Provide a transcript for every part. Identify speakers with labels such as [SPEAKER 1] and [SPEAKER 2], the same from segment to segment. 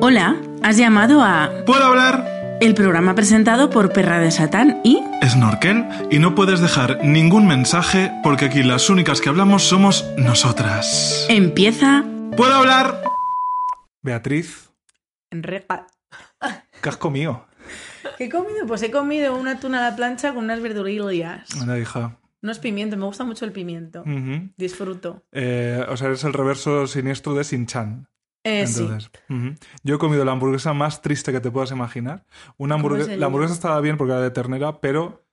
[SPEAKER 1] Hola, has llamado a
[SPEAKER 2] ¿Puedo hablar?
[SPEAKER 1] el programa presentado por Perra de Satán y
[SPEAKER 2] Snorkel y no puedes dejar ningún mensaje porque aquí las únicas que hablamos somos nosotras.
[SPEAKER 1] empieza
[SPEAKER 2] ¿Puedo hablar? Beatriz,
[SPEAKER 3] Repa.
[SPEAKER 2] ¿qué has comido?
[SPEAKER 3] ¿Qué he comido? Pues he comido una tuna a la plancha con unas verdurillas.
[SPEAKER 2] Una hija.
[SPEAKER 3] Unos pimientos, me gusta mucho el pimiento. Disfruto.
[SPEAKER 2] Eh, o sea, eres el reverso siniestro de Sin-Chan.
[SPEAKER 3] Eh, sí.
[SPEAKER 2] Entonces. Yo he comido la hamburguesa más triste que te puedas imaginar. Una
[SPEAKER 3] ¿Cómo
[SPEAKER 2] hamburgue-
[SPEAKER 3] es el-
[SPEAKER 2] La hamburguesa estaba bien porque era de ternera, pero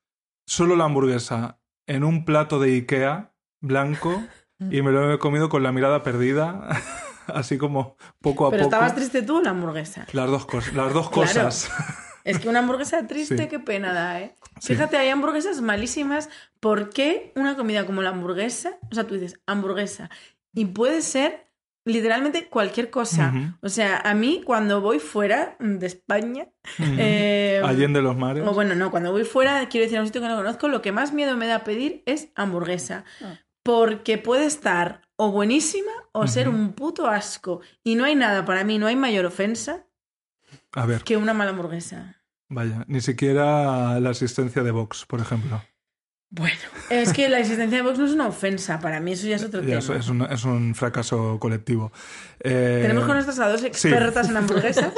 [SPEAKER 2] solo la hamburguesa en un plato de Ikea blanco y me lo he comido con la mirada perdida, así como poco a
[SPEAKER 3] Pero
[SPEAKER 2] poco.
[SPEAKER 3] estabas triste tú o la hamburguesa.
[SPEAKER 2] Las dos, cos- las dos
[SPEAKER 3] Claro.
[SPEAKER 2] cosas.
[SPEAKER 3] Es que una hamburguesa triste,
[SPEAKER 2] Sí.
[SPEAKER 3] qué pena da, ¿eh?
[SPEAKER 2] Sí.
[SPEAKER 3] Fíjate, hay hamburguesas malísimas. ¿Por qué una comida como la hamburguesa? O sea, tú dices hamburguesa. Y puede ser literalmente cualquier cosa. O sea, a mí cuando voy fuera de España...
[SPEAKER 2] Ujú.
[SPEAKER 3] eh,
[SPEAKER 2] Allende los mares.
[SPEAKER 3] O bueno, no, cuando voy fuera, quiero decir a un sitio que no conozco, lo que más miedo me da pedir es hamburguesa.
[SPEAKER 2] Ah.
[SPEAKER 3] Porque puede estar o buenísima o ser un puto asco. Y no hay nada, para mí, no hay mayor ofensa
[SPEAKER 2] A ver,
[SPEAKER 3] que una mala hamburguesa.
[SPEAKER 2] vaya, ni siquiera la asistencia de Vox, por ejemplo.
[SPEAKER 3] Bueno, es que la existencia de Vox no es una ofensa, para mí eso ya es otro
[SPEAKER 2] Ya,
[SPEAKER 3] tema.
[SPEAKER 2] es, es un, es un fracaso colectivo. Eh,
[SPEAKER 3] Tenemos con nuestras a dos expertas en hamburguesas.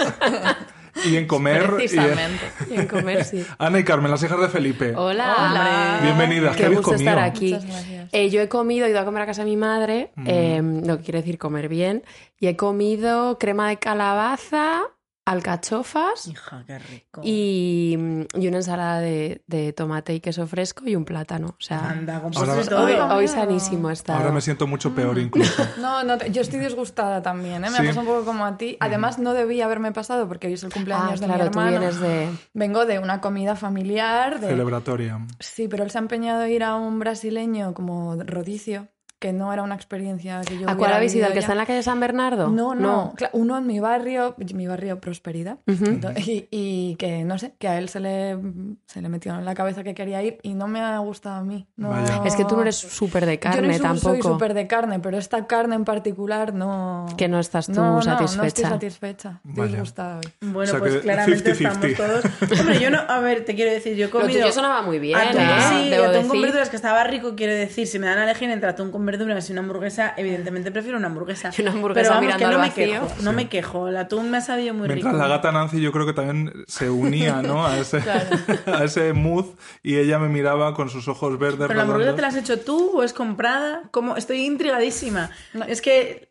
[SPEAKER 2] Y en comer. y en-
[SPEAKER 4] Precisamente. Y en comer, sí.
[SPEAKER 2] Ana y Carmen, las hijas de Felipe.
[SPEAKER 4] Hola.
[SPEAKER 3] Hombre.
[SPEAKER 2] Bienvenidas, ¿qué
[SPEAKER 4] Qué gusto
[SPEAKER 2] comido?
[SPEAKER 4] estar aquí.
[SPEAKER 5] Muchas gracias.
[SPEAKER 4] Eh, yo he comido, he ido a comer a casa de mi madre,
[SPEAKER 2] Mm.
[SPEAKER 4] eh, lo que quiere decir comer bien, y he comido crema de calabaza, alcachofas
[SPEAKER 3] Hija, qué rico.
[SPEAKER 4] y, y una ensalada de, de tomate y queso fresco y un plátano. O sea,
[SPEAKER 3] Anda, con
[SPEAKER 2] Ahora-
[SPEAKER 4] hoy, hoy sanísimo está.
[SPEAKER 2] Ahora me siento mucho peor incluso.
[SPEAKER 5] No, no, te- yo estoy disgustada también, ¿eh? Me
[SPEAKER 2] Sí.
[SPEAKER 5] ha pasado un poco como a ti. Además, no debía haberme pasado porque hoy es el
[SPEAKER 4] Ah,
[SPEAKER 5] cumpleaños de mi
[SPEAKER 4] claro, tú
[SPEAKER 5] hermano.
[SPEAKER 4] vienes de...
[SPEAKER 5] Vengo de una comida familiar. De...
[SPEAKER 2] Celebratoria.
[SPEAKER 5] Sí, pero él se ha empeñado a ir a un brasileño como rodicio, que no era una experiencia que yo
[SPEAKER 4] ¿A cuál habéis ido? ¿El que está en la calle San Bernardo?
[SPEAKER 5] No, no, cla- uno en mi barrio, mi barrio Prosperidad,
[SPEAKER 4] Ujú.
[SPEAKER 5] Entonces, y, y que no sé, que a él se le, se le metió en la cabeza que quería ir y no me ha gustado a mí. No...
[SPEAKER 4] Es que tú no eres súper de
[SPEAKER 5] Yo
[SPEAKER 4] carne
[SPEAKER 5] no soy-
[SPEAKER 4] tampoco.
[SPEAKER 5] soy súper de carne, pero esta carne en particular no...
[SPEAKER 4] Que no estás tú
[SPEAKER 5] no, no, No, estoy
[SPEAKER 4] satisfecha.
[SPEAKER 5] satisfecha.
[SPEAKER 2] Vaya.
[SPEAKER 5] disgustada hoy.
[SPEAKER 3] Bueno,
[SPEAKER 2] O sea
[SPEAKER 3] pues claramente
[SPEAKER 2] 50-50.
[SPEAKER 3] estamos todos. Hombre, yo no. A ver, te quiero decir, yo he
[SPEAKER 4] Lo
[SPEAKER 3] comido.
[SPEAKER 4] tuyo sonaba muy bien,
[SPEAKER 3] atún,
[SPEAKER 4] ¿eh?
[SPEAKER 3] Sí, atún con verduras que estaba rico, quiero decir. Si me dan a elegir entre atún con verduras y una hamburguesa, evidentemente prefiero una hamburguesa.
[SPEAKER 4] Y una hamburguesa
[SPEAKER 3] Pero vamos,
[SPEAKER 4] mirando
[SPEAKER 3] que no
[SPEAKER 4] al
[SPEAKER 3] me
[SPEAKER 4] vacío.
[SPEAKER 3] quejo. No me quejo. El atún me ha sabido muy
[SPEAKER 2] Mientras
[SPEAKER 3] rico.
[SPEAKER 2] la gata Nancy yo creo que también se unía ¿no? a, ese, a ese mood y ella me miraba con sus ojos verdes.
[SPEAKER 3] ¿Pero la hamburguesa te la has hecho tú o es comprada? ¿Cómo? Estoy intrigadísima. Es que.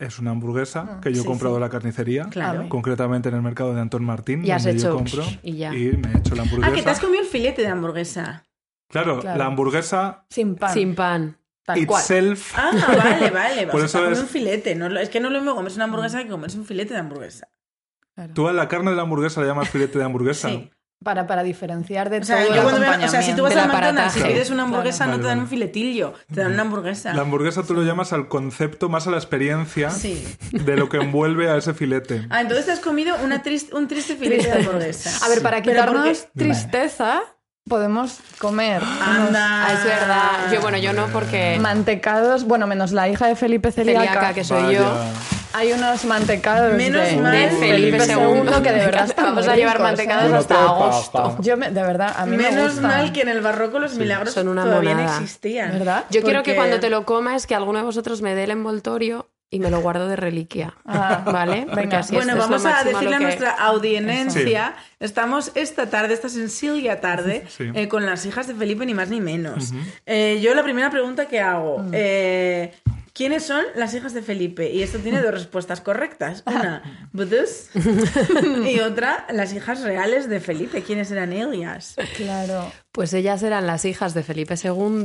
[SPEAKER 2] Es una hamburguesa que yo he
[SPEAKER 3] sí,
[SPEAKER 2] comprado
[SPEAKER 3] sí.
[SPEAKER 2] en la carnicería,
[SPEAKER 3] Claro.
[SPEAKER 2] concretamente en el mercado de Antón Martín,
[SPEAKER 4] Y has
[SPEAKER 2] donde yo
[SPEAKER 4] hecho
[SPEAKER 2] compro.
[SPEAKER 4] y ya.
[SPEAKER 2] me he hecho la hamburguesa.
[SPEAKER 3] Ah, que te has comido el filete de hamburguesa.
[SPEAKER 2] Claro,
[SPEAKER 5] Claro.
[SPEAKER 2] la hamburguesa
[SPEAKER 5] Sin pan.
[SPEAKER 4] Sin pan.
[SPEAKER 5] Tal cual.
[SPEAKER 2] itself.
[SPEAKER 3] Ah, vale, vale.
[SPEAKER 2] Por
[SPEAKER 3] o sea,
[SPEAKER 2] eso es-
[SPEAKER 3] un filete. No, es que no lo mismo comerse una hamburguesa que comerse un filete de hamburguesa.
[SPEAKER 5] Claro.
[SPEAKER 2] Tú a la carne de la hamburguesa la llamas filete de hamburguesa.
[SPEAKER 3] Sí.
[SPEAKER 5] Para, para diferenciar de
[SPEAKER 3] O sea,
[SPEAKER 5] todo
[SPEAKER 3] yo
[SPEAKER 5] el
[SPEAKER 3] cuando veo- o sea, si tú vas al McDonald's y
[SPEAKER 4] aparataje.
[SPEAKER 3] pides una hamburguesa,
[SPEAKER 2] Claro.
[SPEAKER 3] no te dan un filetillo, te dan una hamburguesa.
[SPEAKER 2] La hamburguesa tú lo llamas al concepto, más a la experiencia
[SPEAKER 3] Sí.
[SPEAKER 2] de lo que envuelve a ese filete.
[SPEAKER 3] Ah, entonces te has comido una triste, un triste filete de hamburguesa.
[SPEAKER 5] A ver, para quitarnos tristeza, podemos comer
[SPEAKER 3] Anda.
[SPEAKER 4] Ah, es verdad. Yo, bueno, yo no porque...
[SPEAKER 5] mantecados, bueno, menos la hija de Felipe celíaca,
[SPEAKER 4] Celíaca, que soy
[SPEAKER 2] Vaya.
[SPEAKER 4] yo.
[SPEAKER 5] hay unos mantecados
[SPEAKER 3] Menos
[SPEAKER 5] de,
[SPEAKER 3] mal
[SPEAKER 5] de
[SPEAKER 3] Felipe
[SPEAKER 5] Felipe
[SPEAKER 3] II,
[SPEAKER 5] que de verdad
[SPEAKER 4] Vamos
[SPEAKER 5] muy
[SPEAKER 4] a llevar
[SPEAKER 5] ricos,
[SPEAKER 4] mantecados
[SPEAKER 5] ¿eh?
[SPEAKER 4] hasta agosto.
[SPEAKER 5] Yo, me- de verdad, a mí me
[SPEAKER 3] Menos
[SPEAKER 5] gustan.
[SPEAKER 3] mal que en el barroco los milagros
[SPEAKER 4] son una
[SPEAKER 3] todavía
[SPEAKER 4] monada.
[SPEAKER 3] existían.
[SPEAKER 5] ¿Verdad?
[SPEAKER 4] Yo quiero que cuando te lo comas que alguno de vosotros me dé el envoltorio y me lo guardo de reliquia.
[SPEAKER 5] Ah,
[SPEAKER 4] ¿Vale? Porque
[SPEAKER 5] venga.
[SPEAKER 4] así
[SPEAKER 3] Bueno, vamos a decirle a
[SPEAKER 4] que-
[SPEAKER 3] nuestra audiencia, estamos esta tarde, esta sencilla tarde,
[SPEAKER 2] Sí.
[SPEAKER 3] eh, con las hijas de Felipe, ni más ni menos. Eh, yo la primera pregunta que hago,
[SPEAKER 4] Mm.
[SPEAKER 3] eh, ¿quiénes son las hijas de Felipe? Y esto tiene dos respuestas correctas. Una, Budus, y otra, las hijas reales de Felipe. ¿Quiénes eran ellas?
[SPEAKER 5] Claro.
[SPEAKER 4] Pues ellas eran las hijas de Felipe II,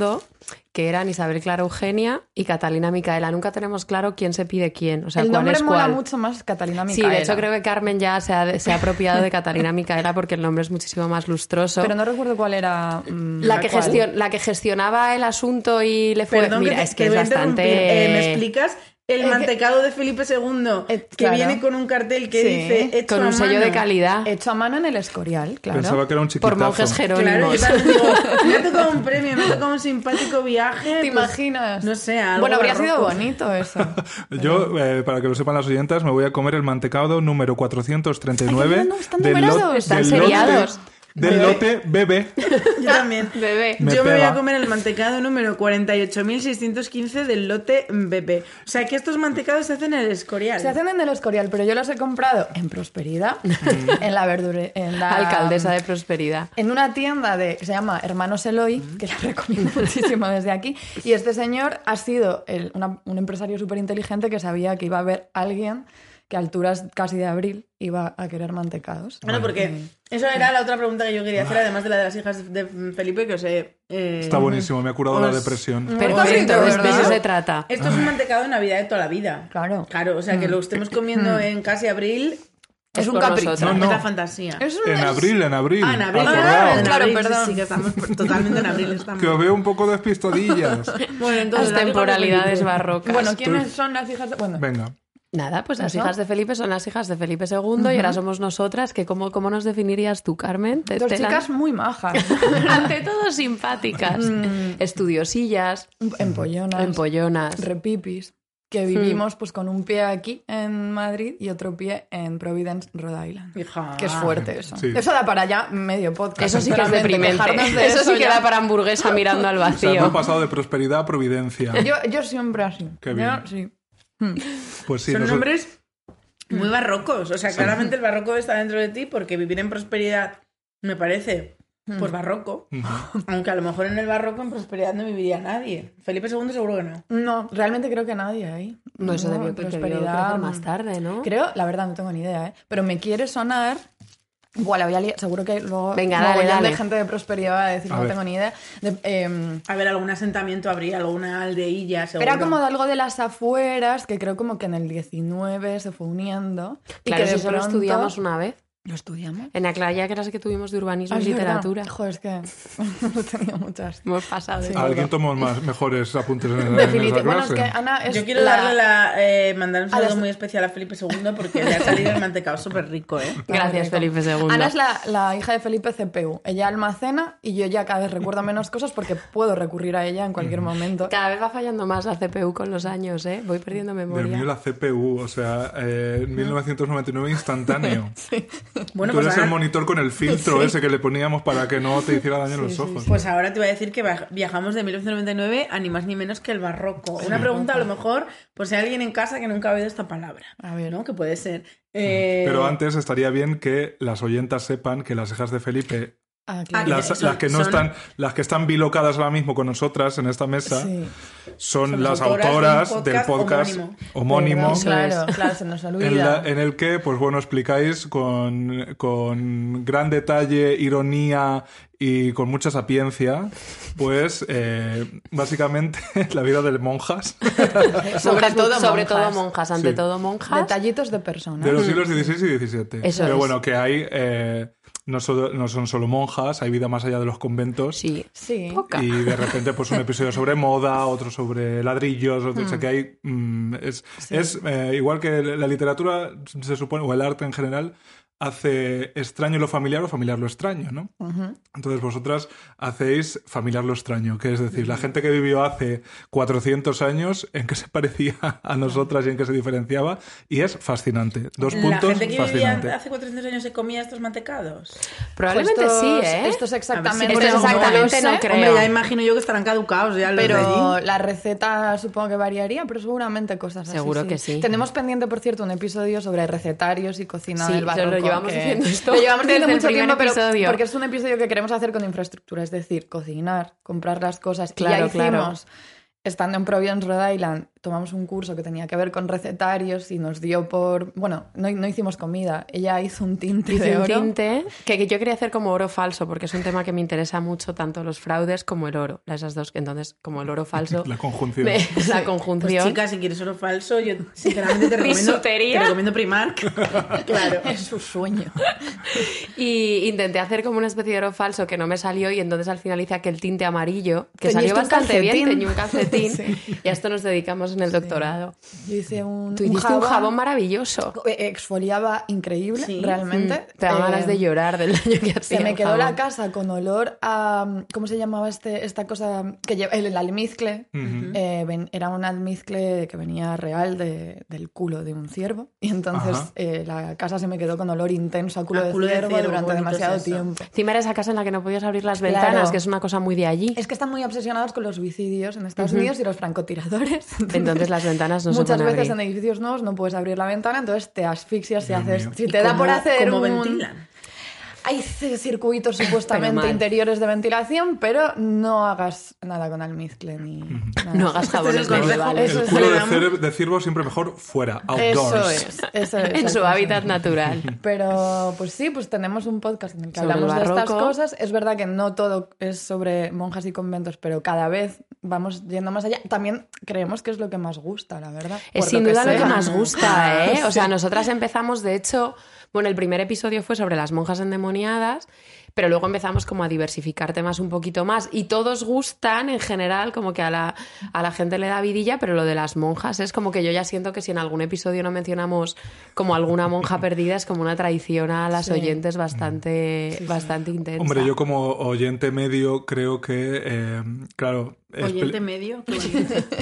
[SPEAKER 4] que eran Isabel Clara Eugenia y Catalina Micaela. Nunca tenemos claro quién se pide quién, o sea,
[SPEAKER 5] el
[SPEAKER 4] cuál
[SPEAKER 5] nombre
[SPEAKER 4] es
[SPEAKER 5] mola
[SPEAKER 4] cuál.
[SPEAKER 5] mucho más Catalina
[SPEAKER 4] Sí,
[SPEAKER 5] Micaela.
[SPEAKER 4] de hecho creo que Carmen ya se ha, se ha apropiado de Catalina Micaela porque el nombre es muchísimo más lustroso.
[SPEAKER 5] Pero no recuerdo cuál era. mm,
[SPEAKER 4] la, que
[SPEAKER 5] cuál.
[SPEAKER 4] gestion- la que gestionaba el asunto y le fue...
[SPEAKER 3] Perdón,
[SPEAKER 4] Mira,
[SPEAKER 3] que, te-
[SPEAKER 4] es que es bastante...
[SPEAKER 3] Eh, ¿Me explicas el mantecado de Felipe II,
[SPEAKER 5] Eh,
[SPEAKER 3] que
[SPEAKER 5] claro.
[SPEAKER 3] viene con un cartel que
[SPEAKER 5] Sí.
[SPEAKER 3] dice hecho
[SPEAKER 4] Con
[SPEAKER 3] a
[SPEAKER 4] un sello de
[SPEAKER 3] mano.
[SPEAKER 4] calidad.
[SPEAKER 5] Hecho a mano en el Escorial, claro.
[SPEAKER 2] Pensaba que era un chiquitazo.
[SPEAKER 4] Por monjes
[SPEAKER 3] Claro, yo
[SPEAKER 4] jerónimos.
[SPEAKER 3] digo, me ha tocado un premio, me ha tocado un simpático viaje.
[SPEAKER 5] ¿Te
[SPEAKER 3] pues,
[SPEAKER 5] imaginas?
[SPEAKER 3] No sé, algo
[SPEAKER 5] Bueno, habría sido bonito eso.
[SPEAKER 2] Yo, eh, para que lo sepan las oyentas, me voy a comer el mantecado número 439
[SPEAKER 5] Ay, qué bueno, están
[SPEAKER 2] del, lot-
[SPEAKER 4] Están
[SPEAKER 2] del
[SPEAKER 4] seriados.
[SPEAKER 2] lote, del lote BB.
[SPEAKER 3] Yo también.
[SPEAKER 4] Bebé.
[SPEAKER 2] Me
[SPEAKER 3] Yo me voy a comer el mantecado número 48.615 del lote BP. O sea, que estos mantecados se hacen en el Escorial.
[SPEAKER 5] Se hacen en el Escorial, pero yo los he comprado en Prosperidad, en la verdure, en la
[SPEAKER 4] Alcaldesa de Prosperidad.
[SPEAKER 5] En una tienda de, que se llama Hermanos Eloy, que la recomiendo muchísimo desde aquí. Y este señor ha sido el- una- un empresario súper inteligente que sabía que iba a haber alguien que a alturas casi de abril iba a querer mantecados.
[SPEAKER 3] Bueno, porque eso era la otra pregunta que yo quería hacer, además de la de las hijas de Felipe, que os he... eh,
[SPEAKER 2] Está buenísimo, me ha curado la
[SPEAKER 3] Os-
[SPEAKER 2] depresión.
[SPEAKER 4] Perfecto, de eso se trata.
[SPEAKER 3] Esto es un mantecado de Navidad de toda la vida.
[SPEAKER 5] Claro.
[SPEAKER 3] Claro, o sea, que lo estemos comiendo en casi abril
[SPEAKER 5] Es un
[SPEAKER 4] por
[SPEAKER 5] capricho.
[SPEAKER 4] nosotros.
[SPEAKER 2] No,
[SPEAKER 3] es
[SPEAKER 2] no.
[SPEAKER 3] la fantasía.
[SPEAKER 5] Es un-
[SPEAKER 2] En
[SPEAKER 5] es-
[SPEAKER 2] abril, en abril.
[SPEAKER 3] Ah, en abril.
[SPEAKER 2] acordado.
[SPEAKER 3] en
[SPEAKER 5] Claro,
[SPEAKER 3] abril,
[SPEAKER 5] perdón.
[SPEAKER 3] Sí, que estamos totalmente en abril. Estamos.
[SPEAKER 2] Que os veo un poco despistadillas.
[SPEAKER 3] Bueno, entonces,
[SPEAKER 4] Las temporalidades barrocas.
[SPEAKER 5] Bueno, ¿quiénes son las hijas de...? Bueno,
[SPEAKER 2] Venga.
[SPEAKER 4] Nada, pues las
[SPEAKER 5] ¿Eso?
[SPEAKER 4] hijas de Felipe son las hijas de Felipe II y ahora somos nosotras, que ¿cómo, cómo nos definirías tú, Carmen? Te-
[SPEAKER 5] dos
[SPEAKER 4] te la-
[SPEAKER 5] chicas muy majas.
[SPEAKER 4] Ante todo simpáticas, estudiosillas,
[SPEAKER 5] Empollonas.
[SPEAKER 4] empollonas.
[SPEAKER 5] repipis. Que vivimos pues con un pie aquí en Madrid y otro pie en Providence, Rhode Island.
[SPEAKER 3] Hija.
[SPEAKER 5] Que es fuerte eso.
[SPEAKER 2] Sí.
[SPEAKER 5] Eso da para ya medio podcast.
[SPEAKER 4] Eso sí que es deprimente.
[SPEAKER 5] de
[SPEAKER 4] Eso sí que
[SPEAKER 5] ya.
[SPEAKER 4] da para hamburguesa mirando al
[SPEAKER 2] O sea, hemos
[SPEAKER 4] vacío.
[SPEAKER 2] pasado de prosperidad a providencia.
[SPEAKER 5] Yo, yo siempre así.
[SPEAKER 2] Qué
[SPEAKER 5] Yo
[SPEAKER 2] bien.
[SPEAKER 5] sí.
[SPEAKER 2] Pues sí,
[SPEAKER 3] Son
[SPEAKER 2] nosotros-
[SPEAKER 3] nombres muy barrocos. O sea, claramente el barroco está dentro de ti porque vivir en prosperidad me parece pues barroco. Aunque a lo mejor en el barroco en prosperidad no viviría nadie. Felipe II seguro que no.
[SPEAKER 5] No, realmente creo que nadie ahí.
[SPEAKER 4] No, eso debió, debió crecer más tarde, ¿no?
[SPEAKER 5] Creo, la verdad, no tengo ni idea, ¿eh? Pero me quiere sonar. Buah, la voy a liar. Seguro que luego.
[SPEAKER 4] Venga, dale, dale.
[SPEAKER 5] de gente de prosperidad va a decir,
[SPEAKER 2] A
[SPEAKER 5] no
[SPEAKER 2] ver.
[SPEAKER 5] tengo ni idea. De- em,
[SPEAKER 3] A ver, algún asentamiento habría, alguna aldeilla, seguro.
[SPEAKER 5] Era como de algo de las afueras, que creo como que en el 19 se fue uniendo. Y que de
[SPEAKER 4] si solo
[SPEAKER 5] pronto-
[SPEAKER 4] estudiamos una vez.
[SPEAKER 5] ¿Lo estudiamos?
[SPEAKER 4] En la clase que las que tuvimos de urbanismo
[SPEAKER 5] Ah,
[SPEAKER 4] y literatura.
[SPEAKER 5] Joder, es que no he tenido muchas.
[SPEAKER 4] Hemos pasado.
[SPEAKER 2] Alguien tomó más, mejores apuntes en, en esa
[SPEAKER 5] Definitivamente. Bueno, es que Ana es
[SPEAKER 3] Yo quiero
[SPEAKER 5] la-
[SPEAKER 3] darle la, eh, mandar un saludo
[SPEAKER 5] las-
[SPEAKER 3] muy especial a Felipe II porque le ha salido el mantecado súper rico, ¿eh?
[SPEAKER 4] Gracias, Felipe II.
[SPEAKER 5] Ana es la, la hija de Felipe CPU. Ella almacena y yo ya cada vez recuerdo menos cosas porque puedo recurrir a ella en cualquier momento.
[SPEAKER 4] Cada vez va fallando más la CPU con los años, ¿eh? Voy perdiendo
[SPEAKER 2] Del
[SPEAKER 4] memoria.
[SPEAKER 2] mío la CPU, o sea, eh, 1999 instantáneo.
[SPEAKER 3] Bueno,
[SPEAKER 2] Tú
[SPEAKER 3] pues
[SPEAKER 2] eres el monitor con el filtro ese que le poníamos para que no te hiciera daño en los ojos.
[SPEAKER 3] pues ahora te voy a decir que viajamos de 1999 a ni más ni menos que el barroco. Una pregunta a lo mejor, por si hay alguien en casa que nunca ha oído esta palabra.
[SPEAKER 5] A ver.
[SPEAKER 3] ¿no? Que puede ser. Eh,
[SPEAKER 2] Pero antes estaría bien que las oyentas sepan que las hijas de Felipe,
[SPEAKER 5] Ah, claro.
[SPEAKER 2] las,
[SPEAKER 3] son-
[SPEAKER 2] las que no
[SPEAKER 3] son-
[SPEAKER 2] están, las que están bilocadas ahora mismo con nosotras en esta mesa,
[SPEAKER 5] Sí.
[SPEAKER 2] son,
[SPEAKER 3] Son
[SPEAKER 2] las
[SPEAKER 3] autoras
[SPEAKER 2] del
[SPEAKER 3] podcast
[SPEAKER 2] podcast
[SPEAKER 3] homónimo.
[SPEAKER 5] claro, claro, se nos
[SPEAKER 2] En,
[SPEAKER 5] olvida.
[SPEAKER 2] la- en el que, pues bueno, explicáis con, con gran detalle, ironía y con mucha sapiencia, pues eh, básicamente la vida de monjas
[SPEAKER 5] Sobre
[SPEAKER 4] Monjas,
[SPEAKER 5] todo
[SPEAKER 4] sobre
[SPEAKER 5] monjas.
[SPEAKER 4] todo monjas, ante
[SPEAKER 2] Sí.
[SPEAKER 4] todo monjas.
[SPEAKER 5] Detallitos de personas.
[SPEAKER 2] de los siglos XVI y XVII.
[SPEAKER 4] Eso
[SPEAKER 2] Pero
[SPEAKER 4] es.
[SPEAKER 2] bueno, que hay, eh, no, so- no son solo monjas, hay vida más allá de los conventos.
[SPEAKER 4] Sí.
[SPEAKER 5] Sí.
[SPEAKER 4] Poca.
[SPEAKER 2] Y de repente, pues un episodio sobre moda, otro sobre ladrillos, otro, o sea que hay. mm, es es eh, igual que la literatura, se supone, o el arte en general, hace extraño lo familiar o familiar lo extraño, ¿no? Entonces vosotras hacéis familiar lo extraño, que es decir, la gente que vivió hace 400 años, en qué se parecía a nosotras y en qué se diferenciaba, y es fascinante. Dos
[SPEAKER 3] La
[SPEAKER 2] puntos,
[SPEAKER 3] gente que vivía hace 400 años se comía estos mantecados.
[SPEAKER 4] Probablemente
[SPEAKER 5] Estos-
[SPEAKER 4] sí, ¿eh?
[SPEAKER 5] Estos exactamente,
[SPEAKER 3] si
[SPEAKER 4] Estos exactamente
[SPEAKER 5] no
[SPEAKER 4] no creo.
[SPEAKER 3] Hombre, ya imagino yo que estarán caducados ya los de
[SPEAKER 5] Pero
[SPEAKER 3] allí.
[SPEAKER 5] la receta supongo que variaría, pero seguramente cosas así.
[SPEAKER 4] Seguro que sí.
[SPEAKER 5] Tenemos pendiente, por cierto, un episodio sobre recetarios y cocina
[SPEAKER 4] Sí,
[SPEAKER 5] del barroco.
[SPEAKER 4] Llevamos
[SPEAKER 5] que-
[SPEAKER 4] diciendo esto
[SPEAKER 5] Lo llevamos diciendo mucho tiempo, pero
[SPEAKER 4] episodio.
[SPEAKER 5] porque es un episodio que queremos hacer con infraestructura, es decir, cocinar, comprar las cosas.
[SPEAKER 4] Claro,
[SPEAKER 5] y ya
[SPEAKER 4] claro.
[SPEAKER 5] hicimos, estando en Providence, Rhode Island, tomamos un curso que tenía que ver con recetarios y nos dio por... Bueno, no, no hicimos comida, ella hizo un tinte
[SPEAKER 4] Hice
[SPEAKER 5] de
[SPEAKER 4] un
[SPEAKER 5] oro.
[SPEAKER 4] tinte que que yo quería hacer como oro falso, porque es un tema que me interesa mucho, tanto los fraudes como el oro. Esas dos, entonces, como el oro falso,
[SPEAKER 2] La conjunción.
[SPEAKER 4] me- la
[SPEAKER 3] Pues
[SPEAKER 4] conjunción.
[SPEAKER 3] chica, si quieres oro falso, yo sinceramente te recomiendo, te recomiendo Primark. claro.
[SPEAKER 5] Es su sueño.
[SPEAKER 4] Y intenté hacer como una especie de oro falso que no me salió y entonces al final hice aquel tinte amarillo que
[SPEAKER 5] Teñiste
[SPEAKER 4] salió
[SPEAKER 5] un
[SPEAKER 4] bastante bien, teñí un calcetín
[SPEAKER 5] Sí.
[SPEAKER 4] y a esto nos dedicamos en el doctorado.
[SPEAKER 5] Yo hice un,
[SPEAKER 4] Tú hiciste un jabón maravilloso.
[SPEAKER 5] eh, Exfoliaba increíble,
[SPEAKER 3] Sí.
[SPEAKER 5] realmente.
[SPEAKER 4] Te da
[SPEAKER 5] Eh,
[SPEAKER 4] ganas de llorar del daño que hacía.
[SPEAKER 5] Se me quedó la
[SPEAKER 4] jabón.
[SPEAKER 5] casa con olor a. ¿Cómo se llamaba este, esta cosa? que lleva, El, el almizcle.
[SPEAKER 2] Ujú.
[SPEAKER 5] Eh, ven- era un almizcle que venía real de- del culo de un ciervo. Y entonces eh, la casa se me quedó con olor intenso a culo,
[SPEAKER 3] A
[SPEAKER 5] de,
[SPEAKER 3] culo de
[SPEAKER 5] ciervo
[SPEAKER 3] ciervo,
[SPEAKER 5] durante
[SPEAKER 3] es
[SPEAKER 5] demasiado tiempo.
[SPEAKER 4] Encima era esa casa en la que no podías abrir las
[SPEAKER 5] Claro.
[SPEAKER 4] ventanas, que es una cosa muy de allí.
[SPEAKER 5] Es que están muy obsesionados con los suicidios en Estados Unidos y los francotiradores.
[SPEAKER 4] Entonces las ventanas no se
[SPEAKER 5] Muchas veces
[SPEAKER 4] abrir.
[SPEAKER 5] en edificios nuevos no puedes abrir la ventana, entonces te asfixias si haces.
[SPEAKER 2] mío.
[SPEAKER 5] Si te da por
[SPEAKER 3] ¿Cómo-
[SPEAKER 5] hacer
[SPEAKER 3] cómo
[SPEAKER 5] un.
[SPEAKER 3] ventilan?
[SPEAKER 5] Hay circuitos supuestamente interiores de ventilación, pero no hagas nada con almizcle ni nada.
[SPEAKER 4] No hagas
[SPEAKER 3] Este es
[SPEAKER 4] jabones
[SPEAKER 3] el
[SPEAKER 5] es
[SPEAKER 2] culo de, ciervo siempre mejor fuera, outdoors.
[SPEAKER 5] Eso es, eso es.
[SPEAKER 4] En su hábitat natural.
[SPEAKER 5] Pero pues sí, pues tenemos un podcast en el que
[SPEAKER 4] Sobre el
[SPEAKER 5] hablamos de estas cosas. Es verdad que no todo es sobre monjas y conventos, pero cada vez vamos yendo más allá. También creemos que es lo que más gusta, la verdad.
[SPEAKER 4] Es
[SPEAKER 5] por
[SPEAKER 4] sin duda lo que más gusta, ¿eh? O
[SPEAKER 5] Sí.
[SPEAKER 4] sea, nosotras empezamos, de hecho, bueno, el primer episodio fue sobre las monjas endemoniadas, pero luego empezamos como a diversificar temas un poquito más y todos gustan en general, como que a la, a la gente le da vidilla, pero lo de las monjas es como que yo ya siento que si en algún episodio no mencionamos como alguna monja perdida es como una traición a las
[SPEAKER 5] Sí.
[SPEAKER 4] oyentes bastante, bastante intensa.
[SPEAKER 2] Hombre, yo como oyente medio creo que, eh, claro...
[SPEAKER 3] Oyente medio.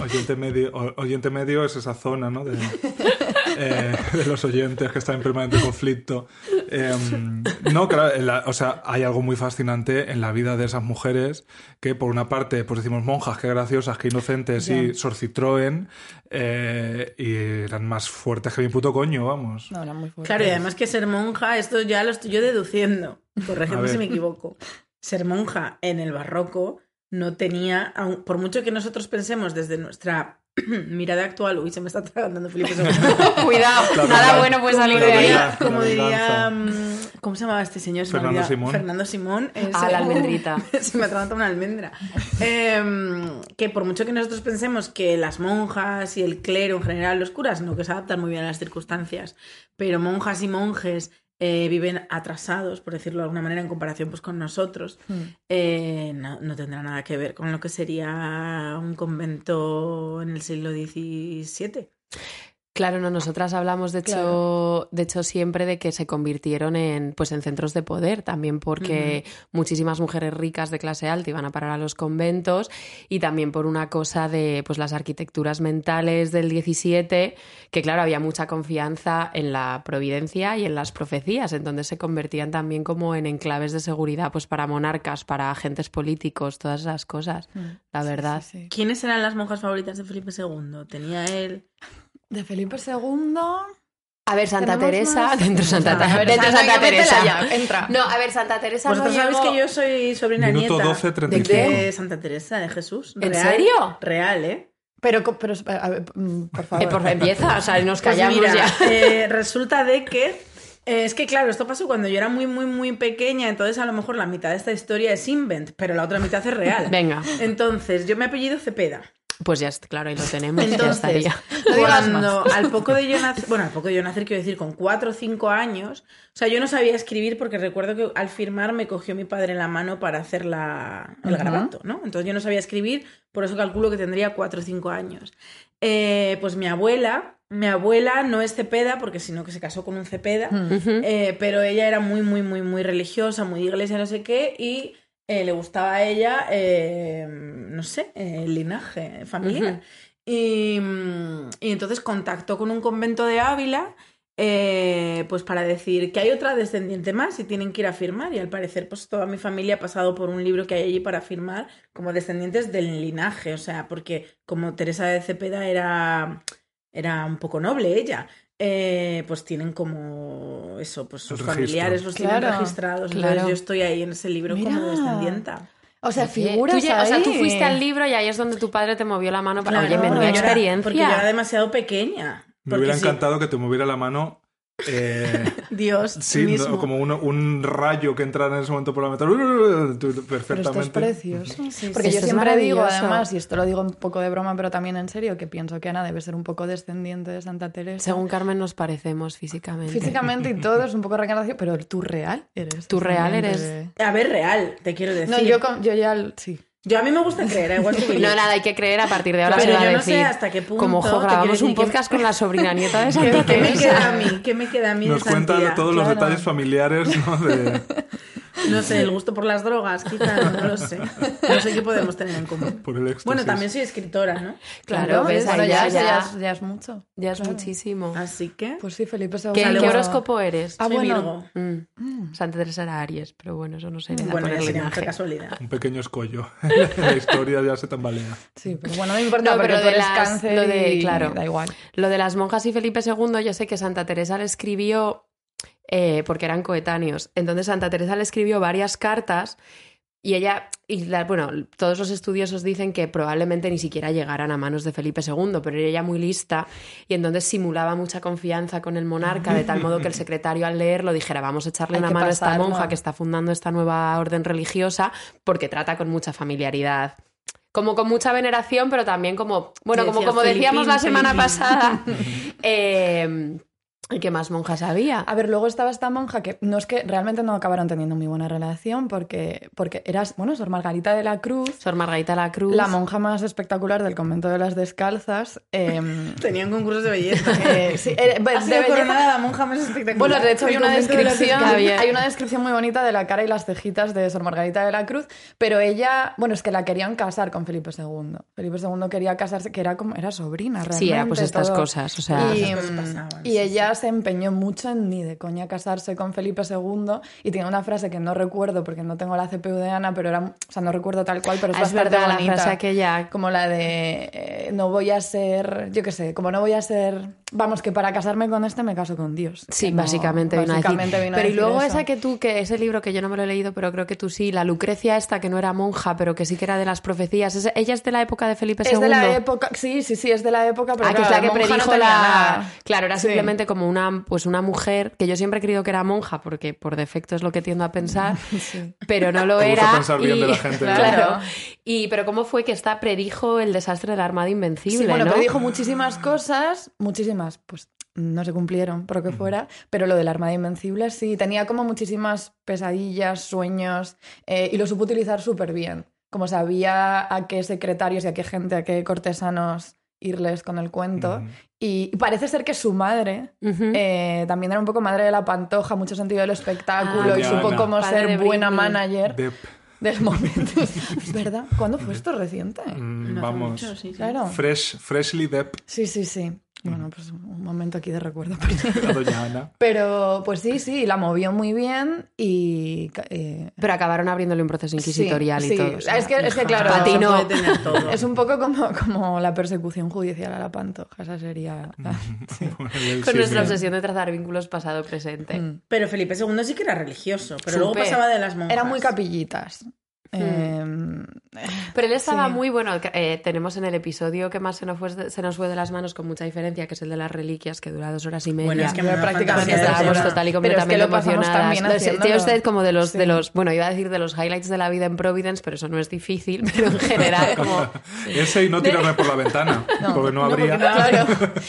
[SPEAKER 2] Oyente medio, oyente medio es esa zona, ¿no? De, eh, de los oyentes que están en permanente conflicto. Eh, no, claro, la- o sea, hay algo muy fascinante en la vida de esas mujeres que, por una parte, pues decimos monjas, qué graciosas, qué inocentes y sorcitroen, eh, y eran más fuertes que mi puto coño, vamos.
[SPEAKER 5] No, era muy fuerte.
[SPEAKER 3] Claro, y además que ser monja, esto ya lo estoy yo deduciendo.
[SPEAKER 2] Ver.
[SPEAKER 3] si me equivoco. Ser monja en el barroco no tenía, aun- por mucho que nosotros pensemos desde nuestra mirada actual, uy, se me está tragando Felipe II.
[SPEAKER 4] Cuidado,
[SPEAKER 2] La
[SPEAKER 4] nada
[SPEAKER 2] verdad.
[SPEAKER 4] bueno puede salir de ahí.
[SPEAKER 3] como diría, mm, ¿cómo se llamaba este señor?
[SPEAKER 2] Fernando. Simón.
[SPEAKER 3] Fernando Simón. es-
[SPEAKER 4] Ah, la almendrita.
[SPEAKER 3] se me atraganta una almendra. Em, que por mucho que nosotros pensemos que las monjas y el clero en general, los curas, no, que se adaptan muy bien a las circunstancias, pero monjas y monjes eh, viven atrasados, por decirlo de alguna manera, en comparación pues, con nosotros, eh, no, no tendrá nada que ver con lo que sería un convento en el siglo XVII.
[SPEAKER 4] Claro, no, nosotras hablamos de hecho,
[SPEAKER 5] Claro.
[SPEAKER 4] de hecho siempre de que se convirtieron en pues en centros de poder, también porque muchísimas mujeres ricas de clase alta iban a parar a los conventos y también por una cosa de pues las arquitecturas mentales del 17, que claro, había mucha confianza en la providencia y en las profecías, entonces se convertían también como en enclaves de seguridad pues para monarcas, para agentes políticos, todas esas cosas, la verdad.
[SPEAKER 5] Sí, sí.
[SPEAKER 3] ¿Quiénes eran las monjas favoritas de Felipe II? Tenía él.
[SPEAKER 5] De Felipe II.
[SPEAKER 4] A ver, Santa Teresa,
[SPEAKER 5] más-
[SPEAKER 4] dentro de Santa,
[SPEAKER 5] A ver,
[SPEAKER 4] dentro de
[SPEAKER 5] Santa,
[SPEAKER 4] Teresa.
[SPEAKER 5] ya, entra.
[SPEAKER 4] No, a ver, Santa Teresa no
[SPEAKER 3] Vosotros sabéis
[SPEAKER 4] llegó-
[SPEAKER 3] que yo soy sobrina
[SPEAKER 2] Minuto
[SPEAKER 3] nieta
[SPEAKER 2] 12,
[SPEAKER 3] de,
[SPEAKER 2] 35.
[SPEAKER 3] de Santa Teresa, de Jesús.
[SPEAKER 4] ¿En
[SPEAKER 3] Real,
[SPEAKER 4] serio?
[SPEAKER 3] Real, ¿eh?
[SPEAKER 5] Pero, pero a ver, mm, por favor.
[SPEAKER 4] Eh, por empieza, o sea, nos
[SPEAKER 3] Pues
[SPEAKER 4] callamos
[SPEAKER 3] mira,
[SPEAKER 4] ya.
[SPEAKER 3] eh, resulta de que eh, es que claro, esto pasó cuando yo era muy, muy, muy pequeña, entonces a lo mejor la mitad de esta historia es invent, pero la otra mitad es real.
[SPEAKER 4] Venga.
[SPEAKER 3] Entonces, yo me apellido Cepeda.
[SPEAKER 4] Pues ya, claro, ahí lo tenemos, ya
[SPEAKER 3] Entonces,
[SPEAKER 5] digas
[SPEAKER 3] cuando al poco de yo nacer, bueno, al poco de yo nacer, quiero decir, con cuatro o cinco años, o sea, yo no sabía escribir porque recuerdo que al firmar me cogió mi padre la mano para hacer la, el grabato, ¿no? Entonces yo no sabía escribir, por eso calculo que tendría cuatro o cinco años. Eh, pues mi abuela, mi abuela no es Cepeda, porque sino que se casó con un Cepeda, eh, pero ella era muy, muy, muy, muy religiosa, muy de iglesia, no sé qué, y eh, le gustaba a ella, eh, no sé, eh, el linaje familiar. Y, mm, y entonces contactó con un convento de Ávila, eh, pues para decir que hay otra descendiente más y tienen que ir a firmar. Y al parecer, pues toda mi familia ha pasado por un libro que hay allí para firmar como descendientes del linaje, o sea, porque como Teresa de Cepeda era, era un poco noble ella. Eh, pues tienen como eso, pues sus familiares los tienen
[SPEAKER 5] Claro,
[SPEAKER 3] registrados.
[SPEAKER 4] claro.
[SPEAKER 3] Entonces yo estoy ahí en ese libro como descendienta.
[SPEAKER 5] O sea, figuras
[SPEAKER 4] tú, o sea, tú fuiste al libro y ahí es donde tu padre te movió la mano para...
[SPEAKER 3] Claro,
[SPEAKER 4] Oye, menuda
[SPEAKER 3] porque yo era-
[SPEAKER 4] experiencia.
[SPEAKER 3] porque yo era demasiado pequeña.
[SPEAKER 2] Me hubiera
[SPEAKER 3] sí,
[SPEAKER 2] encantado que te moviera la mano. Eh,
[SPEAKER 3] Dios
[SPEAKER 2] sí, no,
[SPEAKER 3] mismo.
[SPEAKER 2] como un, un rayo que entrara en ese momento por la metal.
[SPEAKER 5] Pero esto es
[SPEAKER 2] Perfectamente.
[SPEAKER 5] Porque
[SPEAKER 4] sí,
[SPEAKER 5] yo siempre digo, además, y esto lo digo un poco de broma, pero también en serio, que pienso que Ana debe ser un poco descendiente de Santa Teresa.
[SPEAKER 4] Según Carmen nos parecemos físicamente.
[SPEAKER 5] Físicamente y todo es un poco reencarnación, pero tú real eres.
[SPEAKER 4] Tú real eres-
[SPEAKER 5] de-
[SPEAKER 3] A ver, real, te quiero decir.
[SPEAKER 5] No, yo, yo ya, sí.
[SPEAKER 3] Yo a mí me gusta creer, igual que
[SPEAKER 4] No, nada, hay que creer, a partir de ahora
[SPEAKER 3] Pero
[SPEAKER 4] se va
[SPEAKER 3] yo
[SPEAKER 4] a
[SPEAKER 3] no
[SPEAKER 4] decir.
[SPEAKER 3] sé hasta qué punto,
[SPEAKER 4] Como, ojo, grabamos un
[SPEAKER 3] que-
[SPEAKER 4] podcast con la sobrina nieta de Santa
[SPEAKER 3] ¿Qué me queda a mí? ¿Qué me queda a mí
[SPEAKER 2] Nos
[SPEAKER 3] de
[SPEAKER 2] cuenta
[SPEAKER 3] Santía?
[SPEAKER 2] todos los detalles familiares, ¿no? De,
[SPEAKER 3] No sé, el gusto por las drogas, quizás, no lo sé. No sé qué podemos tener en común.
[SPEAKER 2] por el éxtasis.
[SPEAKER 3] Bueno, también soy escritora, ¿no?
[SPEAKER 4] Claro, ves,
[SPEAKER 5] bueno, ya,
[SPEAKER 4] ya,
[SPEAKER 5] ya, es, ya es mucho.
[SPEAKER 4] Ya es
[SPEAKER 5] Claro.
[SPEAKER 4] muchísimo.
[SPEAKER 3] Así que...
[SPEAKER 5] Pues sí, Felipe.
[SPEAKER 4] ¿Qué, qué horóscopo eres?
[SPEAKER 5] Ah,
[SPEAKER 3] soy
[SPEAKER 5] bueno.
[SPEAKER 3] Virgo.
[SPEAKER 4] Mm. Santa Teresa era Aries, pero bueno, eso no se
[SPEAKER 3] Bueno,
[SPEAKER 4] por
[SPEAKER 3] ya
[SPEAKER 4] el
[SPEAKER 3] sería mucha
[SPEAKER 4] linaje.
[SPEAKER 3] casualidad.
[SPEAKER 2] un pequeño escollo. la historia ya se tambalea.
[SPEAKER 5] Sí, pero bueno, no me importa
[SPEAKER 4] No, pero
[SPEAKER 5] tú eres
[SPEAKER 4] las-
[SPEAKER 5] cáncer
[SPEAKER 4] lo de-
[SPEAKER 5] y
[SPEAKER 4] claro.
[SPEAKER 5] da igual.
[SPEAKER 4] Lo de las monjas y Felipe II, yo sé que Santa Teresa le escribió, eh, porque eran coetáneos, entonces Santa Teresa le escribió varias cartas y ella, y la- bueno, todos los estudiosos dicen que probablemente ni siquiera llegaran a manos de Felipe II, pero ella muy lista y entonces simulaba mucha confianza con el monarca, de tal modo que el secretario al leerlo dijera, vamos a echarle
[SPEAKER 5] Hay
[SPEAKER 4] una mano a esta monja que está fundando esta nueva orden religiosa, porque trata con mucha familiaridad. Como con mucha veneración, pero también como, bueno, como, como decíamos la
[SPEAKER 3] "Felipín,
[SPEAKER 4] semana
[SPEAKER 3] Felipín".
[SPEAKER 4] pasada, eh, ¿y qué más monjas había?
[SPEAKER 5] A ver, luego estaba esta monja que no es que realmente no acabaron teniendo muy buena relación porque, porque eras, bueno, Sor Margarita de la Cruz,
[SPEAKER 4] Sor Margarita la Cruz.
[SPEAKER 5] la monja más espectacular del convento de las descalzas. em,
[SPEAKER 3] Tenían concursos de belleza.
[SPEAKER 5] eh, sí, eh,
[SPEAKER 3] Ha
[SPEAKER 5] de
[SPEAKER 3] sido
[SPEAKER 5] belleza-
[SPEAKER 3] coronada la monja más espectacular.
[SPEAKER 5] Bueno, de hecho hay una
[SPEAKER 3] de
[SPEAKER 5] descripción,
[SPEAKER 3] Descalzas.
[SPEAKER 5] hay una descripción muy bonita de la cara y las cejitas de Sor Margarita de la Cruz, pero ella, bueno, es que la querían casar con Felipe II. Felipe II quería casarse, que era como era sobrina realmente.
[SPEAKER 4] Sí, era pues estas
[SPEAKER 5] todo.
[SPEAKER 4] cosas, o sea...
[SPEAKER 5] y,
[SPEAKER 3] Esas cosas pasaban,
[SPEAKER 5] y
[SPEAKER 3] sí,
[SPEAKER 5] ella se empeñó mucho en ni de coña casarse con Felipe II y tiene una frase que no recuerdo porque no tengo la CPU de Ana, pero era, o sea, no recuerdo tal cual, pero es
[SPEAKER 4] Ah, es
[SPEAKER 5] bastante
[SPEAKER 4] verdad, la
[SPEAKER 5] bonita.
[SPEAKER 4] frase aquella...
[SPEAKER 5] Como la de eh, no voy a ser, yo qué sé, como no voy a ser, vamos, que para casarme con este me caso con Dios.
[SPEAKER 4] Sí,
[SPEAKER 5] no-
[SPEAKER 4] básicamente, vino a decir.
[SPEAKER 5] básicamente vino a
[SPEAKER 4] Pero y luego
[SPEAKER 5] eso.
[SPEAKER 4] esa que tú, que ese libro que yo no me lo he leído, pero creo que tú sí, la Lucrecia esta, que no era monja, pero que sí que era de las profecías, ese- ella es de la época de Felipe II.
[SPEAKER 5] Es de la época, sí, sí, sí, es de la época, pero
[SPEAKER 4] ah, que es
[SPEAKER 5] claro,
[SPEAKER 4] la que
[SPEAKER 5] monja no
[SPEAKER 4] la...
[SPEAKER 5] nada.
[SPEAKER 4] Claro, era
[SPEAKER 5] Sí.
[SPEAKER 4] simplemente como una, pues una mujer, que yo siempre he creído que era monja, porque por defecto es lo que tiendo a pensar, pero no lo
[SPEAKER 2] Te gusta
[SPEAKER 4] era.
[SPEAKER 2] pensar bien
[SPEAKER 4] y-
[SPEAKER 2] de la gente, ¿no?
[SPEAKER 4] Claro. Y, pero ¿cómo fue que esta predijo el desastre de la Armada Invencible,
[SPEAKER 5] Sí, bueno,
[SPEAKER 4] ¿no?
[SPEAKER 5] pero dijo muchísimas cosas, muchísimas, pues no se cumplieron, por lo que fuera, pero lo de la Armada Invencible sí, tenía como muchísimas pesadillas, sueños, eh, y lo supo utilizar súper bien. Como sabía a qué secretarios y a qué gente, a qué cortesanos irles con el cuento. Y parece ser que su madre eh, también era un poco madre de la pantoja, mucho sentido del espectáculo
[SPEAKER 4] Ah,
[SPEAKER 5] y supo cómo ser buena manager. Del momento. es verdad. ¿Cuándo fue esto reciente?
[SPEAKER 2] Mm,
[SPEAKER 3] No
[SPEAKER 2] vamos.
[SPEAKER 3] mucho, sí, sí.
[SPEAKER 5] Claro.
[SPEAKER 2] Fresh, freshly Dep,
[SPEAKER 5] Sí, sí, sí. Bueno, pues un momento aquí de recuerdo. perdido.
[SPEAKER 2] la doña Ana.
[SPEAKER 5] Pero pues sí, sí, la movió muy bien y... eh,
[SPEAKER 4] Pero acabaron abriéndole un proceso inquisitorial
[SPEAKER 5] sí,
[SPEAKER 4] y
[SPEAKER 5] sí.
[SPEAKER 4] todo. o sea,
[SPEAKER 5] es, que, es que claro,
[SPEAKER 3] tener todo.
[SPEAKER 5] es un poco como, como la persecución judicial a la pantoja. Esa sería... la- sí.
[SPEAKER 4] Con nuestra obsesión de trazar vínculos pasado-presente.
[SPEAKER 5] Mm.
[SPEAKER 3] Pero Felipe II sí que era religioso, pero luego pasaba de las monjas.
[SPEAKER 5] Era muy capillitas. Eh,
[SPEAKER 4] Pero él estaba
[SPEAKER 5] Sí.
[SPEAKER 4] muy bueno. eh, tenemos en el episodio que más se nos, fue de, se nos fue de las manos con mucha diferencia, que es el de las reliquias, que dura dos horas y media.
[SPEAKER 3] Bueno, es que da
[SPEAKER 5] prácticamente
[SPEAKER 3] de
[SPEAKER 4] estábamos total y
[SPEAKER 5] Pero es que
[SPEAKER 4] completamente sé, Tiene usted como de los, de
[SPEAKER 5] Sí.
[SPEAKER 4] los, bueno, iba a decir de los highlights de la vida en Providence, pero eso no es difícil, pero en general como...
[SPEAKER 2] Ese y no tirarme por la ventana, porque no habría.
[SPEAKER 5] Claro.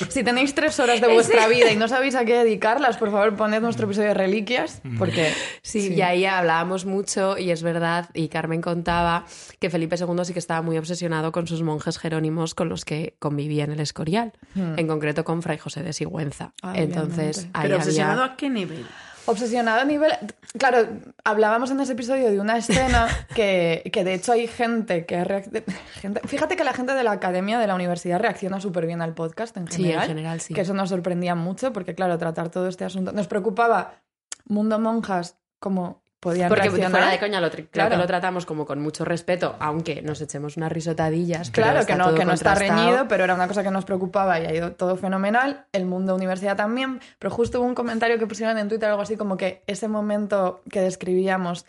[SPEAKER 5] Si tenéis tres horas de vuestra vida y no sabéis a qué dedicarlas, por favor, poned nuestro episodio de reliquias, porque...
[SPEAKER 4] Sí, y ahí hablábamos mucho y es verdad, y Carmen contaba que Felipe II sí que estaba muy obsesionado con sus monjes jerónimos con los que convivía en el Escorial, en concreto con Fray José de Sigüenza.
[SPEAKER 5] Ah,
[SPEAKER 4] Entonces,
[SPEAKER 5] obviamente.
[SPEAKER 4] ahí
[SPEAKER 3] Pero obsesionado
[SPEAKER 4] había...
[SPEAKER 3] a qué nivel?
[SPEAKER 5] Obsesionado a nivel... Claro, hablábamos en ese episodio de una escena que, que de hecho hay gente que reacc- gente... Fíjate que la gente de la academia de la universidad reacciona súper bien al podcast en
[SPEAKER 4] Sí, en
[SPEAKER 5] general.
[SPEAKER 4] general, sí.
[SPEAKER 5] Que eso nos sorprendía mucho porque, claro, tratar todo este asunto... Nos preocupaba Mundo Monjas como podían
[SPEAKER 4] Porque
[SPEAKER 5] reaccionar.
[SPEAKER 4] fuera de coña lo, creo
[SPEAKER 5] Claro.
[SPEAKER 4] que lo tratamos como con mucho respeto, aunque nos echemos unas risotadillas.
[SPEAKER 5] Claro, que no, que no está reñido, pero era una cosa que nos preocupaba y ha ido todo fenomenal. El mundo universidad también. Pero justo hubo un comentario que pusieron en Twitter, algo así como que ese momento que describíamos,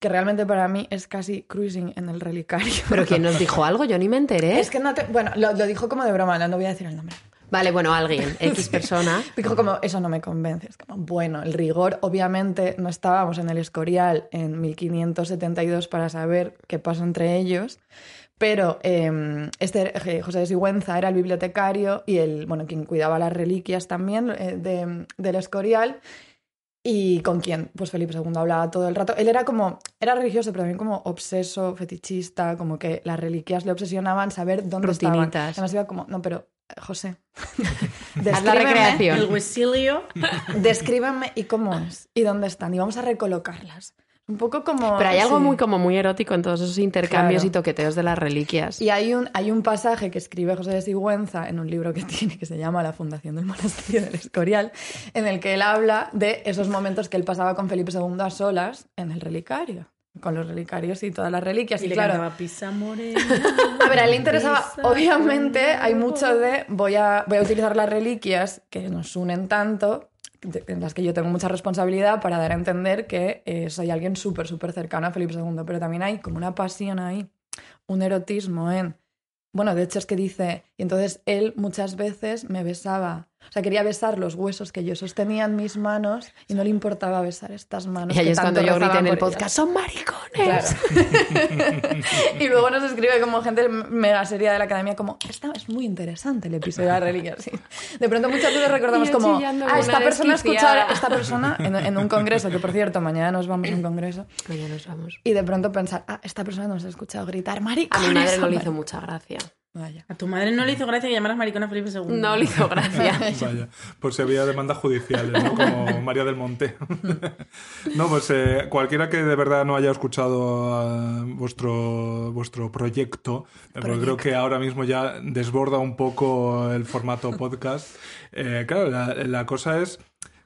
[SPEAKER 5] que realmente para mí es casi cruising en el relicario.
[SPEAKER 4] Pero ¿quién nos dijo algo? Yo ni me enteré.
[SPEAKER 5] Es que no te. Bueno, lo, lo dijo como de broma, no, no voy a decir el nombre.
[SPEAKER 4] Vale, bueno, alguien, X persona.
[SPEAKER 5] Dijo como, eso no me convence. Es como, bueno, el rigor, obviamente, no estábamos en el Escorial en 1572 para saber qué pasó entre ellos, pero eh, este eh, José de Sigüenza era el bibliotecario y el, bueno, quien cuidaba las reliquias también eh, de- del Escorial. y con quien pues Felipe II hablaba todo el rato. Él era como, era religioso, pero también como obseso, fetichista, como que las reliquias le obsesionaban saber dónde estaban.
[SPEAKER 4] Rutinitas.
[SPEAKER 5] Además iba como, no, pero José,
[SPEAKER 4] Haz la
[SPEAKER 5] descríbeme-
[SPEAKER 4] recreación.
[SPEAKER 3] El huesilio.
[SPEAKER 5] Descríbeme y cómo es y dónde están y vamos a recolocarlas. Un poco como...
[SPEAKER 4] Pero hay algo
[SPEAKER 5] sí.
[SPEAKER 4] muy como muy erótico en todos esos intercambios
[SPEAKER 5] Claro.
[SPEAKER 4] y toqueteos de las reliquias.
[SPEAKER 5] Y hay un, hay un pasaje que escribe José de Sigüenza en un libro que tiene que se llama La Fundación del Monasterio del Escorial, en el que él habla de esos momentos que él pasaba con Felipe II a solas en el relicario, con los relicarios y todas las reliquias.
[SPEAKER 3] Y
[SPEAKER 5] Y,
[SPEAKER 3] le
[SPEAKER 5] claro,
[SPEAKER 3] cantaba Pisa Morena.
[SPEAKER 5] a ver, a él le interesaba, obviamente,
[SPEAKER 3] Morena.
[SPEAKER 5] hay mucho de voy a, voy a utilizar las reliquias que nos unen tanto, en las que yo tengo mucha responsabilidad para dar a entender que eh, soy alguien súper, súper cercano a Felipe II, pero también hay como una pasión ahí, un erotismo en... Bueno, de hecho es que dice, y entonces él muchas veces me besaba, o sea, quería besar los huesos que yo sostenía en mis manos y no le importaba besar estas manos.
[SPEAKER 4] y ahí es cuando yo grité en el podcast, son maricones.
[SPEAKER 5] Claro. y luego nos escribe como gente mega seria de la academia como, esta es muy interesante el episodio de la reliquia. sí. De pronto muchas veces recordamos como, ah, esta persona escuchar,
[SPEAKER 4] desquiciada".
[SPEAKER 5] esta persona en, en un congreso, que por cierto, mañana nos vamos a un congreso,
[SPEAKER 4] Mañana nos vamos.
[SPEAKER 5] y de pronto pensar, ah, esta persona nos ha escuchado gritar,
[SPEAKER 4] A
[SPEAKER 5] maricones.
[SPEAKER 4] mi madre no le
[SPEAKER 5] hombre".
[SPEAKER 4] hizo mucha gracia.
[SPEAKER 5] Vaya.
[SPEAKER 3] A tu madre no le hizo gracia que llamaras maricón a Felipe II.
[SPEAKER 4] No le hizo gracia.
[SPEAKER 2] Vaya, por si había demandas judiciales, ¿no? Como María del Monte. no, pues eh, cualquiera que de verdad no haya escuchado ah, vuestro, vuestro proyecto, eh, porque creo que ahora mismo ya desborda un poco el formato podcast. Eh, claro, la, la cosa es,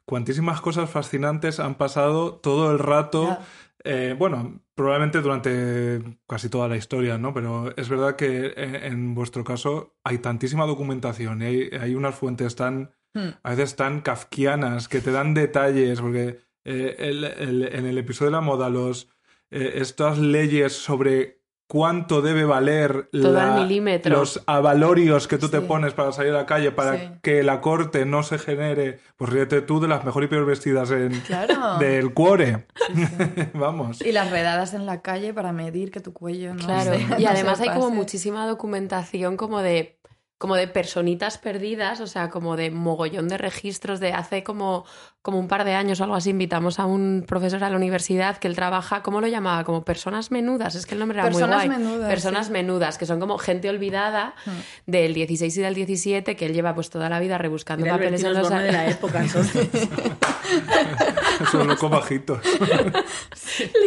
[SPEAKER 2] cuantísimas cosas fascinantes han pasado todo el rato.
[SPEAKER 5] Ya.
[SPEAKER 2] Eh, bueno, probablemente durante casi toda la historia, ¿no? Pero es verdad que eh, en vuestro caso hay tantísima documentación y hay, hay unas fuentes tan,
[SPEAKER 5] Hmm.
[SPEAKER 2] a veces tan kafkianas que te dan detalles, porque eh, el- el- en el episodio de la moda, los, eh, estas leyes sobre cuánto debe valer los avalorios que tú te pones para salir a la calle para
[SPEAKER 5] Sí.
[SPEAKER 2] que la corte no se genere, pues ríete tú de las mejor y peor vestidas en,
[SPEAKER 5] Claro.
[SPEAKER 2] del cuore. Vamos.
[SPEAKER 5] Y las redadas en la calle para medir que tu cuello no
[SPEAKER 4] Claro,
[SPEAKER 5] se-
[SPEAKER 4] y
[SPEAKER 5] no se
[SPEAKER 4] además hay como muchísima documentación como de como de personitas perdidas, o sea, como de mogollón de registros de hace como, como un par de años o algo así, invitamos a un profesor a la universidad que él trabaja, ¿cómo lo llamaba? Como personas menudas, es que el nombre era
[SPEAKER 5] Personas
[SPEAKER 4] muy guay.
[SPEAKER 5] menudas,
[SPEAKER 4] personas
[SPEAKER 5] sí.
[SPEAKER 4] menudas, que son como gente olvidada
[SPEAKER 5] Hmm.
[SPEAKER 4] del 16 y del 17, que él lleva pues toda la vida rebuscando papeles en los...
[SPEAKER 3] De la época, entonces.
[SPEAKER 2] Son locos bajitos.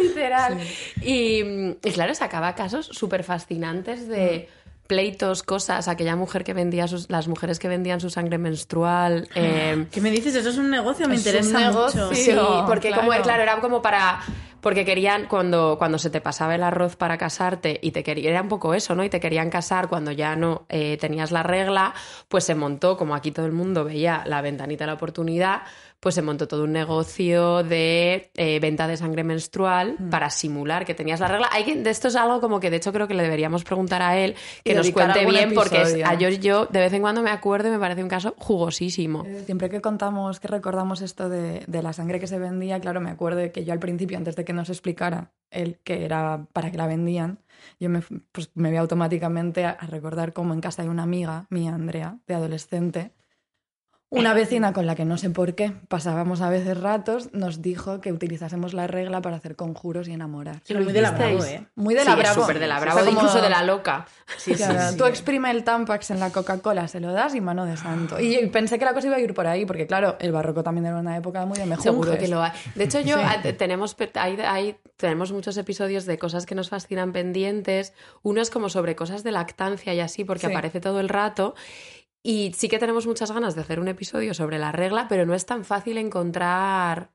[SPEAKER 4] Literal. Y, y claro, sacaba casos súper fascinantes de pleitos, cosas, aquella mujer que vendía sus, las mujeres que vendían su sangre menstrual. eh,
[SPEAKER 3] ¿Qué me dices? Eso es un negocio, me
[SPEAKER 5] Es un
[SPEAKER 3] interesa
[SPEAKER 5] negocio.
[SPEAKER 3] mucho.
[SPEAKER 4] sí, porque como
[SPEAKER 5] claro.
[SPEAKER 4] claro, era como para porque querían cuando cuando se te pasaba el arroz para casarte y te quería era un poco eso, ¿no? Y te querían casar cuando ya no eh, tenías la regla, pues se montó como aquí todo el mundo veía la ventanita de la oportunidad, pues se montó todo un negocio de eh, venta de sangre menstrual
[SPEAKER 5] Mm.
[SPEAKER 4] para simular que tenías la regla. Hay que, de esto es algo como que de hecho creo que le deberíamos preguntar a él que
[SPEAKER 5] Y
[SPEAKER 4] nos cuente bien porque
[SPEAKER 5] episodio.
[SPEAKER 4] a yo, yo de vez en cuando me acuerdo y me parece un caso jugosísimo.
[SPEAKER 5] Eh, Siempre que contamos, que recordamos esto de, de la sangre que se vendía, claro, me acuerdo de que yo al principio, antes de que nos explicara él que era para que la vendían, yo me, pues, me voy automáticamente a, a recordar cómo en casa hay una amiga mía, Andrea, de adolescente, una vecina con la que no sé por qué pasábamos a veces ratos, nos dijo que utilizásemos la regla para hacer conjuros y enamorar.
[SPEAKER 3] Sí, muy de la. Bravo, ¿eh?
[SPEAKER 5] Muy de
[SPEAKER 4] Sí,
[SPEAKER 5] la
[SPEAKER 4] es
[SPEAKER 5] Bravo.
[SPEAKER 4] súper de la
[SPEAKER 5] O sea,
[SPEAKER 4] bravo,
[SPEAKER 5] como-
[SPEAKER 4] incluso de la loca.
[SPEAKER 3] Sí, sí,
[SPEAKER 5] Claro,
[SPEAKER 3] sí.
[SPEAKER 5] Tú exprime el Tampax en la Coca-Cola, se lo das y mano de santo. Y y pensé que la cosa iba a ir por ahí, porque claro, el barroco también era una época muy de mejunjes.
[SPEAKER 4] Seguro que lo hay. De hecho, yo
[SPEAKER 5] Sí.
[SPEAKER 4] te- tenemos, hay, hay- tenemos muchos episodios de cosas que nos fascinan pendientes. Uno es como sobre cosas de lactancia y así, porque
[SPEAKER 5] Sí.
[SPEAKER 4] aparece todo el rato. Y sí que tenemos muchas ganas de hacer un episodio sobre la regla, pero no es tan fácil encontrar,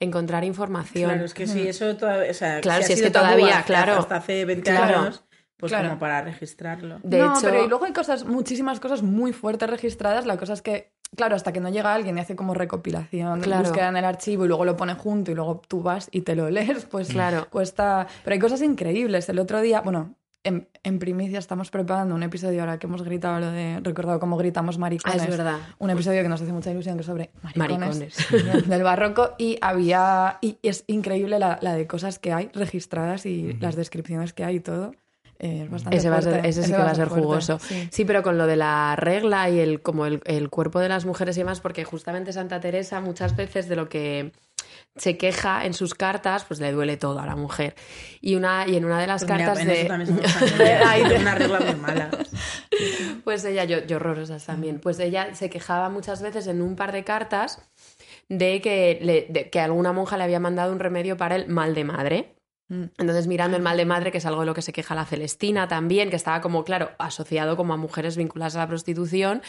[SPEAKER 4] encontrar información.
[SPEAKER 3] Claro, es que sí, eso todavía. O sea,
[SPEAKER 4] Claro, si es que todavía,
[SPEAKER 3] hasta-
[SPEAKER 4] claro.
[SPEAKER 3] Hasta hace 20
[SPEAKER 4] Claro.
[SPEAKER 3] años, pues
[SPEAKER 5] Claro.
[SPEAKER 3] como para registrarlo.
[SPEAKER 4] De
[SPEAKER 5] no,
[SPEAKER 4] hecho,
[SPEAKER 5] pero y luego hay cosas, muchísimas cosas muy fuertes registradas. La cosa es que, claro, hasta que no llega alguien y hace como recopilación,
[SPEAKER 4] Claro.
[SPEAKER 5] búsqueda en el archivo y luego lo pone junto y luego tú vas y te lo lees, pues
[SPEAKER 4] Claro.
[SPEAKER 5] cuesta. Pero hay cosas increíbles. El otro día, bueno. En, en primicia estamos preparando un episodio ahora que hemos gritado lo de recordado cómo gritamos
[SPEAKER 4] Ah,
[SPEAKER 5] maricones.
[SPEAKER 4] es verdad.
[SPEAKER 5] Un episodio que nos hace mucha ilusión que es sobre maricones,
[SPEAKER 4] Maricones.
[SPEAKER 5] del barroco y había y es increíble la, la de cosas que hay registradas y las descripciones que hay y todo. eh, es bastante
[SPEAKER 4] Ese, va a ser-
[SPEAKER 5] fuerte.
[SPEAKER 4] ese sí que va a ser
[SPEAKER 5] fuerte,
[SPEAKER 4] jugoso.
[SPEAKER 5] sí.
[SPEAKER 4] Sí. pero con lo de la regla y el, como el, el cuerpo de las mujeres y demás, porque justamente Santa Teresa muchas veces de lo que se queja en sus cartas, pues le duele todo a la mujer. Y, una, y en una de las
[SPEAKER 3] Pues mira,
[SPEAKER 4] cartas
[SPEAKER 3] en
[SPEAKER 4] de...
[SPEAKER 3] eso. Hay una regla muy mala.
[SPEAKER 4] Pues ella, yo, yo horrorosas también. Pues ella se quejaba muchas veces en un par de cartas de que, le- de que alguna monja le había mandado un remedio para el mal de madre.
[SPEAKER 5] Mm.
[SPEAKER 4] Entonces, mirando el mal de madre, que es algo de lo que se queja la Celestina también, que estaba como, claro, asociado como a mujeres vinculadas a la prostitución.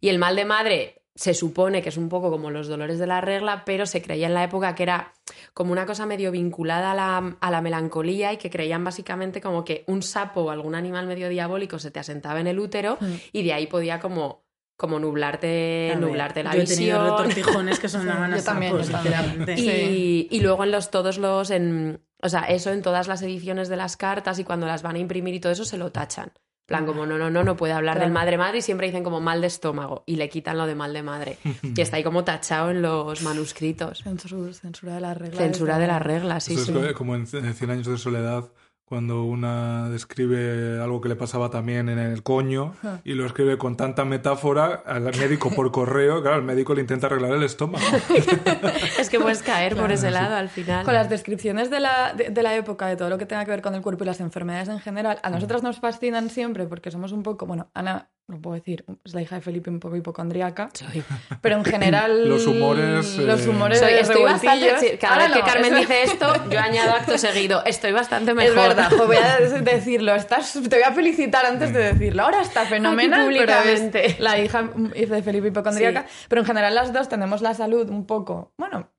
[SPEAKER 4] Y el mal de madre se supone que es un poco como los dolores de la regla, pero se creía en la época que era como una cosa medio vinculada a la, a la melancolía y que creían básicamente como que un sapo o algún animal medio diabólico se te asentaba en el útero
[SPEAKER 5] Mm.
[SPEAKER 4] y de ahí podía como, como nublarte,
[SPEAKER 3] ver,
[SPEAKER 4] nublarte la
[SPEAKER 3] yo he tenido
[SPEAKER 4] visión.
[SPEAKER 3] retortijones que
[SPEAKER 5] Sí, yo también,
[SPEAKER 3] sapos,
[SPEAKER 5] yo también.
[SPEAKER 3] sinceramente.
[SPEAKER 4] Y, y luego en los todos los en o sea, eso en todas las ediciones de las cartas y cuando las van a imprimir y todo eso se lo tachan. En plan, como no, no, no, no puede hablar
[SPEAKER 5] Claro.
[SPEAKER 4] del madre madre y siempre dicen como mal de estómago y le quitan lo de mal de madre. y está ahí como tachado en los manuscritos.
[SPEAKER 5] Censura, censura de las reglas.
[SPEAKER 4] Censura de las reglas, sí,
[SPEAKER 2] Eso
[SPEAKER 4] sí.
[SPEAKER 2] es co- como en Cien años de soledad, cuando una describe algo que le pasaba también en el coño y lo escribe con tanta metáfora al médico por correo, claro, el médico le intenta arreglar el estómago.
[SPEAKER 4] Es que puedes caer por ese lado al final.
[SPEAKER 5] Con las descripciones de la, de, de la época, de todo lo que tenga que ver con el cuerpo y las enfermedades en general, a nosotras nos fascinan siempre porque somos un poco, bueno, Ana, lo puedo decir, es la hija de Felipe un poco hipocondriaca,
[SPEAKER 4] Soy-
[SPEAKER 5] pero en general...
[SPEAKER 2] Los humores,
[SPEAKER 5] Los
[SPEAKER 2] eh,
[SPEAKER 5] humores
[SPEAKER 4] soy- estoy bastante. sí, Cada
[SPEAKER 5] Ahora
[SPEAKER 4] vez que
[SPEAKER 5] no,
[SPEAKER 4] Carmen
[SPEAKER 5] es-
[SPEAKER 4] dice esto, yo añado acto seguido. Estoy bastante mejor.
[SPEAKER 5] Es verdad, jo, voy a decirlo. Estás, te voy a felicitar antes de decirlo. Ahora está fenomenal,
[SPEAKER 4] Aquí
[SPEAKER 5] pero
[SPEAKER 4] públicamente.
[SPEAKER 5] es la hija de Felipe hipocondríaca. Pero en general las dos tenemos la salud un poco, bueno,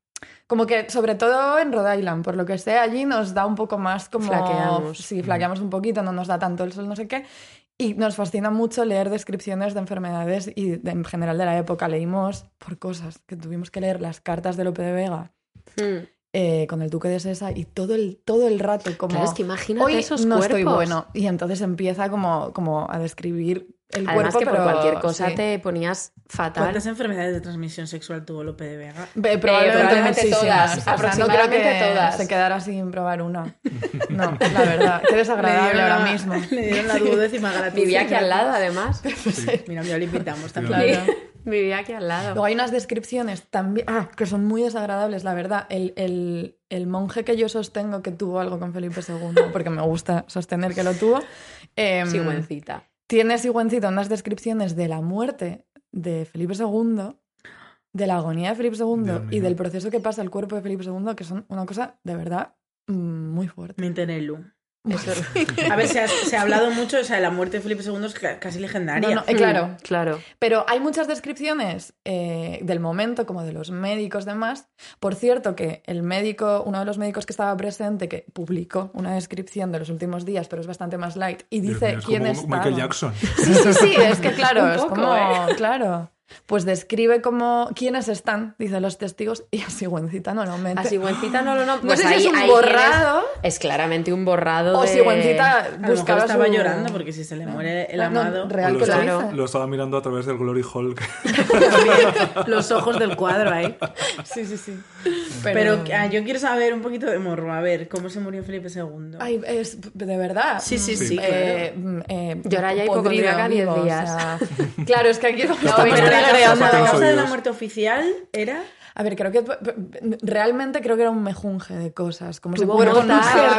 [SPEAKER 5] como que sobre todo en Rhode Island, por lo que sé, allí nos da un poco más como...
[SPEAKER 4] Flaqueamos.
[SPEAKER 5] Sí, flaqueamos un poquito, no nos da tanto el sol, no sé qué. Y nos fascina mucho leer descripciones de enfermedades y en general de la época. Leímos por cosas que tuvimos que leer las cartas de Lope de Vega
[SPEAKER 4] Mm.
[SPEAKER 5] Eh, con el duque de Sesa y todo el, todo el rato como...
[SPEAKER 4] Claro, es que imagínate
[SPEAKER 5] Hoy
[SPEAKER 4] esos
[SPEAKER 5] no estoy
[SPEAKER 4] cuerpos.
[SPEAKER 5] bueno. Y entonces empieza como, como a describir el
[SPEAKER 4] Además
[SPEAKER 5] cuerpo,
[SPEAKER 4] que por
[SPEAKER 5] pero
[SPEAKER 4] cualquier cosa
[SPEAKER 5] sí.
[SPEAKER 4] te ponías fatal.
[SPEAKER 3] ¿Cuántas enfermedades de transmisión sexual tuvo Lope de Vega?
[SPEAKER 5] Ve,
[SPEAKER 4] probablemente
[SPEAKER 5] muchísimas.
[SPEAKER 4] todas,
[SPEAKER 5] O sea, no creo que
[SPEAKER 4] todas.
[SPEAKER 5] se quedara sin probar una. No, la verdad. Qué desagradable ahora
[SPEAKER 3] la-
[SPEAKER 5] mismo.
[SPEAKER 3] Le dieron la duodécima gratuita.
[SPEAKER 4] Vivía aquí al lado, además.
[SPEAKER 3] Mira, ya le invitamos también.
[SPEAKER 5] Claro.
[SPEAKER 4] Vivía aquí al lado.
[SPEAKER 5] Luego hay unas descripciones también ah, que son muy desagradables, la verdad. El, el- el monje que yo sostengo que tuvo algo con Felipe II, porque me gusta sostener que lo tuvo, em,
[SPEAKER 4] Sigüencita.
[SPEAKER 5] tiene Sigüencita unas descripciones de la muerte de Felipe II, de la agonía de Felipe II
[SPEAKER 2] Dios
[SPEAKER 5] y
[SPEAKER 2] mío.
[SPEAKER 5] del proceso que pasa el cuerpo de Felipe II, que son una cosa de verdad mm, muy fuerte.
[SPEAKER 3] Mintenelu. A ver, se ha, se ha hablado mucho, o sea, la muerte de Felipe II es ca- casi legendaria.
[SPEAKER 5] No, no, eh, claro,
[SPEAKER 4] Mm, claro.
[SPEAKER 5] Pero hay muchas descripciones eh, del momento, como de los médicos demás. Por cierto, que el médico, uno de los médicos que estaba presente, que publicó una descripción de los últimos días, pero es bastante más light, y dice
[SPEAKER 2] mío, es
[SPEAKER 5] quién
[SPEAKER 2] como
[SPEAKER 5] estaba.
[SPEAKER 2] Michael Jackson.
[SPEAKER 5] Sí, sí, sí, es que claro, es como,
[SPEAKER 4] ¿eh?
[SPEAKER 5] claro. Pues describe como quiénes están, dice los testigos, y a Sigüencita no lo mete.
[SPEAKER 4] A Sigüencita no lo no.
[SPEAKER 5] No
[SPEAKER 4] pues
[SPEAKER 5] sé si es un borrado
[SPEAKER 4] Es claramente un borrado
[SPEAKER 5] o
[SPEAKER 4] de...
[SPEAKER 5] Sigüencita buscaba
[SPEAKER 3] estaba
[SPEAKER 5] su-
[SPEAKER 3] llorando porque si se le muere el
[SPEAKER 5] No, no,
[SPEAKER 3] amado,
[SPEAKER 5] real
[SPEAKER 2] lo,
[SPEAKER 5] que lo
[SPEAKER 2] estaba,
[SPEAKER 5] dice.
[SPEAKER 2] lo estaba mirando a través del Glory Hall.
[SPEAKER 3] los ojos del cuadro ahí.
[SPEAKER 5] Sí, sí, sí.
[SPEAKER 3] Pero, ah, yo quiero saber un poquito de morro, a ver, ¿cómo se murió Felipe II?
[SPEAKER 5] Ay, es de verdad.
[SPEAKER 3] Sí, sí,
[SPEAKER 2] Sí.
[SPEAKER 3] sí,
[SPEAKER 5] Eh,
[SPEAKER 3] claro.
[SPEAKER 5] mm, eh,
[SPEAKER 4] Llora ya
[SPEAKER 5] podrido,
[SPEAKER 4] hipocondríaca diez
[SPEAKER 5] vivo, o
[SPEAKER 4] días.
[SPEAKER 5] sea, claro, es que aquí vamos
[SPEAKER 3] La
[SPEAKER 2] tapas
[SPEAKER 3] causa de la muerte oficial era...
[SPEAKER 5] A ver, creo que realmente creo que era un mejunje de cosas. Como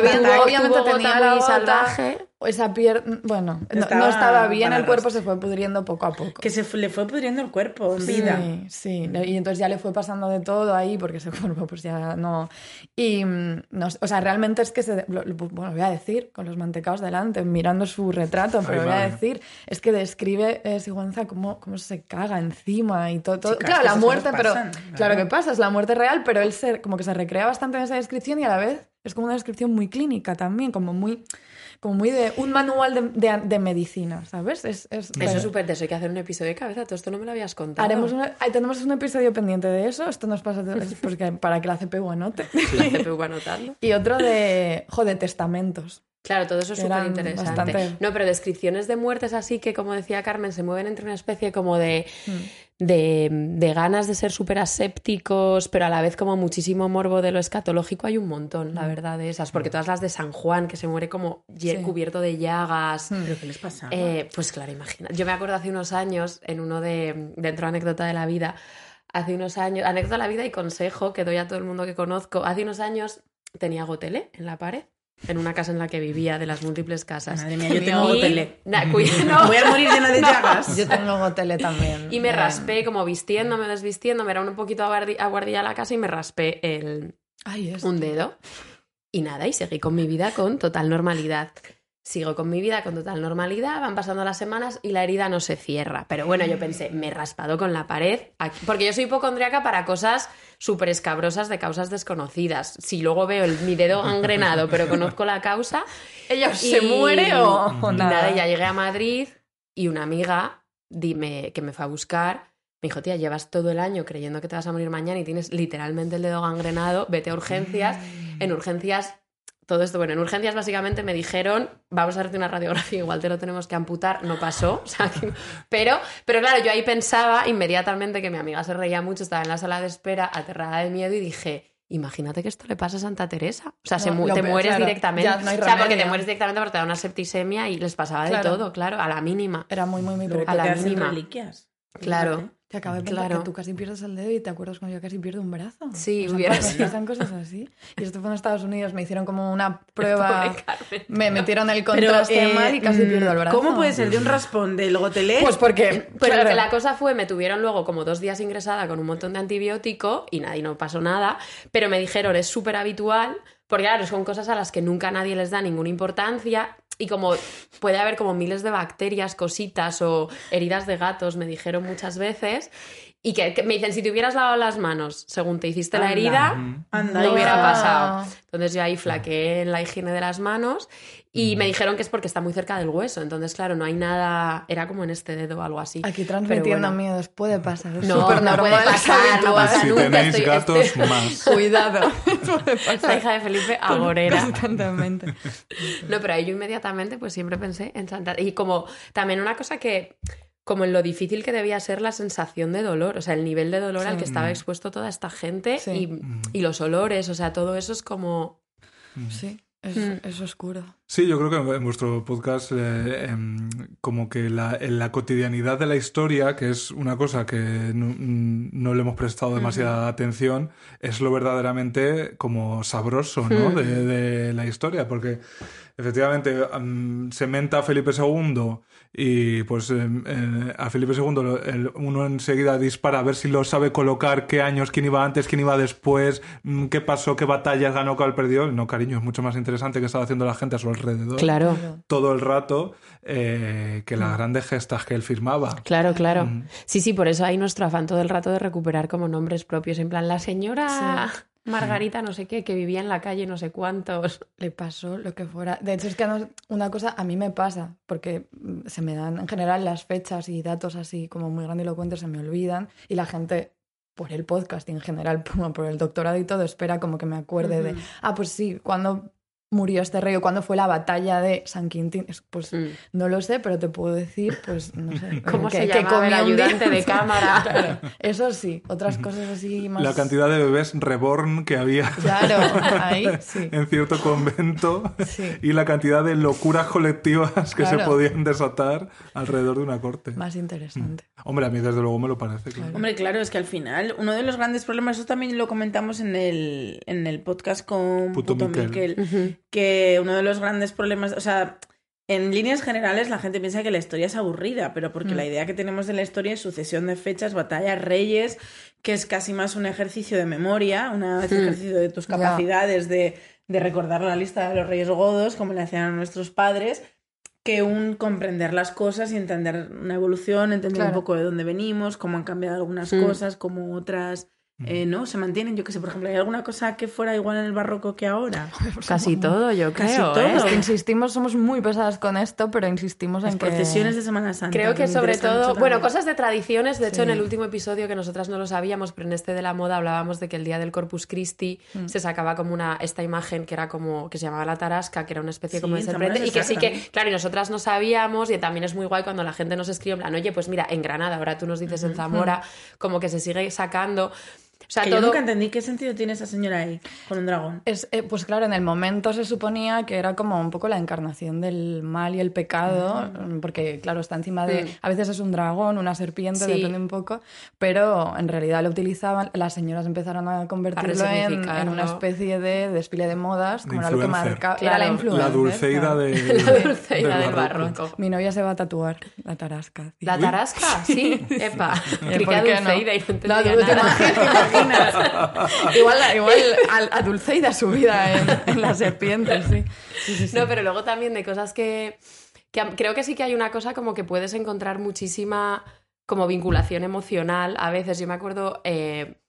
[SPEAKER 5] bien,
[SPEAKER 4] tuvo-
[SPEAKER 5] obviamente
[SPEAKER 4] tuvo
[SPEAKER 5] tenía la gota,
[SPEAKER 4] salvaje.
[SPEAKER 5] Esa pierna, bueno, no- no,
[SPEAKER 3] Estaba
[SPEAKER 5] bien, el cuerpo se fue pudriendo poco a poco.
[SPEAKER 3] Que se le fue pudriendo el cuerpo en vida.
[SPEAKER 5] Sí, sí, y entonces ya le fue pasando de todo ahí porque ese cuerpo pues ya no... Y, mm, no, o sea, realmente es que, se, lo, lo- bueno, voy a decir, con los mantecaos delante, mirando su retrato, pero
[SPEAKER 2] Ay,
[SPEAKER 5] voy a decir, es que describe eh, Sigüenza cómo, cómo se caga encima y todo. todo.
[SPEAKER 3] Chicas,
[SPEAKER 5] claro, la muerte, pero...
[SPEAKER 3] pasan,
[SPEAKER 5] Claro
[SPEAKER 3] claro.
[SPEAKER 5] que pasa, es la muerte real, pero él se, como que se recrea bastante en esa descripción y a la vez es como una descripción muy clínica también, como muy... Como muy de un manual de, de- de medicina, ¿sabes? Es, es-
[SPEAKER 4] Eso es súper... De eso hay que hacer un episodio de cabeza. Todo esto no me lo habías contado.
[SPEAKER 5] Haremos una- tenemos un episodio pendiente de eso. Esto nos pasa porque, para que la CPU anote.
[SPEAKER 4] La CPU anotando.
[SPEAKER 5] Y otro de, joder, testamentos.
[SPEAKER 4] Claro, todo eso es súper interesante.
[SPEAKER 5] bastante-
[SPEAKER 4] No, pero descripciones de muertes así que, como decía Carmen, se mueven entre una especie como de,
[SPEAKER 5] Mm.
[SPEAKER 4] De, de ganas de ser súper asépticos, pero a la vez como muchísimo morbo de lo escatológico, hay un montón, la verdad, de esas. Porque todas las de San Juan, que se muere como
[SPEAKER 5] Sí.
[SPEAKER 4] cubierto de llagas.
[SPEAKER 3] ¿Pero qué les pasa?
[SPEAKER 4] Eh, pues claro, imagina. Yo me acuerdo hace unos años, en uno de dentro de anécdota de la vida, hace unos años, anécdota de la vida y consejo que doy a todo el mundo que conozco. Hace unos años tenía gotele en la pared, en una casa en la que vivía, de las múltiples casas.
[SPEAKER 3] Madre mía, yo tengo
[SPEAKER 4] Y-
[SPEAKER 3] gotele.
[SPEAKER 4] Na- cuida- no.
[SPEAKER 3] Voy a morir llena de llagas.
[SPEAKER 5] Yo tengo gotele también.
[SPEAKER 4] Y me
[SPEAKER 5] Eh,
[SPEAKER 4] raspé como vistiéndome, desvistiéndome, era un poquito aguardi- aguardilla la casa y me raspé el,
[SPEAKER 5] Ay,
[SPEAKER 4] un dedo. Y nada, y seguí con mi vida con total normalidad. Sigo con mi vida con total normalidad, van pasando las semanas y la herida no se cierra. Pero bueno, yo pensé, me he raspado con la pared. aquí- Porque yo soy hipocondriaca para cosas súper escabrosas de causas desconocidas. Si luego veo el- mi dedo gangrenado, pero conozco la causa.
[SPEAKER 5] ¿Ella se muere o, o
[SPEAKER 4] y
[SPEAKER 5] nada?
[SPEAKER 4] nada, ya llegué a Madrid y una amiga dime, que me fue a buscar me dijo, tía, llevas todo el año creyendo que te vas a morir mañana y tienes literalmente el dedo gangrenado, vete a urgencias. En urgencias, todo esto, bueno, en urgencias básicamente me dijeron, vamos a hacerte una radiografía, igual te lo tenemos que amputar, no pasó. o sea que- pero, pero claro, yo ahí pensaba inmediatamente que mi amiga se reía mucho, estaba en la sala de espera, aterrada de miedo y dije... Imagínate que esto le pasa a Santa Teresa. O sea, se mu- te mueres
[SPEAKER 5] claro,
[SPEAKER 4] directamente.
[SPEAKER 5] no
[SPEAKER 4] o sea, porque te mueres directamente porque te da una septicemia y les pasaba de
[SPEAKER 5] Claro.
[SPEAKER 4] todo, claro, a la mínima.
[SPEAKER 5] Era muy, muy, muy
[SPEAKER 4] a la mínima.
[SPEAKER 3] reliquias.
[SPEAKER 4] Claro.
[SPEAKER 5] Te acabo de
[SPEAKER 4] Claro.
[SPEAKER 5] que tú casi pierdes el dedo y te acuerdas cuando yo casi pierdo un brazo.
[SPEAKER 4] Sí,
[SPEAKER 5] O sea,
[SPEAKER 4] hubiera sido.
[SPEAKER 5] pasan cosas así. Y esto fue en Estados Unidos, me hicieron como una prueba. Me metieron el
[SPEAKER 3] Pero,
[SPEAKER 5] contraste
[SPEAKER 3] eh,
[SPEAKER 5] mal y casi pierdo el brazo.
[SPEAKER 3] ¿Cómo puede ser de un raspón del gotelé?
[SPEAKER 5] Pues porque. Claro,
[SPEAKER 4] que la cosa fue, me tuvieron luego como dos días ingresada con un montón de antibiótico y nadie no pasó nada, pero me dijeron es súper habitual, porque claro, son cosas a las que nunca nadie les da ninguna importancia y como puede haber como miles de bacterias, cositas o heridas de gatos, me dijeron muchas veces, y que, que me dicen, si te hubieras lavado las manos según te hiciste la
[SPEAKER 3] Anda.
[SPEAKER 4] herida,
[SPEAKER 3] Anda,
[SPEAKER 4] no
[SPEAKER 3] ya.
[SPEAKER 4] hubiera pasado. Entonces yo ahí flaqueé en la higiene de las manos y me dijeron que es porque está muy cerca del hueso. Entonces, claro, no hay nada. Era como en este dedo o algo así.
[SPEAKER 5] Aquí transmitiendo
[SPEAKER 4] bueno.
[SPEAKER 5] miedos puede pasar. Es
[SPEAKER 4] No, no puede pasar, no pasa
[SPEAKER 2] si
[SPEAKER 4] nunca,
[SPEAKER 2] tenéis
[SPEAKER 4] estoy-
[SPEAKER 2] gatos,
[SPEAKER 4] estoy-
[SPEAKER 2] más.
[SPEAKER 5] Cuidado. pasar.
[SPEAKER 4] hija de Felipe Agorera.
[SPEAKER 5] Constantemente.
[SPEAKER 4] No, pero ahí yo inmediatamente pues siempre pensé en Santa Y como también una cosa que, como en lo difícil que debía ser la sensación de dolor, o sea, el nivel de dolor al
[SPEAKER 5] Sí.
[SPEAKER 4] que estaba expuesto toda esta gente
[SPEAKER 5] Sí.
[SPEAKER 4] y, y los olores, o sea, todo eso es como...
[SPEAKER 5] Sí, es,
[SPEAKER 4] Mm.
[SPEAKER 5] es oscuro.
[SPEAKER 2] Sí, yo creo que en vuestro podcast, eh, em, como que la, en la cotidianidad de la historia, que es una cosa que no, mm, no le hemos prestado demasiada atención, es lo verdaderamente como sabroso ¿no? De, de la historia, porque efectivamente mm, se menta a Felipe II y pues em, eh, a Felipe II lo- el- uno enseguida dispara a ver si lo sabe colocar, qué años, quién iba antes, quién iba después, mm, qué pasó, qué batallas ganó, cuál perdió. No, cariño, es mucho más interesante que estaba haciendo la gente a su alrededor
[SPEAKER 4] Claro,
[SPEAKER 2] todo el rato eh, que las grandes gestas que él firmaba.
[SPEAKER 4] claro, claro.
[SPEAKER 2] Mm.
[SPEAKER 4] Sí, sí, por eso hay nuestro afán todo el rato de recuperar como nombres propios, en plan la señora Margarita no sé qué, que vivía en la calle no sé cuántos.
[SPEAKER 5] Le pasó lo que fuera. De hecho, es que no- una cosa a mí me pasa, porque mm, se me dan en general las fechas y datos así como muy grandilocuentes, se me olvidan, y la gente, por el podcast y en general, por, por el doctorado y todo, espera como que me acuerde de, ah, pues sí, cuando murió este rey o cuándo fue la batalla de San Quintín. Es- Pues
[SPEAKER 4] Mm.
[SPEAKER 5] no lo sé, pero te puedo decir, pues no sé.
[SPEAKER 4] ¿Cómo
[SPEAKER 5] que-
[SPEAKER 4] se
[SPEAKER 5] que
[SPEAKER 4] llamaba el
[SPEAKER 5] un día.
[SPEAKER 4] ayudante de cámara?
[SPEAKER 5] Claro, eso sí, otras cosas así más...
[SPEAKER 2] La cantidad de bebés reborn que había
[SPEAKER 5] Claro, ahí sí.
[SPEAKER 2] en cierto convento
[SPEAKER 5] Sí.
[SPEAKER 2] y la cantidad de locuras colectivas que se podían desatar alrededor de una corte.
[SPEAKER 5] Más interesante.
[SPEAKER 2] Hombre, a mí desde luego me lo parece. Claro.
[SPEAKER 3] Hombre, claro, es que al final uno de los grandes problemas, eso también lo comentamos en el, en el podcast con
[SPEAKER 2] Puto
[SPEAKER 3] Puto,
[SPEAKER 2] Miquel.
[SPEAKER 3] Que uno de los grandes problemas, o sea, en líneas generales la gente piensa que la historia es aburrida, pero porque
[SPEAKER 5] Mm.
[SPEAKER 3] la idea que tenemos de la historia es sucesión de fechas, batallas, reyes, que es casi más un ejercicio de memoria, un ejercicio de tus capacidades de, de recordar la lista de los reyes godos, como le hacían a nuestros padres, que un comprender las cosas y entender una evolución, entender
[SPEAKER 5] Claro.
[SPEAKER 3] un poco de dónde venimos, cómo han cambiado algunas
[SPEAKER 4] Mm.
[SPEAKER 3] cosas, cómo otras eh, ¿no? Se mantienen, yo qué sé, por ejemplo, ¿hay alguna cosa que fuera igual en el barroco que ahora?
[SPEAKER 4] Casi todo, yo
[SPEAKER 3] Casi
[SPEAKER 4] creo.
[SPEAKER 3] todo.
[SPEAKER 4] ¿eh?
[SPEAKER 5] Es que insistimos, somos muy pesadas con esto, pero insistimos en
[SPEAKER 3] Las
[SPEAKER 5] que...
[SPEAKER 3] procesiones de Semana Santa.
[SPEAKER 4] Creo que sobre todo, bueno, cosas de tradiciones, de hecho en el último episodio que nosotras no lo sabíamos, pero en este de la moda hablábamos de que el día del Corpus Christi
[SPEAKER 3] Mm.
[SPEAKER 4] se sacaba como una esta imagen que era como que se llamaba la tarasca, que era una especie
[SPEAKER 3] Sí,
[SPEAKER 4] como de serpiente
[SPEAKER 3] se
[SPEAKER 4] y que sí que, claro, y nosotras no sabíamos y también es muy guay cuando la gente nos escribe en plan, "Oye, pues mira, en Granada, ahora tú nos dices en Zamora", como que se sigue sacando sea,
[SPEAKER 3] Que yo
[SPEAKER 4] todo
[SPEAKER 3] nunca entendí qué sentido tiene esa señora ahí, con un dragón.
[SPEAKER 5] Es, eh, pues claro, en el momento se suponía que era como un poco la encarnación del mal y el pecado, porque claro, está encima de...
[SPEAKER 4] Mm.
[SPEAKER 5] A veces es un dragón, una serpiente,
[SPEAKER 4] Sí.
[SPEAKER 5] depende un poco, pero en realidad lo utilizaban, las señoras empezaron a convertirlo en, en una especie de desfile de modas, como era lo que marcaba...
[SPEAKER 4] Claro.
[SPEAKER 5] Era la influencia.
[SPEAKER 2] La dulceida de,
[SPEAKER 4] la dulceida del barroco.
[SPEAKER 5] Mi novia se va a tatuar la tarasca.
[SPEAKER 4] La tarasca, sí, epa.
[SPEAKER 5] ¿por qué no?
[SPEAKER 4] Dulceida y no entendía
[SPEAKER 5] La Dulce- igual igual a, a Dulceida su vida en, en la serpiente, sí. Sí, sí, sí.
[SPEAKER 4] No, pero luego también de cosas que, que creo que sí que hay una cosa como que puedes encontrar muchísima como vinculación emocional. A veces yo me acuerdo eh,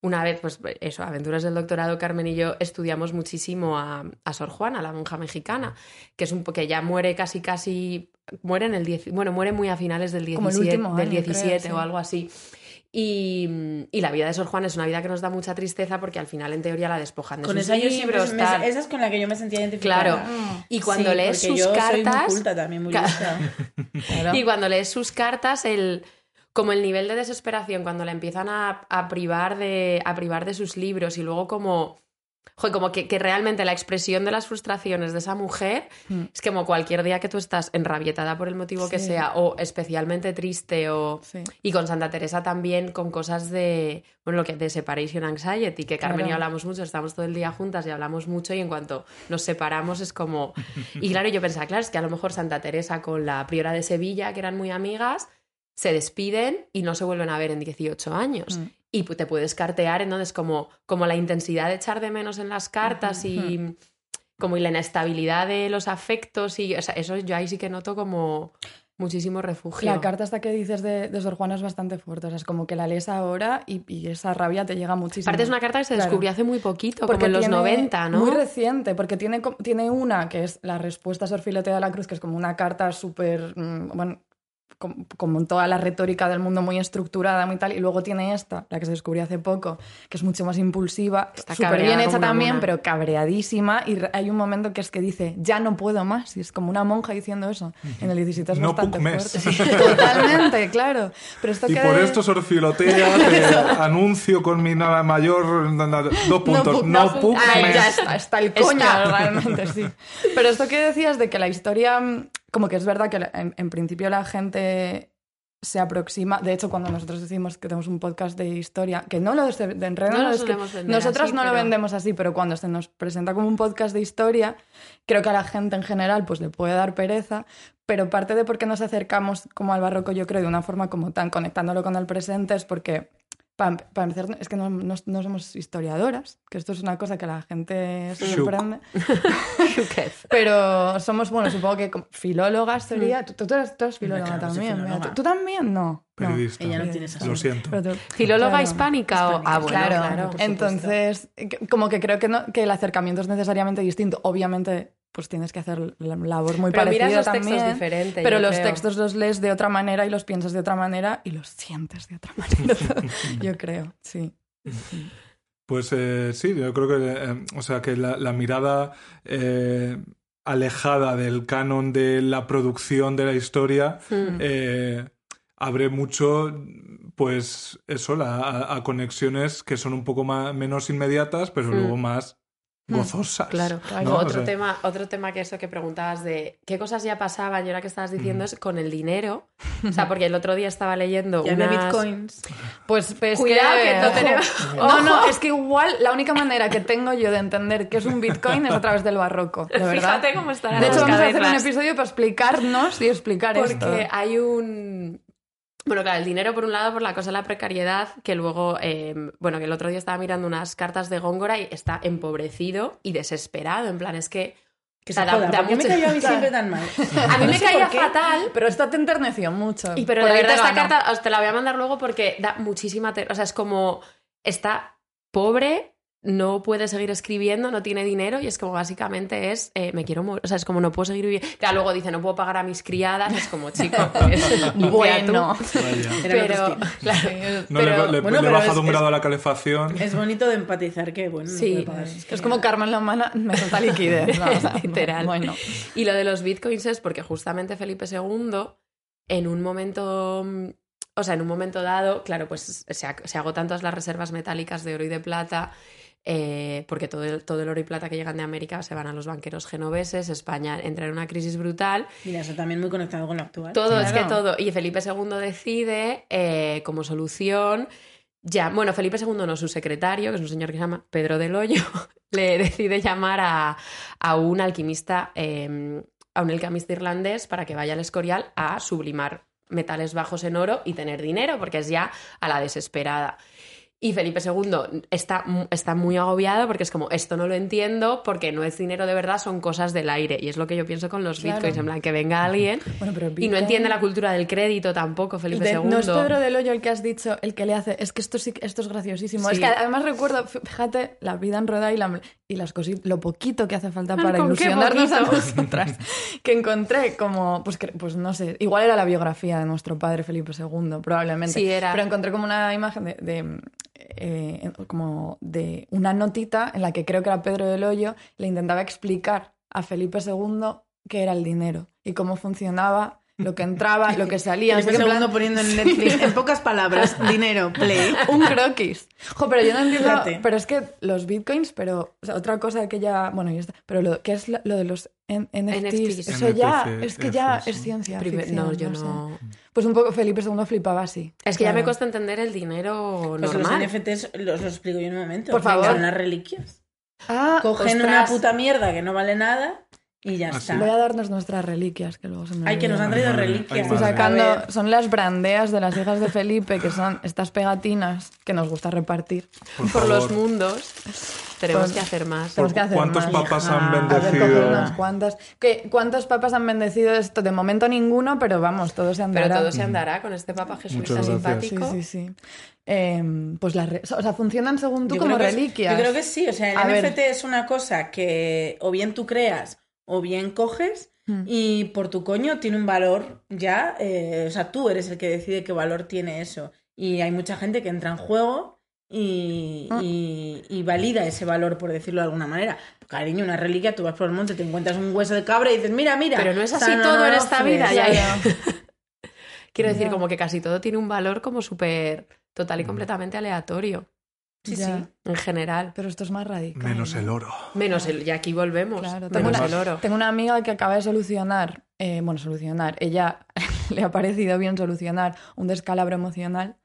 [SPEAKER 4] una vez, pues eso, Aventuras del Doctorado, Carmen y yo estudiamos muchísimo a, a Sor Juana, la monja mexicana, que es un que ya muere casi casi muere en el 10, bueno, muere muy a finales del
[SPEAKER 5] Como el
[SPEAKER 4] 17,
[SPEAKER 5] último
[SPEAKER 4] del
[SPEAKER 5] año, creo,
[SPEAKER 4] 17
[SPEAKER 5] sí.
[SPEAKER 4] o algo así. Y, y la vida de Sor Juana es una vida que nos da mucha tristeza porque al final en teoría la despojan de
[SPEAKER 3] Con
[SPEAKER 4] sus libros,
[SPEAKER 3] me-
[SPEAKER 4] tal.
[SPEAKER 3] esa es con la que yo me sentía identificada.
[SPEAKER 4] Claro. Y cuando
[SPEAKER 3] Sí,
[SPEAKER 4] lees sus
[SPEAKER 3] yo soy muy
[SPEAKER 4] cartas.
[SPEAKER 3] culta también, muy
[SPEAKER 4] Ca-
[SPEAKER 3] lista.
[SPEAKER 5] Claro.
[SPEAKER 4] Y cuando lees sus cartas, el como el nivel de desesperación cuando la empiezan a, a privar de a privar de sus libros y luego como joder, como que, que realmente la expresión de las frustraciones de esa mujer
[SPEAKER 5] Mm.
[SPEAKER 4] es como cualquier día que tú estás enrabietada por el motivo que
[SPEAKER 5] Sí.
[SPEAKER 4] sea o especialmente triste o
[SPEAKER 5] Sí.
[SPEAKER 4] y con Santa Teresa también con cosas de bueno lo que de separation anxiety que Carmen y yo
[SPEAKER 5] Claro.
[SPEAKER 4] hablamos mucho estamos todo el día juntas y hablamos mucho y en cuanto nos separamos es como y claro yo pensaba claro es que a lo mejor Santa Teresa con la priora de Sevilla que eran muy amigas se despiden y no se vuelven a ver en 18 años
[SPEAKER 5] Mm.
[SPEAKER 4] y te puedes cartear entonces como como la intensidad de echar de menos en las cartas y como y la inestabilidad de los afectos y o sea, eso yo ahí sí que noto como muchísimo refugio
[SPEAKER 5] La carta hasta que dices de, de Sor Juana es bastante fuerte. O sea, es como que la lees ahora y, y esa rabia te llega muchísimo.
[SPEAKER 4] Aparte es una carta que se
[SPEAKER 5] Claro.
[SPEAKER 4] descubrió hace muy poquito,
[SPEAKER 5] Porque
[SPEAKER 4] como en los
[SPEAKER 5] tiene-
[SPEAKER 4] 90, ¿no?
[SPEAKER 5] Muy reciente, porque tiene, tiene una que es la respuesta a Sor Filotea de la Cruz, que es como una carta súper, mm, bueno, com- como toda la retórica del mundo muy estructurada, muy tal, y luego tiene esta, la que se descubrió hace poco, que es mucho más impulsiva,
[SPEAKER 4] Está
[SPEAKER 5] súper bien hecha también,
[SPEAKER 4] mona.
[SPEAKER 5] pero cabreadísima, y hay un momento que es que dice, ya no puedo más, y es como una monja diciendo eso, en el 17 es
[SPEAKER 2] No
[SPEAKER 5] bastante fuerte. Totalmente, claro. Pero esto
[SPEAKER 2] Y
[SPEAKER 5] que
[SPEAKER 2] por
[SPEAKER 5] de-
[SPEAKER 2] esto, Sor Filotea, te anuncio con mi nada mayor dos puntos.
[SPEAKER 5] puc-
[SPEAKER 2] No,
[SPEAKER 5] puc-
[SPEAKER 2] puc
[SPEAKER 5] Ay,
[SPEAKER 2] més.
[SPEAKER 5] ya está, está el coño,
[SPEAKER 4] Está.
[SPEAKER 5] realmente, sí. Pero esto que decías de que la historia, mm, como que es verdad que en, en principio la gente se aproxima. De hecho, cuando nosotros decimos que tenemos un podcast de historia, que no lo de, de enredo,
[SPEAKER 4] No
[SPEAKER 5] es que nosotras
[SPEAKER 4] así,
[SPEAKER 5] no lo vendemos así, pero cuando se nos presenta como un podcast de historia, creo que a la gente en general pues le puede dar pereza, pero parte de por qué nos acercamos como al barroco, yo creo, de una forma como tan conectándolo con el presente, es porque para empezar, es que no, no- no somos historiadoras, que esto es una cosa que a la gente se sorprende. Pero somos, bueno, supongo que como filólogas sería. Tú, tú eres, tú eres filóloga
[SPEAKER 3] claro
[SPEAKER 5] también.
[SPEAKER 3] filóloga.
[SPEAKER 5] ¿Tú, tú también? No. no.
[SPEAKER 2] Periodista.
[SPEAKER 3] Ella no tiene esa
[SPEAKER 2] Lo siento.
[SPEAKER 5] Pero tú-
[SPEAKER 4] ¿Filóloga
[SPEAKER 5] claro.
[SPEAKER 4] hispánica, o...? Ah, bueno,
[SPEAKER 5] claro,
[SPEAKER 4] claro.
[SPEAKER 5] entonces, como que creo que, no, que el acercamiento es necesariamente distinto. Obviamente, pues tienes que hacer la labor muy
[SPEAKER 4] Pero
[SPEAKER 5] parecida
[SPEAKER 4] miras los textos
[SPEAKER 5] también.
[SPEAKER 4] diferente,
[SPEAKER 5] Pero los
[SPEAKER 4] creo.
[SPEAKER 5] textos los lees de otra manera y los piensas de otra manera y los sientes de otra manera. yo creo, sí.
[SPEAKER 2] Pues eh, sí, yo creo que, eh, o sea, que la, la mirada eh, alejada del canon de la producción de la historia
[SPEAKER 4] Hmm.
[SPEAKER 2] eh, abre mucho, pues eso, la- a, a conexiones que son un poco más, menos inmediatas, pero
[SPEAKER 4] Hmm.
[SPEAKER 2] luego más gozosas.
[SPEAKER 4] Claro.
[SPEAKER 2] ¿no? O
[SPEAKER 4] Otro,
[SPEAKER 2] sea,
[SPEAKER 4] tema, otro tema que eso que preguntabas de qué cosas ya pasaban y ahora que estabas diciendo es con el dinero. O sea, porque el otro día estaba leyendo
[SPEAKER 3] Ya
[SPEAKER 4] unas...
[SPEAKER 3] bitcoins.
[SPEAKER 5] Pues, pues
[SPEAKER 4] Cuidado,
[SPEAKER 5] que,
[SPEAKER 4] que no tenemos-
[SPEAKER 5] No, no, es que igual la única manera que tengo yo de entender qué es un Bitcoin es a través del barroco, de verdad.
[SPEAKER 4] Fíjate cómo estarán
[SPEAKER 5] De hecho, vamos a hacer un episodio para explicarnos y explicar esto.
[SPEAKER 4] Porque hay un... Bueno, claro, el dinero por un lado, por la cosa de la precariedad, que luego, eh, bueno, que el otro día estaba mirando unas cartas de Góngora y está empobrecido y desesperado, en plan, es que...
[SPEAKER 3] Se
[SPEAKER 4] da-
[SPEAKER 3] joda,
[SPEAKER 4] da
[SPEAKER 3] ¿por qué me cayó a mí siempre tan mal?
[SPEAKER 4] A mí
[SPEAKER 5] No
[SPEAKER 4] me caía
[SPEAKER 5] qué,
[SPEAKER 4] fatal,
[SPEAKER 5] Pero esta te enterneció mucho.
[SPEAKER 4] Y pero
[SPEAKER 5] ahí
[SPEAKER 4] verdad esta carta os te la voy a mandar luego porque da muchísima... ter- O sea, es como... está pobre, no puede seguir escribiendo, no tiene dinero y es como básicamente es, eh, me quiero morir, o sea, es como no puedo seguir viviendo. Claro, luego dice, no puedo pagar a mis criadas, es como, chico, pues,
[SPEAKER 5] Bueno.
[SPEAKER 4] Pero, claro,
[SPEAKER 2] No,
[SPEAKER 4] pero-
[SPEAKER 2] le, le-
[SPEAKER 3] bueno,
[SPEAKER 2] le
[SPEAKER 3] pero
[SPEAKER 2] baja
[SPEAKER 3] es-
[SPEAKER 2] un grado
[SPEAKER 3] es-
[SPEAKER 2] a la calefacción.
[SPEAKER 3] Es bonito de empatizar que, bueno, no
[SPEAKER 4] Sí.
[SPEAKER 3] sus
[SPEAKER 5] Es
[SPEAKER 3] criadas.
[SPEAKER 5] como Carmen la humana me falta liquidez. ¿no? O sea,
[SPEAKER 4] Literal.
[SPEAKER 5] Bueno.
[SPEAKER 4] Y lo de los bitcoins es porque justamente Felipe II, en un momento, mm, o sea, en un momento dado, claro, pues se, ag- se agotan todas las reservas metálicas de oro y de plata, eh, porque todo el, todo el oro y plata que llegan de América se van a los banqueros genoveses, España entra en una crisis brutal,
[SPEAKER 3] Mira, eso también muy conectado con lo actual.
[SPEAKER 4] todo, es que todo. Y Felipe II decide, eh, como solución, ya, bueno, Felipe II no, su secretario, que es un señor que se llama Pedro del Hoyo, le decide llamar a, a un alquimista, eh, a un alquimista irlandés para que vaya al Escorial a sublimar metales bajos en oro y tener dinero, porque es ya a la desesperada. Y Felipe II está, está muy agobiado porque es como, esto no lo entiendo porque no es dinero de verdad, son cosas del aire. Y es lo que yo pienso con los
[SPEAKER 5] Claro.
[SPEAKER 4] bitcoins, en plan, que venga alguien
[SPEAKER 5] Bueno, pero
[SPEAKER 4] y no entiende la cultura del crédito tampoco, Felipe
[SPEAKER 5] De-
[SPEAKER 4] II.
[SPEAKER 5] no es Pedro del Hoyo el que has dicho, el que le hace. Es que esto sí, esto es graciosísimo.
[SPEAKER 4] Sí.
[SPEAKER 5] Es que además recuerdo, fíjate, la vida en Rhode Island y las cositas, lo poquito que hace falta para
[SPEAKER 4] ¿con qué
[SPEAKER 5] ilusionarnos a nosotras. que encontré como, pues, que- pues no sé, igual era la biografía de nuestro padre Felipe II, probablemente.
[SPEAKER 4] Sí, era.
[SPEAKER 5] Pero encontré como una imagen de, de, eh, como de una notita en la que creo que era Pedro del Hoyo, le intentaba explicar a Felipe II qué era el dinero y cómo funcionaba, lo que entraba, lo que salía. no sé qué, plan-
[SPEAKER 3] poniendo en Netflix, en pocas palabras, dinero, play.
[SPEAKER 5] un croquis. Jo, pero yo no entiendo. Pero es que los bitcoins, pero o sea, otra cosa que ya. Bueno, y está. Pero lo que es lo, lo de los N- NFTs,
[SPEAKER 4] NFTs.
[SPEAKER 5] eso ya.
[SPEAKER 2] NFTs,
[SPEAKER 5] Es que ya es ciencia.
[SPEAKER 4] Primer-
[SPEAKER 5] ficción,
[SPEAKER 4] no, yo no.
[SPEAKER 5] Pues un poco Felipe II flipaba así.
[SPEAKER 4] Es que ya me cuesta entender el dinero
[SPEAKER 3] Pues
[SPEAKER 4] normal.
[SPEAKER 3] los NFTs los, los explico yo en un momento.
[SPEAKER 5] Por favor.
[SPEAKER 3] Son las reliquias.
[SPEAKER 5] Ah,
[SPEAKER 3] Cogen
[SPEAKER 4] ostras.
[SPEAKER 3] una puta mierda que no vale nada y ya
[SPEAKER 2] Ah,
[SPEAKER 3] está.
[SPEAKER 2] sí.
[SPEAKER 5] Voy a darnos nuestras reliquias, que luego se me
[SPEAKER 3] Ay, que nos han traído reliquias.
[SPEAKER 5] Estoy sacando, son las brandeas de las hijas de Felipe, que son estas pegatinas que nos gusta repartir.
[SPEAKER 2] Por,
[SPEAKER 4] Por los mundos. Tenemos
[SPEAKER 5] Pues-
[SPEAKER 4] que hacer más.
[SPEAKER 5] Tenemos que hacer
[SPEAKER 2] ¿Cuántos
[SPEAKER 5] más.
[SPEAKER 2] papas han bendecido?
[SPEAKER 5] unas cuantas. ¿Qué, ¿Cuántos papas han bendecido esto? De momento ninguno, pero vamos, todo se andará.
[SPEAKER 4] Pero todo se andará con este papa jesuita simpático.
[SPEAKER 5] Sí, sí, sí. Eh, pues las re- o sea, funcionan según tú
[SPEAKER 3] Yo
[SPEAKER 5] como
[SPEAKER 3] que es-
[SPEAKER 5] reliquias.
[SPEAKER 3] yo creo que sí, o sea, el
[SPEAKER 5] A ver.
[SPEAKER 3] NFT es una cosa que o bien tú creas o bien coges
[SPEAKER 5] Hmm.
[SPEAKER 3] y por tu coño tiene un valor ya, eh, o sea, tú eres el que decide qué valor tiene eso. Y hay mucha gente que entra en juego y,
[SPEAKER 5] Ah.
[SPEAKER 3] y- y valida ese valor, por decirlo de alguna manera. Cariño, una reliquia, tú vas por el monte, te encuentras un hueso de cabra y dices, mira, mira.
[SPEAKER 4] Pero no es así todo en esta vida, ya,
[SPEAKER 3] Claro.
[SPEAKER 4] ya. Quiero decir,
[SPEAKER 5] Ya.
[SPEAKER 4] como que casi todo tiene un valor como súper total y completamente aleatorio.
[SPEAKER 3] Sí,
[SPEAKER 5] Ya.
[SPEAKER 3] sí.
[SPEAKER 4] En general.
[SPEAKER 5] Pero esto es más radical.
[SPEAKER 2] Menos
[SPEAKER 5] ¿no?
[SPEAKER 2] el oro.
[SPEAKER 4] Menos el. Y aquí volvemos.
[SPEAKER 5] Claro, tengo
[SPEAKER 4] menos
[SPEAKER 5] una,
[SPEAKER 4] el oro.
[SPEAKER 5] tengo una amiga que acaba de solucionar, eh, bueno, solucionar, ella le ha parecido bien solucionar un descalabro emocional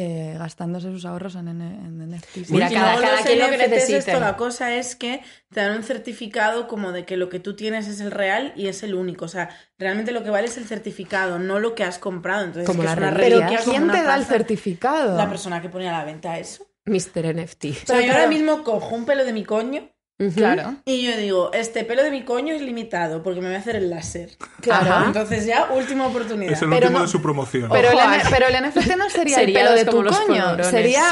[SPEAKER 5] eh, gastándose sus ahorros en, en, en NFTs.
[SPEAKER 4] Mira, cada-
[SPEAKER 3] luego
[SPEAKER 4] cada
[SPEAKER 3] los
[SPEAKER 4] quien lo que necesite.
[SPEAKER 3] Esto, la cosa es que te dan un certificado como de que lo que tú tienes es el real y es el único. O sea, realmente lo que vale es el certificado, no lo que has comprado. Entonces,
[SPEAKER 4] Como
[SPEAKER 3] que
[SPEAKER 4] la
[SPEAKER 3] es una.
[SPEAKER 5] Pero
[SPEAKER 3] como
[SPEAKER 5] ¿quién
[SPEAKER 3] una
[SPEAKER 5] te da el certificado?
[SPEAKER 3] La persona que pone a la venta eso.
[SPEAKER 4] Mr. NFT.
[SPEAKER 3] O sea,
[SPEAKER 5] Pero-
[SPEAKER 3] yo ahora mismo cojo un pelo de mi coño
[SPEAKER 5] Claro.
[SPEAKER 3] y yo digo, este pelo de mi coño es limitado porque me voy a hacer el láser.
[SPEAKER 5] Claro.
[SPEAKER 4] Ajá.
[SPEAKER 3] Entonces ya, última oportunidad.
[SPEAKER 2] Es el
[SPEAKER 5] Pero
[SPEAKER 2] último
[SPEAKER 5] no-
[SPEAKER 2] de su promoción.
[SPEAKER 5] Pero, el,
[SPEAKER 4] Ojo,
[SPEAKER 5] pero el NFT no sería,
[SPEAKER 4] Sería
[SPEAKER 5] el pelo
[SPEAKER 4] los-
[SPEAKER 5] de tu
[SPEAKER 4] los
[SPEAKER 5] coño.
[SPEAKER 4] colorones.
[SPEAKER 5] Sería.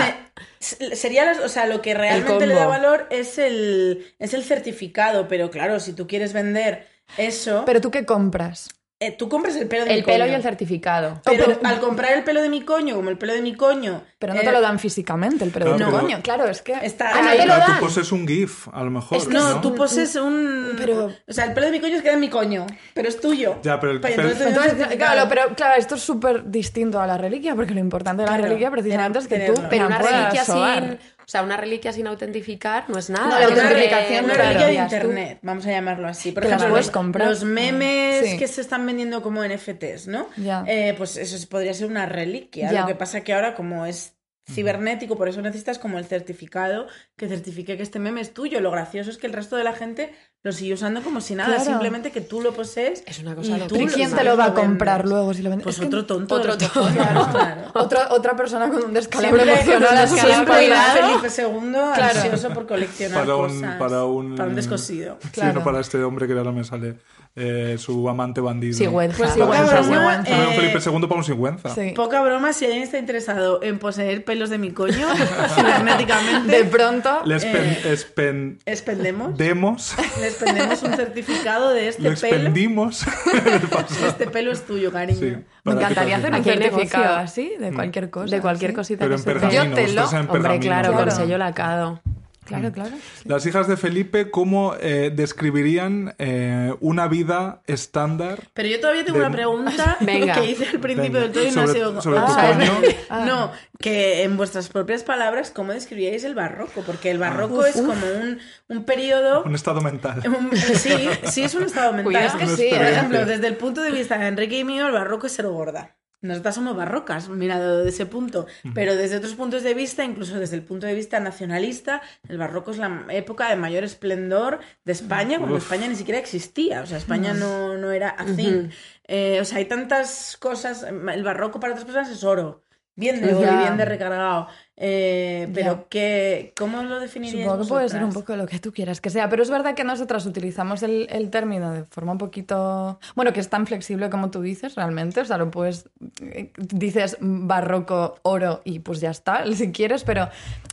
[SPEAKER 3] Se- Sería, las- o sea, lo que realmente le da valor es el, es el certificado, pero claro, si tú quieres vender eso,
[SPEAKER 5] Pero tú qué compras.
[SPEAKER 3] Eh, tú compras el pelo de
[SPEAKER 4] El
[SPEAKER 3] mi
[SPEAKER 4] pelo
[SPEAKER 3] coño.
[SPEAKER 4] y el certificado.
[SPEAKER 3] Pero
[SPEAKER 5] Oh, pero-
[SPEAKER 3] al comprar el pelo de mi coño, como el pelo de mi coño,
[SPEAKER 5] Pero no
[SPEAKER 3] eh,
[SPEAKER 5] te lo dan físicamente el pelo de
[SPEAKER 2] Claro,
[SPEAKER 5] tu
[SPEAKER 2] pero-
[SPEAKER 5] coño. Claro, es que.
[SPEAKER 3] Está-
[SPEAKER 5] Ah, no
[SPEAKER 3] ahí
[SPEAKER 5] te lo
[SPEAKER 2] Claro,
[SPEAKER 5] dan.
[SPEAKER 2] tú poses un GIF, a lo mejor.
[SPEAKER 5] Es que
[SPEAKER 3] No,
[SPEAKER 2] ¿no?
[SPEAKER 3] tú poses un.
[SPEAKER 5] Pero-
[SPEAKER 3] O sea, el pelo de mi coño es que es mi coño, pero es tuyo.
[SPEAKER 2] Ya, pero el
[SPEAKER 3] Pues
[SPEAKER 2] pelo-
[SPEAKER 3] entonces,
[SPEAKER 5] Entonces, claro, pero claro, esto es súper distinto a la reliquia, porque lo importante de la
[SPEAKER 3] Claro,
[SPEAKER 5] reliquia precisamente es que tú.
[SPEAKER 4] Pero una reliquia
[SPEAKER 5] sobar.
[SPEAKER 4] sin. O sea, una reliquia sin autentificar no es nada.
[SPEAKER 5] No, la
[SPEAKER 3] una,
[SPEAKER 5] autentificación,
[SPEAKER 3] una
[SPEAKER 5] claro.
[SPEAKER 3] reliquia de internet, vamos a llamarlo así. Por ejemplo,
[SPEAKER 5] puedes
[SPEAKER 3] los,
[SPEAKER 5] comprar.
[SPEAKER 3] los memes
[SPEAKER 5] Sí.
[SPEAKER 3] que se están vendiendo como NFTs, ¿no?
[SPEAKER 5] Ya.
[SPEAKER 3] Eh, pues eso podría ser una reliquia. Lo que pasa que ahora, como es cibernético, por eso necesitas como el certificado que certifique que este meme es tuyo. Lo gracioso es que el resto de la gente lo sigue usando como si nada,
[SPEAKER 5] Claro.
[SPEAKER 3] simplemente que tú lo posees.
[SPEAKER 4] Es una cosa
[SPEAKER 3] y tú
[SPEAKER 5] ¿Pero
[SPEAKER 3] lo-
[SPEAKER 5] quién te lo va a
[SPEAKER 3] vendes.
[SPEAKER 5] comprar luego si lo vendes?
[SPEAKER 3] Pues
[SPEAKER 5] Es
[SPEAKER 3] otro tonto.
[SPEAKER 4] otro tonto.
[SPEAKER 3] cojones, claro.
[SPEAKER 5] otra, otra persona con un descalabro emocional
[SPEAKER 3] siempre
[SPEAKER 5] cuidado.
[SPEAKER 3] Felipe II ansioso por coleccionar
[SPEAKER 2] Para un-
[SPEAKER 3] cosas.
[SPEAKER 2] para un-
[SPEAKER 3] Para un descosido.
[SPEAKER 2] Sí,
[SPEAKER 5] Claro.
[SPEAKER 2] no para este hombre que ahora me sale eh, su amante bandido.
[SPEAKER 4] Sigüenza.
[SPEAKER 3] Pues
[SPEAKER 5] Sigüenza,
[SPEAKER 3] poca broma,
[SPEAKER 5] sigüenza.
[SPEAKER 2] Para un
[SPEAKER 3] eh,
[SPEAKER 2] Felipe II para un sigüenza.
[SPEAKER 5] Sí.
[SPEAKER 3] Poca broma si alguien está interesado en poseer pelos de mi coño cibernéticamente.
[SPEAKER 5] De pronto,
[SPEAKER 2] Les
[SPEAKER 3] Eh,
[SPEAKER 2] pen-
[SPEAKER 3] Expendemos.
[SPEAKER 2] expendemos,
[SPEAKER 3] Les pendemos un certificado de este
[SPEAKER 2] lo
[SPEAKER 3] pelo.
[SPEAKER 2] expendimos.
[SPEAKER 3] Este pelo es tuyo, cariño.
[SPEAKER 2] Sí,
[SPEAKER 5] me encantaría hacer un certificado así, de cualquier cosa.
[SPEAKER 4] De cualquier
[SPEAKER 5] sí.
[SPEAKER 4] cosita
[SPEAKER 2] Pero
[SPEAKER 4] que
[SPEAKER 2] en
[SPEAKER 5] Yo te lo-
[SPEAKER 4] Hombre,
[SPEAKER 2] pergamino.
[SPEAKER 4] claro, con
[SPEAKER 5] Claro.
[SPEAKER 4] sello lacado.
[SPEAKER 5] Claro, claro.
[SPEAKER 2] Las hijas de Felipe, ¿cómo eh, describirían eh, una vida estándar?
[SPEAKER 3] Pero yo todavía tengo
[SPEAKER 2] De-
[SPEAKER 3] una pregunta
[SPEAKER 4] Venga.
[SPEAKER 3] que hice al principio
[SPEAKER 2] Venga.
[SPEAKER 3] del todo y no ha
[SPEAKER 2] Sobre-
[SPEAKER 3] sido...
[SPEAKER 2] sobre tu
[SPEAKER 3] Ah,
[SPEAKER 2] coño.
[SPEAKER 3] No, que en vuestras propias palabras, ¿cómo describíais el barroco? Porque el barroco es como un, un periodo...
[SPEAKER 2] Un estado mental.
[SPEAKER 3] un- sí, sí es un estado mental.
[SPEAKER 5] Cuidado.
[SPEAKER 3] Es que sí, por ejemplo, desde el punto de vista de Enrique y mío, el barroco es ser gorda. Nosotras somos barrocas, mirado desde ese punto. Pero desde otros puntos de vista, incluso desde el punto de vista nacionalista, el barroco es la época de mayor esplendor de España, cuando
[SPEAKER 2] Uf.
[SPEAKER 3] España ni siquiera existía. O sea, España no, no era a thing. Eh, o sea, hay tantas cosas. El barroco para otras personas es oro. Bien de bien de recargado. Eh, pero. ¿qué, ¿cómo lo definiríais
[SPEAKER 5] Supongo que puede ser un poco lo que tú quieras que sea, pero es verdad que nosotras utilizamos el, el término de forma un poquito... Bueno, que es tan flexible como tú dices realmente, o sea, lo puedes... eh, Dices barroco, oro y pues ya está, si quieres, pero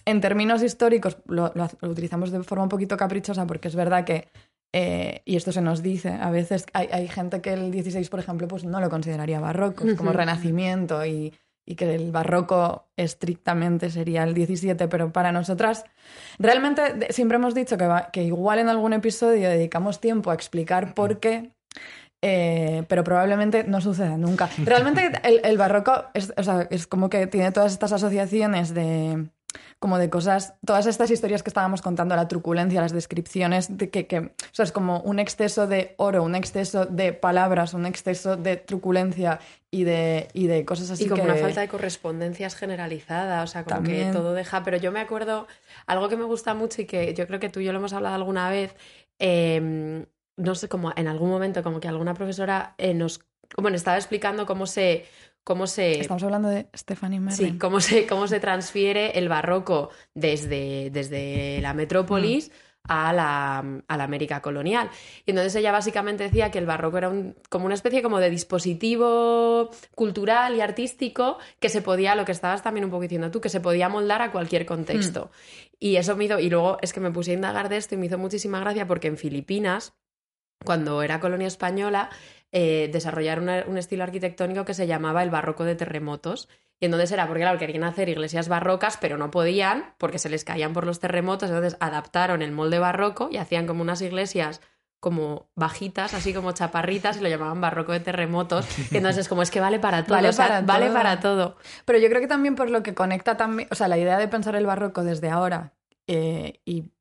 [SPEAKER 5] en términos históricos lo, lo- lo utilizamos de forma un poquito caprichosa porque es verdad que... eh, y esto se nos dice, a veces hay, hay gente que el 16, por ejemplo, pues no lo consideraría barroco, es como renacimiento y, y que el barroco estrictamente sería el 17, pero para nosotras realmente siempre hemos dicho que, va- que igual en algún episodio dedicamos tiempo a explicar por qué. eh, pero probablemente no suceda nunca. Realmente el, el barroco es, o sea, es como que tiene todas estas asociaciones de como de cosas, todas estas historias que estábamos contando, la truculencia, las descripciones, de que, que o sea, es como un exceso de oro, un exceso de palabras, un exceso de truculencia y de, y de cosas así
[SPEAKER 4] y como
[SPEAKER 5] que...
[SPEAKER 4] una falta de correspondencias generalizada, o sea, como
[SPEAKER 5] También.
[SPEAKER 4] que todo deja. Pero yo me acuerdo, algo que me gusta mucho y que yo creo que tú y yo lo hemos hablado alguna vez, eh, no sé, como en algún momento, como que alguna profesora eh, nos, bueno, estaba explicando cómo se, cómo se,
[SPEAKER 5] Estamos hablando de Stephanie Merrin.
[SPEAKER 4] sí, cómo se, cómo se transfiere el barroco desde, desde la metrópolis. A la, a la América colonial. Y entonces ella básicamente decía que el barroco era un- como una especie como de dispositivo cultural y artístico que se podía, lo que estabas también un poco diciendo tú, que se podía moldar a cualquier contexto. Y eso me hizo, y luego es que me puse a indagar de esto y me hizo muchísima gracia porque en Filipinas, cuando era colonia española, eh, desarrollaron una- un estilo arquitectónico que se llamaba el barroco de terremotos. Y entonces era porque, claro, querían hacer iglesias barrocas, pero no podían porque se les caían por los terremotos. Entonces adaptaron el molde barroco y hacían como unas iglesias como bajitas, así como chaparritas, y lo llamaban barroco de terremotos. Y entonces es como, es que vale para todo,
[SPEAKER 5] Vale
[SPEAKER 4] o sea,
[SPEAKER 5] para
[SPEAKER 4] vale
[SPEAKER 5] todo.
[SPEAKER 4] para todo.
[SPEAKER 5] Pero yo creo que también por lo que conecta también, o sea, la idea de pensar el barroco desde ahora eh, y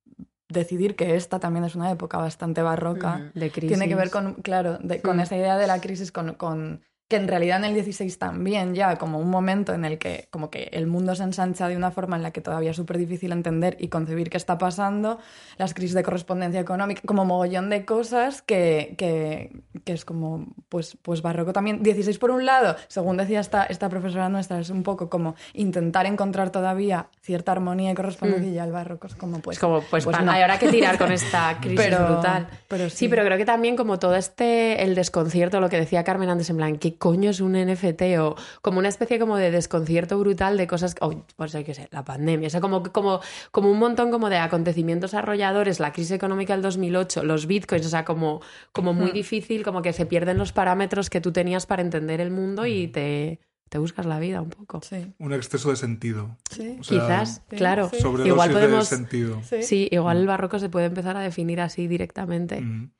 [SPEAKER 5] decidir que esta también es una época bastante barroca,
[SPEAKER 4] De crisis.
[SPEAKER 5] tiene que ver con, claro, de- con esa idea de la crisis, con, con- que en realidad en el 16 también ya, como un momento en el que como que el mundo se ensancha de una forma en la que todavía es súper difícil entender y concebir qué está pasando, las crisis de correspondencia económica, como mogollón de cosas que, que, que es como, pues, pues barroco también. 16 por un lado, según decía esta, esta profesora nuestra, es un poco como intentar encontrar todavía cierta armonía y correspondencia y ya el barroco es como pues...
[SPEAKER 4] Es como, pues,
[SPEAKER 5] pues no.
[SPEAKER 4] hay ahora que tirar con esta crisis
[SPEAKER 5] Pero-
[SPEAKER 4] brutal.
[SPEAKER 5] pero
[SPEAKER 4] sí.
[SPEAKER 5] sí.
[SPEAKER 4] pero creo que también como todo este, el desconcierto, lo que decía Carmen antes, en plan, ¿qué coño es un NFT? O como una especie como de desconcierto brutal de cosas, oh, pues yo qué sé, la pandemia, o sea, como, como, como un montón como de acontecimientos arrolladores, la crisis económica del 2008, los bitcoins, o sea, como, como muy difícil, como que se pierden los parámetros que tú tenías para entender el mundo y te, te buscas la vida un poco.
[SPEAKER 5] Sí,
[SPEAKER 2] Un exceso de sentido.
[SPEAKER 5] sí.
[SPEAKER 2] O sea,
[SPEAKER 4] Quizás,
[SPEAKER 5] sí,
[SPEAKER 4] claro.
[SPEAKER 5] sí.
[SPEAKER 2] Sobredosis
[SPEAKER 4] Igual podemos...
[SPEAKER 2] de sentido.
[SPEAKER 5] Sí.
[SPEAKER 4] Sí, igual el barroco se puede empezar a definir así directamente.
[SPEAKER 2] Mm.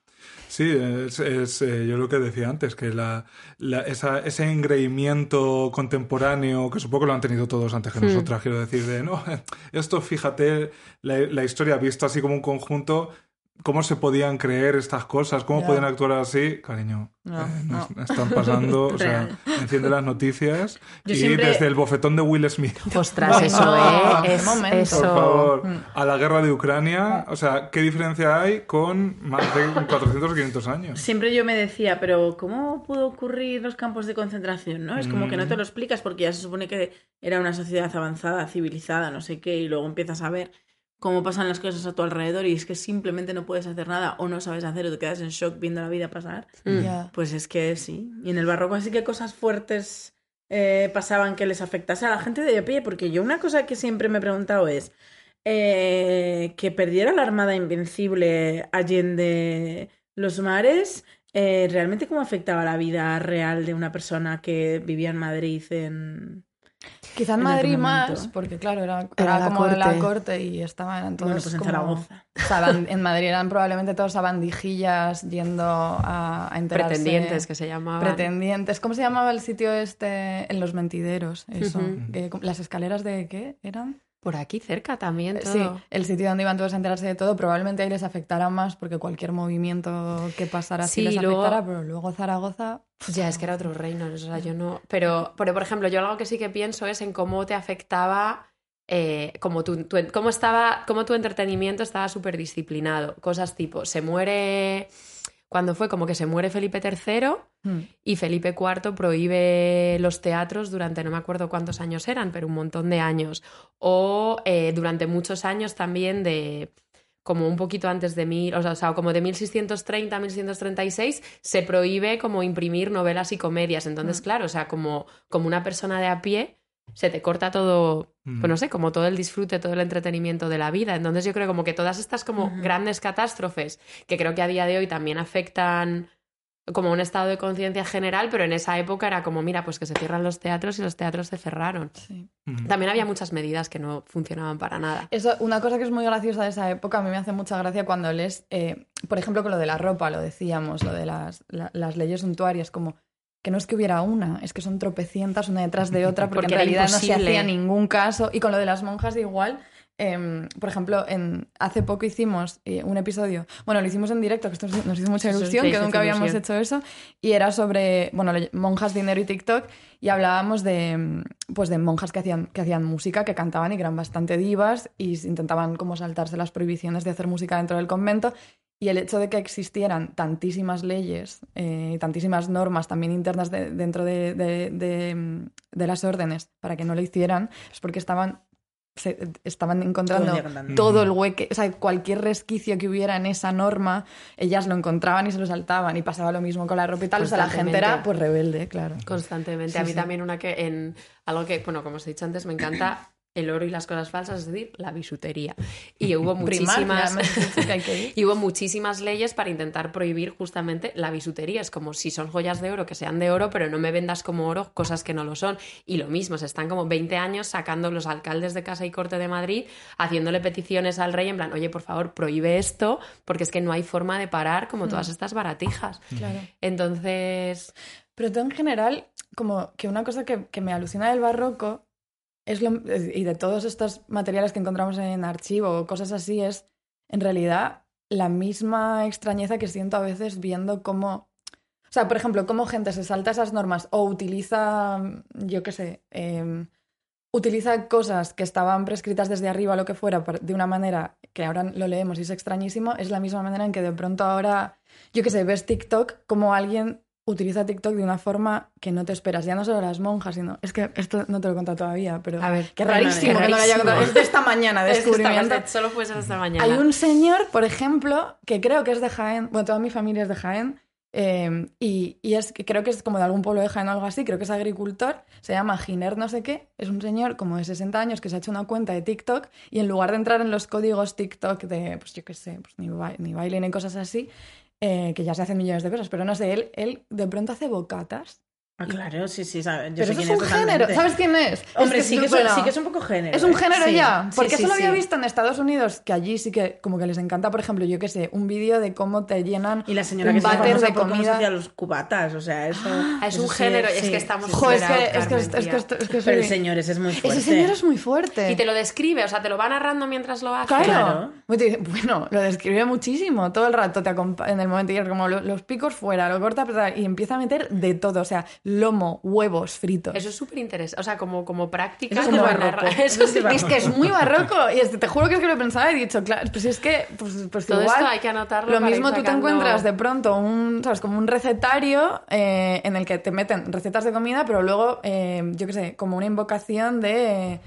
[SPEAKER 2] Sí, es, es, eh, yo lo que decía antes, que la, la- esa- ese engreimiento contemporáneo, que supongo que lo han tenido todos antes que
[SPEAKER 4] Hmm.
[SPEAKER 2] nosotras, quiero decir, de, no, esto fíjate, la, la historia visto así como un conjunto, cómo se podían creer estas cosas, cómo
[SPEAKER 5] Ya.
[SPEAKER 2] podían actuar así, cariño,
[SPEAKER 5] No,
[SPEAKER 2] eh, nos
[SPEAKER 5] no.
[SPEAKER 2] están pasando, o sea, enciende las noticias
[SPEAKER 3] Yo
[SPEAKER 2] y
[SPEAKER 3] siempre-
[SPEAKER 2] desde el bofetón de Will Smith.
[SPEAKER 4] Ostras, eso, ¿eh? Es,
[SPEAKER 5] momento.
[SPEAKER 4] eso.
[SPEAKER 2] Por favor,
[SPEAKER 5] Mm.
[SPEAKER 2] a la guerra de Ucrania, o sea, ¿qué diferencia hay con más de 400 o 500 años?
[SPEAKER 3] Siempre yo me decía, pero ¿cómo pudo ocurrir los campos de concentración? ¿no? Es como que no te lo explicas porque ya se supone que era una sociedad avanzada, civilizada, no sé qué, y luego empiezas a ver cómo pasan las cosas a tu alrededor y es que simplemente no puedes hacer nada o no sabes hacer o te quedas en shock viendo la vida pasar.
[SPEAKER 4] Mm.
[SPEAKER 3] Pues es que sí. Y en el barroco así que cosas fuertes eh, pasaban que les afectase a la gente de a pie, porque yo una cosa que siempre me he preguntado es eh, que perdiera la Armada Invencible allende los mares, eh, ¿realmente cómo afectaba la vida real de una persona que vivía en Madrid en...
[SPEAKER 5] Quizá en
[SPEAKER 3] En
[SPEAKER 5] Madrid más, porque claro, era,
[SPEAKER 4] Era
[SPEAKER 5] era
[SPEAKER 4] la
[SPEAKER 5] como la
[SPEAKER 4] corte.
[SPEAKER 5] corte y estaban todos
[SPEAKER 3] Bueno, pues en
[SPEAKER 5] como-
[SPEAKER 3] Zaragoza.
[SPEAKER 5] saban- en Madrid eran probablemente todos sabandijillas yendo a, a enterarse.
[SPEAKER 4] Pretendientes que se llamaban.
[SPEAKER 5] Pretendientes. ¿Cómo se llamaba el sitio este en los mentideros? Eso. Eh, ¿Las escaleras de qué eran?
[SPEAKER 4] Por aquí cerca también todo.
[SPEAKER 5] Sí, el sitio donde iban todos a enterarse de todo. Probablemente ahí les afectara más porque cualquier movimiento que pasara sí,
[SPEAKER 4] Sí,
[SPEAKER 5] les
[SPEAKER 4] luego-
[SPEAKER 5] afectara, pero luego Zaragoza.
[SPEAKER 4] Ya, es que era otro reino, o sea, yo no... Pero, pero, por ejemplo, yo algo que sí que pienso es en cómo te afectaba, eh, como tu, tu- cómo, estaba, cómo tu entretenimiento estaba súper disciplinado. Cosas tipo, se muere... Cuando fue como que se muere Felipe III
[SPEAKER 5] Hmm.
[SPEAKER 4] y Felipe IV prohíbe los teatros durante no me acuerdo cuántos años eran, pero un montón de años. O eh, durante muchos años también de como un poquito antes de mil, o sea, o sea, como de 1630 a 1636 se prohíbe como imprimir novelas y comedias. Entonces, claro, o sea, como, como una persona de a pie se te corta todo,
[SPEAKER 2] Mm.
[SPEAKER 4] pues no sé, como todo el disfrute, todo el entretenimiento de la vida. Entonces yo creo como que todas estas como grandes catástrofes que creo que a día de hoy también afectan como un estado de conciencia general, pero en esa época era como, mira, pues que se cierran los teatros y los teatros se cerraron.
[SPEAKER 5] Sí.
[SPEAKER 2] Mm.
[SPEAKER 4] También había muchas medidas que no funcionaban para nada.
[SPEAKER 5] Eso, una cosa que es muy graciosa de esa época, a mí me hace mucha gracia cuando lees, eh, por ejemplo, con lo de la ropa, lo decíamos, lo de las, la- las leyes suntuarias, como que no es que hubiera una, es que son tropecientas una detrás de otra, porque,
[SPEAKER 4] Porque
[SPEAKER 5] en realidad no se hacía ningún caso. Y con lo de las monjas igual. em, por ejemplo, en, hace poco hicimos eh, un episodio, bueno, lo hicimos en directo, que esto nos hizo mucha ilusión, que nunca habíamos
[SPEAKER 4] ilusión.
[SPEAKER 5] hecho eso, y era sobre, bueno, monjas, dinero y TikTok, y hablábamos de, pues de monjas que hacían, que hacían música, que cantaban y que eran bastante divas y intentaban como saltarse las prohibiciones de hacer música dentro del convento. Y el hecho de que existieran tantísimas leyes y tantísimas normas también internas de- dentro de, de- de, de las órdenes para que no lo hicieran es porque estaban, se- estaban encontrando
[SPEAKER 3] Todo
[SPEAKER 5] el hueque, o sea, cualquier resquicio que hubiera en esa norma, ellas lo encontraban y se lo saltaban y pasaba lo mismo con la ropa y tal, o sea, la gente era pues rebelde, claro.
[SPEAKER 4] Constantemente.
[SPEAKER 5] Sí,
[SPEAKER 4] a mí
[SPEAKER 5] sí.
[SPEAKER 4] también una que en algo que, bueno, como os he dicho antes, me encanta el oro y las cosas falsas, es decir, la bisutería. Y hubo muchísimas... Y hubo muchísimas leyes para intentar prohibir justamente la bisutería. Es como si son joyas de oro, que sean de oro, pero no me vendas como oro cosas que no lo son. Y lo mismo, se están como 20 años sacando los alcaldes de Casa y Corte de Madrid, haciéndole peticiones al rey en plan, oye, por favor, prohíbe esto, porque es que no hay forma de parar como todas estas baratijas.
[SPEAKER 5] Claro.
[SPEAKER 4] Entonces,
[SPEAKER 5] Pero todo en general, como que una cosa que, que me alucina del barroco es lo, y de todos estos materiales que encontramos en archivo o cosas así es, en realidad, la misma extrañeza que siento a veces viendo cómo... O sea, por ejemplo, cómo gente se salta esas normas o utiliza, yo qué sé, em, utiliza cosas que estaban prescritas desde arriba o lo que fuera de una manera que ahora lo leemos y es extrañísimo, es la misma manera en que de pronto ahora, yo qué sé, ves TikTok como alguien utiliza TikTok de una forma que no te esperas, ya no solo las monjas, sino... Es que esto no te lo he contado todavía, pero...
[SPEAKER 4] A ver,
[SPEAKER 5] qué rarísimo que no lo haya contado. Es de esta mañana,
[SPEAKER 4] es que esta-
[SPEAKER 5] descubrimiento.
[SPEAKER 4] solo puede ser esta mañana.
[SPEAKER 5] Hay un señor, por ejemplo, que creo que es de Jaén, bueno, toda mi familia es de Jaén, eh, y, y es que creo que es como de algún pueblo de Jaén o algo así, creo que es agricultor, se llama Giner no sé qué, es un señor como de 60 años que se ha hecho una cuenta de TikTok y en lugar de entrar en los códigos TikTok de, pues yo qué sé, pues ni, ba- ni baile ni cosas así, eh, que ya se hacen millones de cosas, pero no sé, él, él de pronto hace bocatas.
[SPEAKER 3] Ah, claro, sí, sí, sabe- yo
[SPEAKER 5] Pero
[SPEAKER 3] sé
[SPEAKER 5] eso es un
[SPEAKER 3] totalmente.
[SPEAKER 5] género, ¿sabes quién es?
[SPEAKER 3] Hombre,
[SPEAKER 5] Es
[SPEAKER 3] sí, que es,
[SPEAKER 5] bueno,
[SPEAKER 3] sí que es un poco género.
[SPEAKER 5] Es un
[SPEAKER 3] ¿eh?
[SPEAKER 5] género
[SPEAKER 3] Sí,
[SPEAKER 5] ya,
[SPEAKER 3] sí,
[SPEAKER 5] porque
[SPEAKER 3] sí,
[SPEAKER 5] eso lo había visto en Estados Unidos, que allí sí que como que les encanta, por ejemplo, yo qué sé, un vídeo de cómo te llenan
[SPEAKER 3] Y la señora
[SPEAKER 5] un
[SPEAKER 3] que se famosa
[SPEAKER 5] de
[SPEAKER 3] por cómo se
[SPEAKER 5] comida.
[SPEAKER 3] hacía los cubatas, o sea, eso...
[SPEAKER 4] Ah, es
[SPEAKER 3] eso
[SPEAKER 4] un
[SPEAKER 3] sí
[SPEAKER 4] género, y es que estamos.
[SPEAKER 5] Jo, es que, es que, es que, esto- es que
[SPEAKER 3] Pero el señor ese es muy fuerte.
[SPEAKER 5] Ese señor es muy fuerte.
[SPEAKER 4] Y te lo describe, o sea, te lo va narrando mientras lo hace.
[SPEAKER 5] Claro.
[SPEAKER 3] Claro.
[SPEAKER 5] Bueno, lo describe muchísimo. Todo el rato te acompa- en el momento y es como lo- los picos fuera, lo corta y empieza a meter de todo. O sea, lomo, huevos fritos.
[SPEAKER 4] Eso es súper interesante, o sea, como, como práctica.
[SPEAKER 3] Eso es
[SPEAKER 4] como
[SPEAKER 3] muy barroco.
[SPEAKER 4] Eso
[SPEAKER 5] Es que es muy barroco. Y es- te juro que es que lo pensaba y he dicho, claro, pues es que, pues, pues
[SPEAKER 4] Todo
[SPEAKER 5] igual.
[SPEAKER 4] esto hay que anotarlo
[SPEAKER 5] Lo mismo tú te encuentras de pronto un, ¿sabes? Como un recetario eh, en el que te meten recetas de comida, pero luego, eh, yo qué sé, como una invocación de.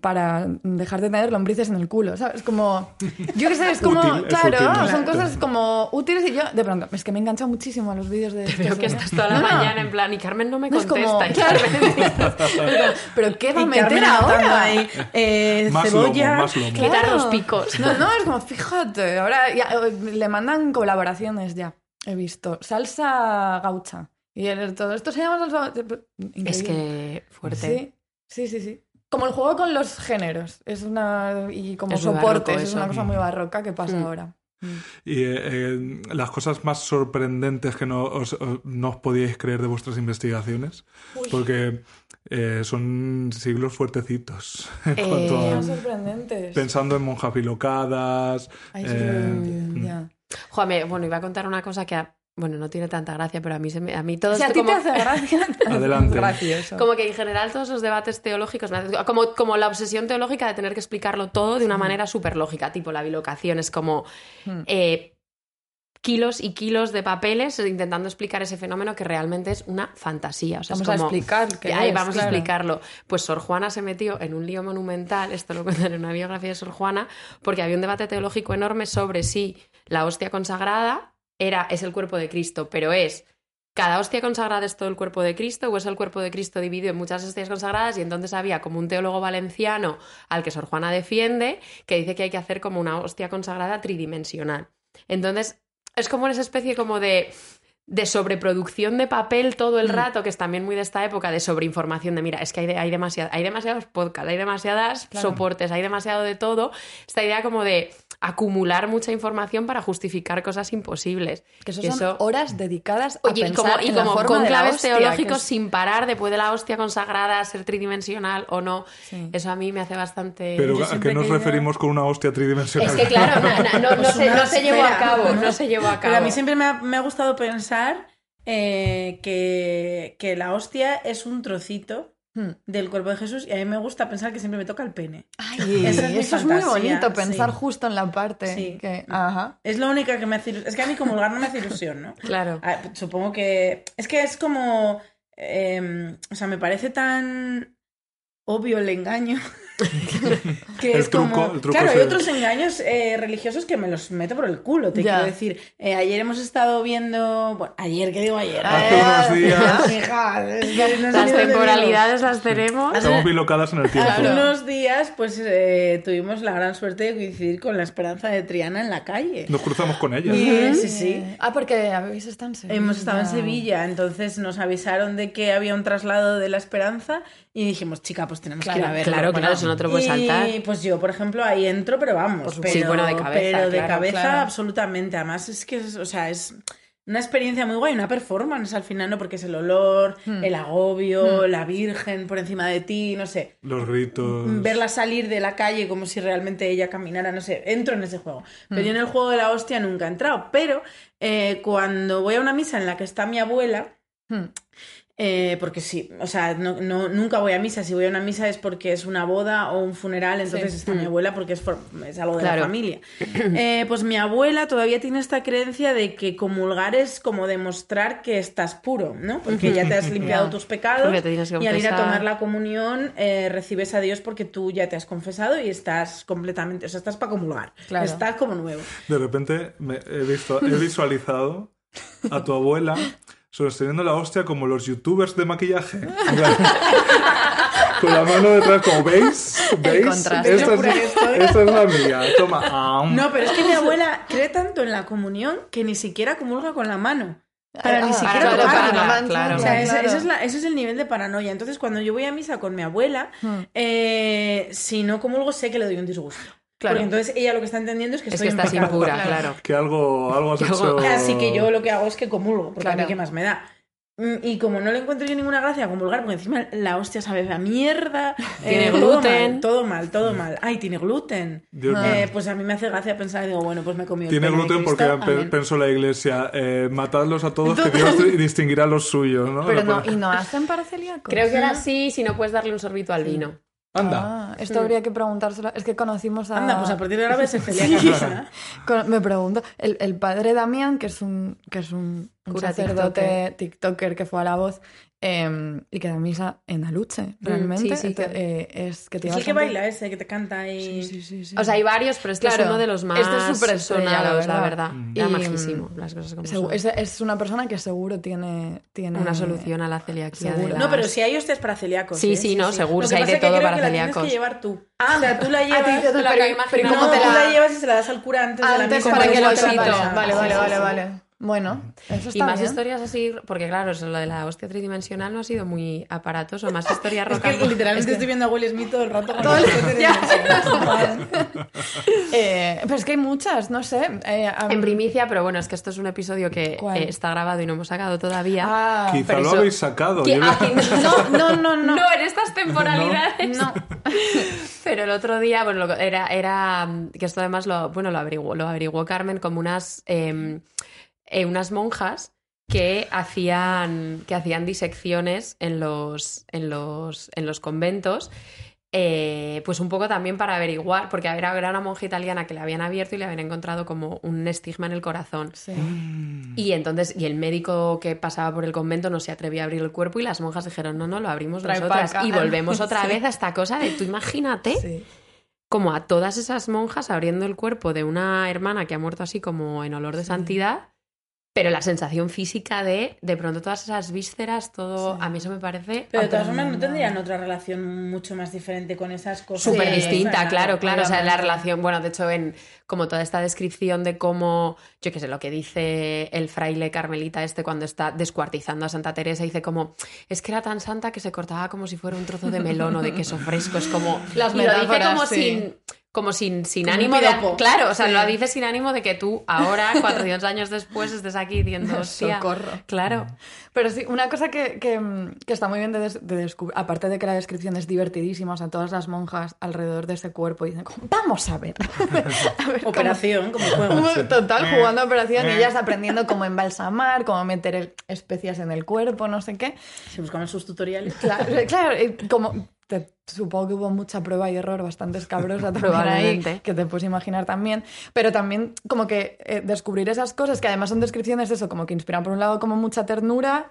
[SPEAKER 5] Para dejar de tener lombrices en el culo, ¿sabes? Como, yo qué sé, es como,
[SPEAKER 2] Útil, es
[SPEAKER 5] claro,
[SPEAKER 2] útil.
[SPEAKER 5] son cosas como útiles y yo, de pronto, es que me engancha muchísimo a los vídeos de...
[SPEAKER 4] Creo
[SPEAKER 5] estos
[SPEAKER 4] que estás toda la
[SPEAKER 5] No, no,
[SPEAKER 4] mañana en plan, y Carmen no me
[SPEAKER 5] no es
[SPEAKER 4] contesta.
[SPEAKER 5] como,
[SPEAKER 4] y
[SPEAKER 5] claro,
[SPEAKER 4] Carmen-
[SPEAKER 5] pero, pero ¿qué va a
[SPEAKER 3] Y
[SPEAKER 5] meter ahora?
[SPEAKER 3] ahí, eh,
[SPEAKER 2] Más lomo,
[SPEAKER 3] cebolla.
[SPEAKER 2] más lomo.
[SPEAKER 4] Quitar
[SPEAKER 5] Claro.
[SPEAKER 4] los picos.
[SPEAKER 5] No, no, es como, fíjate, ahora ya, eh, le mandan colaboraciones ya, he visto. Salsa gaucha. Y el- todo esto se llama salsa gaucha.
[SPEAKER 4] Es
[SPEAKER 5] Increíble.
[SPEAKER 4] que fuerte.
[SPEAKER 5] Sí, sí, sí, sí. Como el juego con los géneros. Es una. Y como
[SPEAKER 4] Es
[SPEAKER 5] soportes.
[SPEAKER 4] barroco
[SPEAKER 5] Es una cosa muy barroca que pasa
[SPEAKER 4] Mm.
[SPEAKER 5] ahora.
[SPEAKER 2] Y eh, eh, las cosas más sorprendentes que no os, os- no os podíais creer de vuestras investigaciones, porque eh, son siglos fuertecitos. en cuanto a-
[SPEAKER 5] sorprendentes.
[SPEAKER 2] pensando en monjas bilocadas.
[SPEAKER 5] Ay, sí,
[SPEAKER 2] eh,
[SPEAKER 5] ya.
[SPEAKER 4] Jo, me- bueno, iba a contar una cosa que, a- bueno, no tiene tanta gracia, pero a mí, se me, a mí todo
[SPEAKER 5] Si a
[SPEAKER 4] esto
[SPEAKER 5] ti
[SPEAKER 4] como,
[SPEAKER 5] te hace gracia.
[SPEAKER 2] Adelante.
[SPEAKER 5] Es gracioso.
[SPEAKER 4] como que en general todos los debates teológicos, me como, como la obsesión teológica de tener que explicarlo todo de una manera súper lógica, tipo la bilocación, es como
[SPEAKER 5] Hmm.
[SPEAKER 4] eh, kilos y kilos de papeles intentando explicar ese fenómeno que realmente es una fantasía. O sea, es
[SPEAKER 5] Vamos a
[SPEAKER 4] como-
[SPEAKER 5] explicar qué
[SPEAKER 4] Ahí
[SPEAKER 5] es,
[SPEAKER 4] vamos
[SPEAKER 5] claro.
[SPEAKER 4] a explicarlo. Pues Sor Juana se metió en un lío monumental, esto lo cuentan en una biografía de Sor Juana, porque había un debate teológico enorme sobre si la hostia consagrada era, es el cuerpo de Cristo, pero es cada hostia consagrada es todo el cuerpo de Cristo o es el cuerpo de Cristo dividido en muchas hostias consagradas y entonces había como un teólogo valenciano al que Sor Juana defiende que dice que hay que hacer como una hostia consagrada tridimensional. Entonces es como esa especie como de de sobreproducción de papel todo el rato, que es también muy de esta época, de sobreinformación, de mira, es que hay, de- hay, demasiado, hay demasiados podcasts, hay demasiadas
[SPEAKER 5] Claro.
[SPEAKER 4] soportes, hay demasiado de todo. Esta idea como de acumular mucha información para justificar cosas imposibles.
[SPEAKER 5] Que eso
[SPEAKER 4] Y
[SPEAKER 5] son horas dedicadas a
[SPEAKER 4] Oye, y
[SPEAKER 5] pensar
[SPEAKER 4] como, y
[SPEAKER 5] en la forma
[SPEAKER 4] con
[SPEAKER 5] de la
[SPEAKER 4] claves
[SPEAKER 5] hostia, que
[SPEAKER 4] teológicos
[SPEAKER 5] es-
[SPEAKER 4] sin parar de puede la hostia consagrada ser tridimensional o no.
[SPEAKER 5] Sí.
[SPEAKER 4] Eso a mí me hace bastante...
[SPEAKER 2] Pero ¿a qué nos referimos con una hostia tridimensional?
[SPEAKER 4] Es que claro, no, no, no, no
[SPEAKER 3] Pues
[SPEAKER 4] se, no se llevó a cabo,
[SPEAKER 3] ¿no?
[SPEAKER 4] no se llevó a cabo.
[SPEAKER 3] Pero a mí siempre me ha, me ha gustado pensar eh, que, que la hostia es un trocito
[SPEAKER 5] Hmm.
[SPEAKER 3] del cuerpo de Jesús y a mí me gusta pensar que siempre me toca el pene.
[SPEAKER 5] Ay,
[SPEAKER 3] Esa es mi
[SPEAKER 5] eso es muy bonito, pensar
[SPEAKER 3] sí.
[SPEAKER 5] justo en la parte
[SPEAKER 3] Sí.
[SPEAKER 5] que... Ajá.
[SPEAKER 3] Es lo única que me hace ilusión. Es que a mí comulgar no me hace ilusión, ¿no?
[SPEAKER 4] Claro.
[SPEAKER 3] Ah, Supongo que. Es que es como. eh, o sea, me parece tan obvio el engaño. que
[SPEAKER 2] El
[SPEAKER 3] es
[SPEAKER 2] truco-
[SPEAKER 3] como.
[SPEAKER 2] el truco
[SPEAKER 3] claro,
[SPEAKER 2] es
[SPEAKER 3] hay
[SPEAKER 2] el-
[SPEAKER 3] otros engaños eh, religiosos que me los meto por el culo. Te
[SPEAKER 5] Ya.
[SPEAKER 3] quiero decir. Eh, ayer hemos estado viendo. Bueno, ayer, ¿qué digo ayer?
[SPEAKER 2] Hace
[SPEAKER 3] Eh,
[SPEAKER 2] unos días.
[SPEAKER 3] Hija, es que no
[SPEAKER 4] Las temporalidades las tenemos.
[SPEAKER 2] Estamos bilocadas en el tiempo.
[SPEAKER 3] Hace unos días, pues eh, tuvimos la gran suerte de coincidir con la esperanza de Triana en la calle.
[SPEAKER 2] Nos cruzamos con ella.
[SPEAKER 3] Y- sí, sí.
[SPEAKER 5] Ah, porque habéis estado en Sevilla.
[SPEAKER 3] Hemos estado en Sevilla, entonces nos avisaron de que había un traslado de la Esperanza y dijimos, chica, pues tenemos que ir a
[SPEAKER 5] Claro,
[SPEAKER 3] verlo.
[SPEAKER 4] Claro, claro, eso no te lo puedes saltar.
[SPEAKER 3] Y pues yo, por ejemplo, ahí entro, pero vamos, pero,
[SPEAKER 4] supuesto. Sí, bueno, de cabeza,
[SPEAKER 3] pero de
[SPEAKER 4] claro,
[SPEAKER 3] cabeza
[SPEAKER 5] claro.
[SPEAKER 3] absolutamente. Además es que, es, o sea, es una experiencia muy guay, una performance al final, ¿no? Porque es el olor,
[SPEAKER 5] Hmm.
[SPEAKER 3] el agobio, la Virgen por encima de ti, no sé.
[SPEAKER 2] Los gritos.
[SPEAKER 3] Verla salir de la calle como si realmente ella caminara, no sé, entro en ese juego.
[SPEAKER 5] Hmm.
[SPEAKER 3] Pero yo en el juego de la hostia nunca he entrado. Pero eh, cuando voy a una misa en la que está mi abuela,
[SPEAKER 5] Hmm.
[SPEAKER 3] Eh, porque sí, o sea, no, no- nunca voy a misa. Si voy a una misa es porque es una boda o un funeral, entonces
[SPEAKER 5] Sí.
[SPEAKER 3] está mi abuela porque es, for- es algo de
[SPEAKER 4] Claro.
[SPEAKER 3] la familia. Eh, pues mi abuela todavía tiene esta creencia de que comulgar es como demostrar que estás puro, ¿no? Porque ya te has limpiado tus pecados y al ir a tomar la comunión eh, recibes a Dios porque tú ya te has confesado y estás completamente, o sea, estás para comulgar.
[SPEAKER 5] Claro.
[SPEAKER 3] Estás como nuevo.
[SPEAKER 2] De repente me he, visto, he visualizado a tu abuela sosteniendo la hostia como los youtubers de maquillaje. Con la mano detrás, como veis, ¿veis?
[SPEAKER 5] contraste.
[SPEAKER 2] Esta, es,
[SPEAKER 3] estoy.
[SPEAKER 2] esta es la mía. Toma.
[SPEAKER 3] No, pero es que mi abuela cree tanto en la comunión que ni siquiera comulga con la mano. Para ni
[SPEAKER 5] Ah,
[SPEAKER 3] siquiera
[SPEAKER 4] para
[SPEAKER 3] tocarla.
[SPEAKER 4] tocarla,
[SPEAKER 5] mancha,
[SPEAKER 4] claro.
[SPEAKER 3] O sea, ese,
[SPEAKER 5] claro.
[SPEAKER 3] ese es la- ese es el nivel de paranoia. Entonces, cuando yo voy a misa con mi abuela,
[SPEAKER 5] Hmm.
[SPEAKER 3] eh, si no comulgo, sé que le doy un disgusto.
[SPEAKER 5] Claro.
[SPEAKER 3] Porque entonces ella lo que está entendiendo es que
[SPEAKER 4] Es
[SPEAKER 3] estoy
[SPEAKER 4] que estás
[SPEAKER 3] pecado.
[SPEAKER 4] impura, claro.
[SPEAKER 2] Que algo, algo has
[SPEAKER 4] Que algo-
[SPEAKER 2] hecho.
[SPEAKER 3] Así que yo lo que hago es que comulgo, porque a
[SPEAKER 5] Claro.
[SPEAKER 3] mí qué más me da. Mm, Y como no le encuentro yo ninguna gracia a comulgar, porque encima la hostia sabe a mierda,
[SPEAKER 4] Tiene
[SPEAKER 3] eh, todo
[SPEAKER 4] gluten.
[SPEAKER 3] mal, todo mal, todo mal. Ay, tiene gluten. Eh, pues a mí me hace gracia pensar, digo, bueno, pues me he comido
[SPEAKER 2] Tiene gluten porque
[SPEAKER 3] amén.
[SPEAKER 2] pensó la iglesia, eh, matadlos a todos, que Dios distinguirá los suyos, ¿no?
[SPEAKER 5] Pero no, ¿y no hacen para celíacos?
[SPEAKER 4] Creo que era así si no puedes darle un sorbito al vino.
[SPEAKER 2] Anda.
[SPEAKER 5] Ah, esto habría que preguntárselo. Es que conocimos a...
[SPEAKER 3] Anda, pues a partir de ahora voy a ser celíaca misa.
[SPEAKER 5] Con- Me pregunto, el, el padre Damián, que es un, que es un, un
[SPEAKER 4] Cura
[SPEAKER 5] sacerdote tiktoker. que fue a la voz, eh, y que da misa en Aluche, realmente.
[SPEAKER 4] sí, sí,
[SPEAKER 5] Te-
[SPEAKER 4] que-
[SPEAKER 5] eh, es que
[SPEAKER 3] Es
[SPEAKER 5] tiene
[SPEAKER 3] el que baila ese, que te canta y...
[SPEAKER 5] Sí, sí, sí, sí.
[SPEAKER 4] O sea, hay varios, pero este
[SPEAKER 5] Claro,
[SPEAKER 4] es uno de los más
[SPEAKER 5] este es la
[SPEAKER 4] sonados, la
[SPEAKER 5] verdad.
[SPEAKER 2] Mm.
[SPEAKER 4] Era
[SPEAKER 5] Y,
[SPEAKER 4] majísimo, las cosas como son.
[SPEAKER 5] es, es una persona que seguro tiene, tiene
[SPEAKER 4] Una solución a la celiaquía. las-
[SPEAKER 3] No, pero si hay hostias para celíacos.
[SPEAKER 4] Sí,
[SPEAKER 3] ¿eh?
[SPEAKER 4] sí, no, seguro,
[SPEAKER 3] Lo
[SPEAKER 4] si
[SPEAKER 3] que
[SPEAKER 4] hay
[SPEAKER 3] pasa
[SPEAKER 4] de
[SPEAKER 3] es que
[SPEAKER 4] todo
[SPEAKER 3] creo
[SPEAKER 4] para
[SPEAKER 3] que la tienes
[SPEAKER 4] celíacos.
[SPEAKER 3] que llevar tú. o sea, tú la
[SPEAKER 5] A ti
[SPEAKER 3] llevas...
[SPEAKER 5] te-
[SPEAKER 4] Lo
[SPEAKER 5] pero, pero
[SPEAKER 4] imaginando.
[SPEAKER 5] ¿cómo
[SPEAKER 3] no,
[SPEAKER 5] te
[SPEAKER 3] tú
[SPEAKER 5] la,
[SPEAKER 3] la llevas y se la das al cura antes, de la
[SPEAKER 5] antes
[SPEAKER 3] misa.
[SPEAKER 5] para que lo
[SPEAKER 3] te la
[SPEAKER 5] vale, vale, vale, vale. Bueno, eso
[SPEAKER 4] Y
[SPEAKER 5] está
[SPEAKER 4] más
[SPEAKER 5] bien.
[SPEAKER 4] historias así, porque claro, eso, lo de la hostia tridimensional no ha sido muy aparatoso, más historias
[SPEAKER 3] Es que
[SPEAKER 4] rock
[SPEAKER 3] literalmente estoy viendo a Will Smith todo el rato con
[SPEAKER 5] Todo el-
[SPEAKER 3] el
[SPEAKER 5] Ya. Eh, pero es que hay muchas, no sé. eh, a-
[SPEAKER 4] en primicia, pero bueno, es que esto es un episodio que eh, está grabado y no hemos sacado todavía.
[SPEAKER 5] Ah,
[SPEAKER 2] Quizá
[SPEAKER 4] pero
[SPEAKER 2] lo
[SPEAKER 4] eso-
[SPEAKER 2] habéis sacado. Yo
[SPEAKER 4] aquí-
[SPEAKER 5] no, no, no, no.
[SPEAKER 4] No, en estas temporalidades.
[SPEAKER 5] No.
[SPEAKER 4] Pero el otro día, bueno, lo- era, era mm, que esto además lo, bueno, lo averiguó, lo averiguó Carmen como unas, eh, unas monjas que hacían, que hacían disecciones en los, en los, en los conventos. eh, pues un poco también para averiguar, porque era, era una monja italiana que le habían abierto y le habían encontrado como un estigma en el corazón.
[SPEAKER 5] Sí.
[SPEAKER 4] Y entonces, y el médico que pasaba por el convento no se atrevía a abrir el cuerpo y las monjas dijeron, no, no, lo abrimos
[SPEAKER 5] Trae
[SPEAKER 4] nosotras. Y volvemos otra
[SPEAKER 5] Sí.
[SPEAKER 4] vez a esta cosa de, tú imagínate,
[SPEAKER 5] Sí.
[SPEAKER 4] como a todas esas monjas abriendo el cuerpo de una hermana que ha muerto así como en olor de santidad, pero la sensación física de, de pronto todas esas vísceras, todo,
[SPEAKER 5] Sí.
[SPEAKER 4] a mí eso me parece
[SPEAKER 3] Pero de todas formas no tendrían otra relación mucho más diferente con esas cosas.
[SPEAKER 4] súper
[SPEAKER 3] Sí,
[SPEAKER 4] distinta, claro, claro. O sea, la relación, bueno, de hecho, en como toda esta descripción de cómo, yo qué sé, lo que dice el fraile carmelita este cuando está descuartizando a Santa Teresa, dice como, es que era tan santa que se cortaba como si fuera un trozo de melón o de queso fresco. Es como.
[SPEAKER 5] Las
[SPEAKER 4] y lo dice como
[SPEAKER 5] sí.
[SPEAKER 4] sin. Como sin, sin
[SPEAKER 3] Como
[SPEAKER 4] ánimo de. Claro, o sea,
[SPEAKER 3] Sí.
[SPEAKER 4] lo dice sin ánimo de que tú ahora, 400 años después, estés aquí diciendo, hostia.
[SPEAKER 5] Socorro.
[SPEAKER 4] Claro.
[SPEAKER 5] Pero sí, una cosa que, que, mm, que está muy bien de, des- de descubrir, aparte de que la descripción es divertidísima, o sea, todas las monjas alrededor de ese cuerpo dicen, como, vamos a ver. A ver
[SPEAKER 3] Operación, como juego.
[SPEAKER 5] Total, jugando a operación y ellas aprendiendo cómo embalsamar, cómo meter el- especias en el cuerpo, no sé qué.
[SPEAKER 3] Se buscaban sus tutoriales.
[SPEAKER 5] Claro, claro como te- supongo que hubo mucha prueba y error bastante escabrosa también ahí, que te puedes imaginar también, pero también como que eh, descubrir esas cosas que además son descripciones de eso, como que inspiran por un lado como mucha ternura,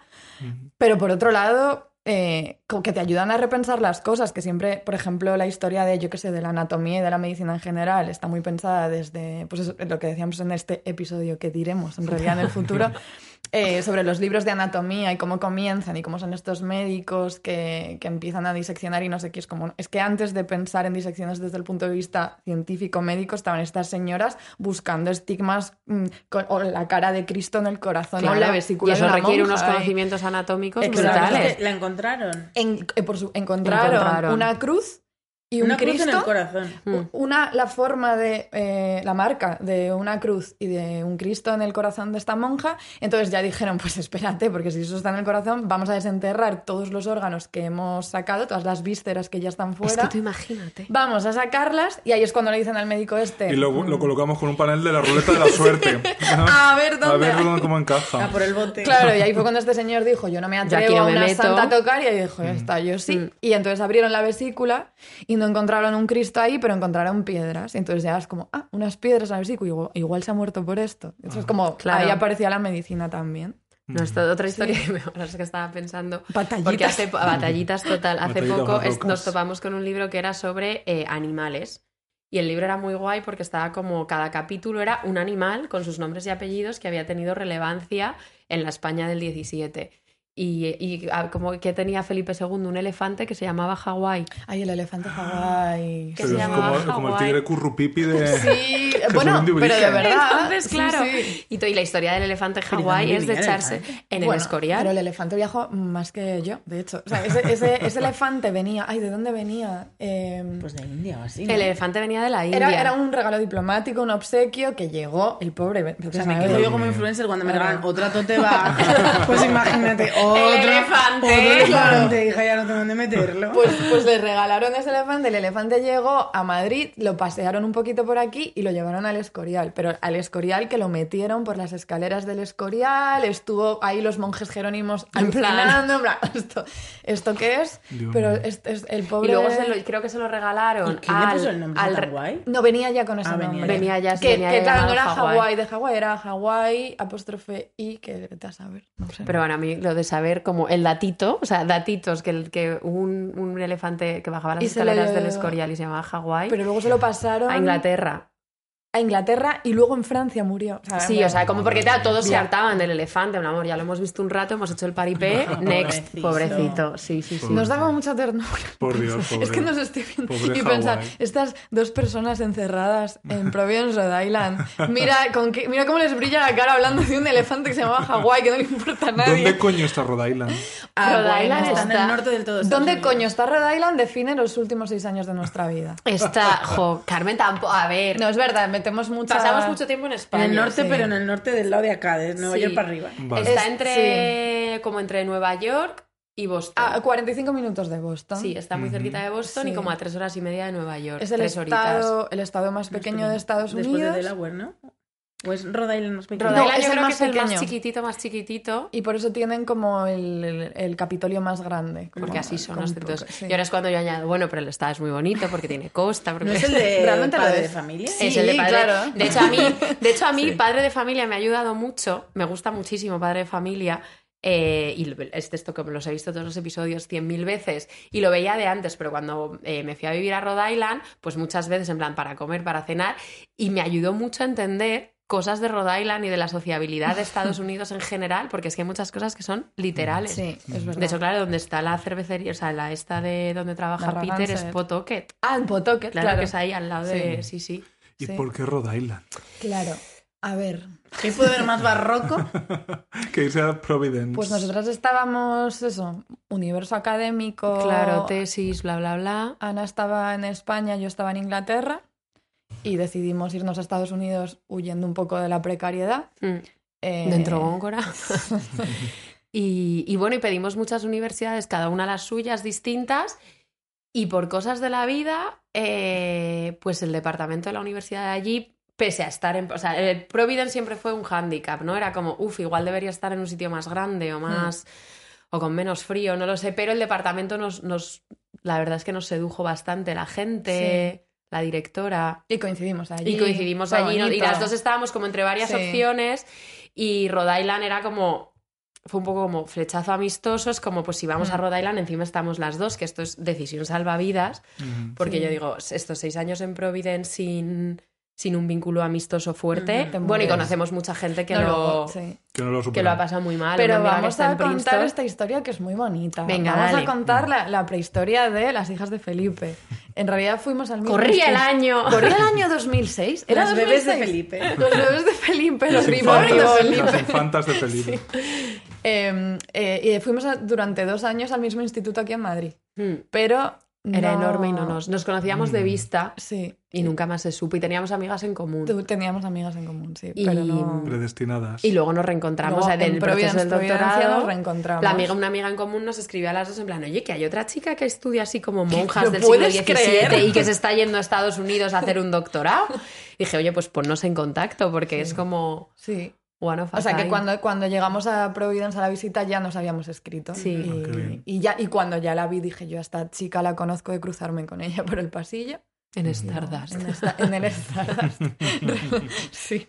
[SPEAKER 5] pero por otro lado eh, como que te ayudan a repensar las cosas, que siempre, por ejemplo, la historia de, yo qué sé, de la anatomía y de la medicina en general está muy pensada desde, pues eso, lo que decíamos en este episodio que diremos en realidad en el futuro, eh, sobre los libros de anatomía y cómo comienzan y cómo son estos médicos que, que empiezan a diseccionar y no sé qué, es como, es que antes de pensar en disecciones desde el punto de vista científico-médico estaban estas señoras buscando estigmas mm, con, o la cara de Cristo en el corazón o la vesícula
[SPEAKER 4] y eso
[SPEAKER 5] de una
[SPEAKER 4] requiere
[SPEAKER 5] monja,
[SPEAKER 4] unos
[SPEAKER 5] y-
[SPEAKER 4] conocimientos anatómicos brutales.
[SPEAKER 3] la encontraron.
[SPEAKER 5] en- eh, por su- encontraron,
[SPEAKER 4] Encontraron.
[SPEAKER 5] una cruz y un
[SPEAKER 3] Una cruz
[SPEAKER 5] Cristo.
[SPEAKER 3] en el corazón.
[SPEAKER 4] Mm.
[SPEAKER 5] Una, la forma de eh, la marca de una cruz y de un Cristo en el corazón de esta monja. Entonces ya dijeron, pues espérate, porque si eso está en el corazón, vamos a desenterrar todos los órganos que hemos sacado, todas las vísceras que ya están
[SPEAKER 4] Es
[SPEAKER 5] fuera.
[SPEAKER 4] que tú imagínate.
[SPEAKER 5] Vamos a sacarlas y ahí es cuando le dicen al médico este.
[SPEAKER 2] Y lo, lo colocamos con un panel de la ruleta de la suerte.
[SPEAKER 5] A ver dónde.
[SPEAKER 2] A ver dónde- cómo encaja.
[SPEAKER 3] A por el bote.
[SPEAKER 5] Claro, y ahí fue cuando este señor dijo, yo no me atrevo
[SPEAKER 4] no
[SPEAKER 5] a
[SPEAKER 4] me
[SPEAKER 5] una
[SPEAKER 4] meto.
[SPEAKER 5] santa a tocar, y ahí dijo, ya está, yo sí.
[SPEAKER 4] Mm.
[SPEAKER 5] Y entonces abrieron la vesícula y no encontraron un Cristo ahí, pero encontraron piedras. Y entonces ya es como, ah, unas piedras en la vesícula, igual, igual se ha muerto por esto. Eso es como,
[SPEAKER 4] Claro.
[SPEAKER 5] ahí aparecía la medicina también.
[SPEAKER 4] No, esto otra historia que es que estaba pensando.
[SPEAKER 5] Batallitas.
[SPEAKER 4] Porque hace po- batallitas total. Hace
[SPEAKER 2] Batallitas
[SPEAKER 4] poco es- nos topamos con un libro que era sobre eh, animales. Y el libro era muy guay porque estaba como cada capítulo era un animal con sus nombres y apellidos que había tenido relevancia en la España del 17. Y, y, ah, como que tenía Felipe II un elefante que se llamaba Hawái.
[SPEAKER 5] Ay, el elefante Hawái.
[SPEAKER 4] Que
[SPEAKER 2] Pero
[SPEAKER 4] se llamaba
[SPEAKER 2] como, como el tigre currupipi de...
[SPEAKER 5] Sí, bueno, pero de verdad.
[SPEAKER 4] Entonces,
[SPEAKER 5] sí,
[SPEAKER 4] claro.
[SPEAKER 5] sí.
[SPEAKER 4] Y, to- y la historia del elefante Hawái
[SPEAKER 3] ¿dónde
[SPEAKER 4] es de
[SPEAKER 3] el
[SPEAKER 4] echarse
[SPEAKER 3] elefante?
[SPEAKER 4] en el
[SPEAKER 5] Bueno,
[SPEAKER 4] Escorial.
[SPEAKER 5] Pero el elefante viajó más que yo, de hecho. O sea, ese, ese- ese elefante venía. Ay, ¿de dónde venía? Eh,
[SPEAKER 3] Pues de India o así. ¿no?
[SPEAKER 4] El elefante venía de la India.
[SPEAKER 5] Era, era un regalo diplomático, un obsequio que llegó el pobre.
[SPEAKER 3] O sea, me quedo yo como influencer cuando me regalan otra tote bag. Pues imagínate, otro,
[SPEAKER 4] elefante.
[SPEAKER 3] Otro elefante, hija, ya no tengo dónde meterlo.
[SPEAKER 5] Pues, pues le regalaron ese elefante. El elefante llegó a Madrid, lo pasearon un poquito por aquí y lo llevaron al Escorial. Pero al Escorial que lo metieron por las escaleras del Escorial, estuvo ahí los monjes jerónimos
[SPEAKER 4] En plan.
[SPEAKER 5] alucinando, en plan, ¿esto, ¿esto qué es?
[SPEAKER 2] Dios
[SPEAKER 5] Pero es, es el pobre...
[SPEAKER 4] Y luego se lo- creo que se lo regalaron.
[SPEAKER 3] ¿Y quién
[SPEAKER 4] al,
[SPEAKER 3] le puso el nombre
[SPEAKER 4] al
[SPEAKER 3] guay?
[SPEAKER 5] No, venía ya con ese
[SPEAKER 3] Ah, venía
[SPEAKER 5] nombre.
[SPEAKER 3] ya.
[SPEAKER 4] Venía ya,
[SPEAKER 5] que,
[SPEAKER 4] venía
[SPEAKER 5] que
[SPEAKER 4] ya
[SPEAKER 5] claro, no era
[SPEAKER 4] Hawái.
[SPEAKER 5] Hawái de Hawái, era Hawái, apóstrofe I, que vete a saber, no sé.
[SPEAKER 4] Pero bueno, a mí lo de, esa- saber como el datito, o sea, datitos, que, el, que un, un elefante que bajaba las
[SPEAKER 5] Y
[SPEAKER 4] escaleras del Escorial y se llamaba Hawái,
[SPEAKER 5] Pero luego se lo pasaron
[SPEAKER 4] a Inglaterra.
[SPEAKER 5] A Inglaterra y luego en Francia murió. O sea,
[SPEAKER 4] Sí, o sea, como porque todos se hartaban del elefante, mi amor, ya lo hemos visto un rato, hemos hecho el paripé, next,
[SPEAKER 3] Pobrecito.
[SPEAKER 4] pobrecito, sí, sí, sí.
[SPEAKER 5] Nos daba mucha ternura.
[SPEAKER 2] Por Dios, pobre.
[SPEAKER 5] Es que nos estoy viendo
[SPEAKER 2] Pobre
[SPEAKER 5] y pensar, estas dos personas encerradas en Providence, Rhode Island, mira, con qué- mira cómo les brilla la cara hablando de un elefante que se llamaba Hawái, que no le importa a nadie.
[SPEAKER 2] ¿Dónde coño está Rhode Island?
[SPEAKER 3] Ah,
[SPEAKER 4] Rhode Island
[SPEAKER 3] está en el norte del todo. Estados
[SPEAKER 5] ¿Dónde
[SPEAKER 3] Unidos.
[SPEAKER 5] coño está Rhode Island? Define los últimos seis años de nuestra vida.
[SPEAKER 4] Está, jo, Carmen tampoco, a ver,
[SPEAKER 5] No, es verdad, mucha...
[SPEAKER 4] pasamos mucho tiempo en España.
[SPEAKER 3] En el norte,
[SPEAKER 5] sí.
[SPEAKER 3] pero en el norte del lado de acá, de Nueva
[SPEAKER 4] Sí.
[SPEAKER 3] York para arriba.
[SPEAKER 2] Vale.
[SPEAKER 4] Está
[SPEAKER 5] Es-
[SPEAKER 4] entre, como entre Nueva York y Boston.
[SPEAKER 5] A 45 minutos de Boston.
[SPEAKER 4] Sí, está muy cerquita de Boston y como a tres horas y media de Nueva York.
[SPEAKER 5] Es el estado, el estado más pequeño de Estados
[SPEAKER 3] Después
[SPEAKER 5] Unidos.
[SPEAKER 3] de Delaware, ¿no? ¿O es Rhode Island más pequeño?
[SPEAKER 4] Rhode
[SPEAKER 5] No,
[SPEAKER 4] Island yo creo
[SPEAKER 5] más
[SPEAKER 4] que es el más chiquitito, más chiquitito.
[SPEAKER 5] Y por eso tienen como el, el- el Capitolio más grande.
[SPEAKER 4] Porque así son los entonces,
[SPEAKER 5] sí.
[SPEAKER 4] Y ahora es cuando yo añado, bueno, pero el estado es muy bonito porque tiene costa. Porque...
[SPEAKER 3] ¿No es el de
[SPEAKER 5] Realmente
[SPEAKER 3] padre de familia?
[SPEAKER 5] Sí.
[SPEAKER 4] Es el de padre.
[SPEAKER 5] claro.
[SPEAKER 4] De hecho, a mí, de hecho, a mí padre de familia me ha ayudado mucho. Me gusta muchísimo padre de familia. eh, y es esto que me los he visto todos los episodios cien mil veces y lo veía de antes, pero cuando eh, me fui a vivir a Rhode Island, pues muchas veces en plan para comer, para cenar, y me ayudó mucho a entender cosas de Rhode Island y de la sociabilidad de Estados Unidos en general, porque es que hay muchas cosas que son literales.
[SPEAKER 5] Sí, es verdad.
[SPEAKER 4] De hecho, claro, donde está la cervecería, o sea, la esta de donde trabaja
[SPEAKER 5] La
[SPEAKER 4] Peter es. Pawtucket.
[SPEAKER 5] Ah, en Pawtucket,
[SPEAKER 4] Claro,
[SPEAKER 5] claro.
[SPEAKER 4] que es ahí al lado de... Sí, sí.
[SPEAKER 2] ¿Y
[SPEAKER 5] Sí.
[SPEAKER 2] por qué Rhode Island?
[SPEAKER 5] Claro. A ver,
[SPEAKER 3] ¿Qué puede haber más barroco?
[SPEAKER 2] Que irse a Providence.
[SPEAKER 5] pues nosotras estábamos, eso, universo académico.
[SPEAKER 4] Claro, tesis, bla, bla, bla.
[SPEAKER 5] Ana estaba en España, yo estaba en Inglaterra. Y decidimos irnos a Estados Unidos huyendo un poco de la precariedad.
[SPEAKER 4] Mm.
[SPEAKER 5] Eh,
[SPEAKER 4] Dentro Góngora. y, y bueno, y pedimos muchas universidades, cada una las suyas distintas. Y por cosas de la vida, eh, pues el departamento de la universidad de allí, pese a estar en. O sea, el Providence siempre fue un hándicap, ¿no? Era como, uff, igual debería estar en un sitio más grande o más. o con menos frío, no lo sé. Pero el departamento nos. nos la verdad es que nos sedujo bastante. La gente, la directora.
[SPEAKER 5] Y coincidimos allí.
[SPEAKER 4] Y coincidimos allí, ¿no? y las dos estábamos como entre varias
[SPEAKER 5] Sí.
[SPEAKER 4] opciones y Rhode Island era como, fue un poco como flechazo amistoso, es como pues si vamos a
[SPEAKER 5] Mm.
[SPEAKER 4] Rhode Island encima estamos las dos, que esto es decisión salvavidas, porque
[SPEAKER 5] Sí.
[SPEAKER 4] yo digo, estos seis años en Providence sin, sin un vínculo amistoso fuerte, bueno, y conocemos mucha gente que,
[SPEAKER 5] No,
[SPEAKER 4] lo,
[SPEAKER 5] sí.
[SPEAKER 2] Que no lo
[SPEAKER 4] que
[SPEAKER 2] superan.
[SPEAKER 4] lo ha pasado muy mal.
[SPEAKER 5] Pero vamos a contar
[SPEAKER 4] Princeton.
[SPEAKER 5] esta historia que es muy bonita.
[SPEAKER 4] Venga,
[SPEAKER 5] vamos
[SPEAKER 4] dale.
[SPEAKER 5] a contar la, la prehistoria de las hijas de Felipe. En realidad fuimos al mismo
[SPEAKER 4] Corría el
[SPEAKER 5] instituto.
[SPEAKER 4] año.
[SPEAKER 5] Corría el año 2006. ¿Era
[SPEAKER 3] Las bebés de
[SPEAKER 5] 2006?
[SPEAKER 3] Felipe.
[SPEAKER 5] Los bebés de Felipe, los reborn de
[SPEAKER 2] infantas,
[SPEAKER 5] Felipe.
[SPEAKER 2] las infantas de Felipe.
[SPEAKER 5] Eh, eh, y fuimos a- durante dos años al mismo instituto aquí en Madrid.
[SPEAKER 4] Mm,
[SPEAKER 5] Pero.
[SPEAKER 4] Era
[SPEAKER 5] no-
[SPEAKER 4] enorme y no nos, nos conocíamos de vista
[SPEAKER 5] Sí.
[SPEAKER 4] y nunca más se supo y teníamos amigas en común.
[SPEAKER 5] Teníamos amigas en común, sí.
[SPEAKER 4] Y-
[SPEAKER 5] Pero no.
[SPEAKER 2] Predestinadas.
[SPEAKER 4] Y luego nos reencontramos
[SPEAKER 5] Luego,
[SPEAKER 4] en el
[SPEAKER 5] en
[SPEAKER 4] proceso
[SPEAKER 5] Providence,
[SPEAKER 4] del doctorado.
[SPEAKER 5] nos reencontramos.
[SPEAKER 4] La amiga, una amiga en común nos escribió a las dos en plan, oye, que hay otra chica que estudia así como monjas
[SPEAKER 5] ¿Lo
[SPEAKER 4] del siglo XVII
[SPEAKER 5] creer?
[SPEAKER 4] y que se está yendo a Estados Unidos a hacer un doctorado. dije, oye, pues ponnos en contacto porque es como
[SPEAKER 5] Sí.
[SPEAKER 4] One of a
[SPEAKER 5] O sea que cuando, cuando llegamos a Providence a la visita ya nos habíamos escrito.
[SPEAKER 4] Sí.
[SPEAKER 5] Y,
[SPEAKER 2] Ah,
[SPEAKER 5] y ya, y cuando ya la vi dije yo, a esta chica la conozco de cruzarme con ella por el pasillo.
[SPEAKER 4] En Stardust.
[SPEAKER 5] En, esta- en el Stardust. sí.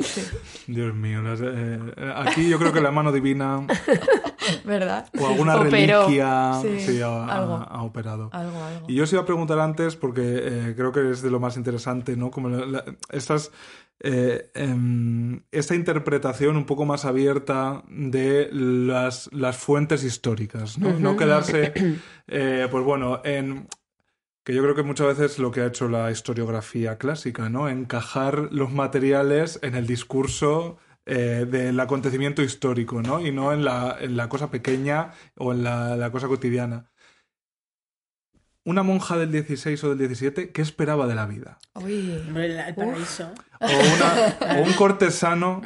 [SPEAKER 5] sí.
[SPEAKER 2] Dios mío. las- eh, aquí yo creo que la mano divina
[SPEAKER 5] ¿Verdad?
[SPEAKER 2] o alguna
[SPEAKER 4] Operó.
[SPEAKER 2] reliquia
[SPEAKER 5] Sí,
[SPEAKER 2] sí, ha, ha-
[SPEAKER 5] algo.
[SPEAKER 2] ha operado.
[SPEAKER 5] Algo, algo.
[SPEAKER 2] Y yo os iba a preguntar antes, porque eh, creo que es de lo más interesante, ¿no? Como la- la- estas, eh, em, esta interpretación un poco más abierta de las, las fuentes históricas, ¿no? No quedarse, eh, pues bueno, en... Que yo creo que muchas veces lo que ha hecho la historiografía clásica, ¿no? Encajar los materiales en el discurso eh, del acontecimiento histórico, ¿no? Y no en la, en la cosa pequeña o en la, la cosa cotidiana una monja del 16 o del 17, ¿qué esperaba de la vida?
[SPEAKER 5] Uy.
[SPEAKER 3] El paraíso.
[SPEAKER 2] O, una- o un cortesano,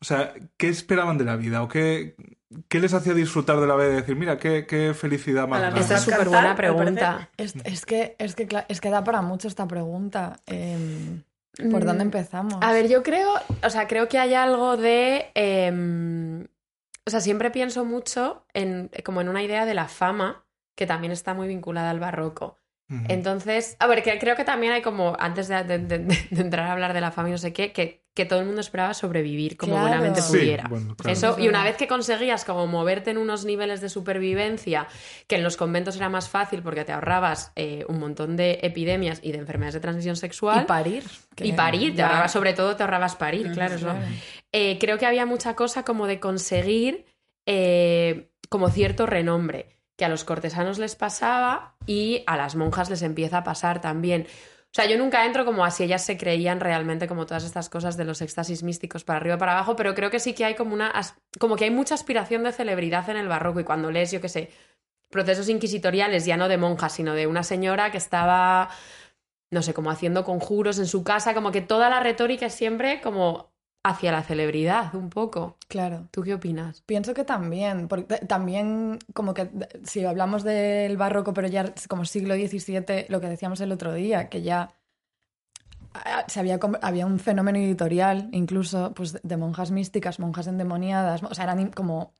[SPEAKER 2] o sea, ¿qué esperaban de la vida? ¿O qué, qué les hacía disfrutar de la vida? Y decir, mira, qué, qué felicidad más grande.
[SPEAKER 4] Esta es súper buena pregunta.
[SPEAKER 5] Es, es que, es, que, es que da para mucho esta pregunta. Em, ¿Por
[SPEAKER 4] Mm,
[SPEAKER 5] dónde empezamos?
[SPEAKER 4] A ver, yo creo, o sea, creo que hay algo de. em, o sea, siempre pienso mucho en como en una idea de la fama, que también está muy vinculada al barroco. Entonces, a ver, que creo que también hay como, antes de, de- de- de entrar a hablar de la fama y no sé qué, que que todo el mundo esperaba sobrevivir como
[SPEAKER 5] Claro.
[SPEAKER 4] buenamente
[SPEAKER 5] Sí,
[SPEAKER 4] pudiera.
[SPEAKER 2] bueno, claro.
[SPEAKER 4] Eso, y una vez que conseguías como moverte en unos niveles de supervivencia, que en los conventos era más fácil porque te ahorrabas eh, un montón de epidemias y de enfermedades de transmisión sexual.
[SPEAKER 5] Y parir. que
[SPEAKER 4] Y parir, te
[SPEAKER 5] ya-
[SPEAKER 4] ahorrabas, sobre todo te ahorrabas parir, claro. eso.
[SPEAKER 5] claro.
[SPEAKER 4] Eh, creo que había mucha cosa como de conseguir eh, como cierto renombre, que a los cortesanos les pasaba y a las monjas les empieza a pasar también. O sea, yo nunca entro como a si ellas se creían realmente como todas estas cosas de los éxtasis místicos para arriba para abajo, pero creo que sí que hay como una como que hay mucha aspiración de celebridad en el barroco y cuando lees, yo qué sé, procesos inquisitoriales ya no de monjas, sino de una señora que estaba no sé, como haciendo conjuros en su casa, como que toda la retórica es siempre como hacia la celebridad, un poco.
[SPEAKER 5] Claro.
[SPEAKER 4] ¿Tú qué opinas?
[SPEAKER 5] Pienso que también, porque también como que si hablamos del barroco, pero ya como siglo XVII, lo que decíamos el otro día, que ya se había, había un fenómeno editorial, incluso pues, de monjas místicas, monjas endemoniadas, o sea, eran como,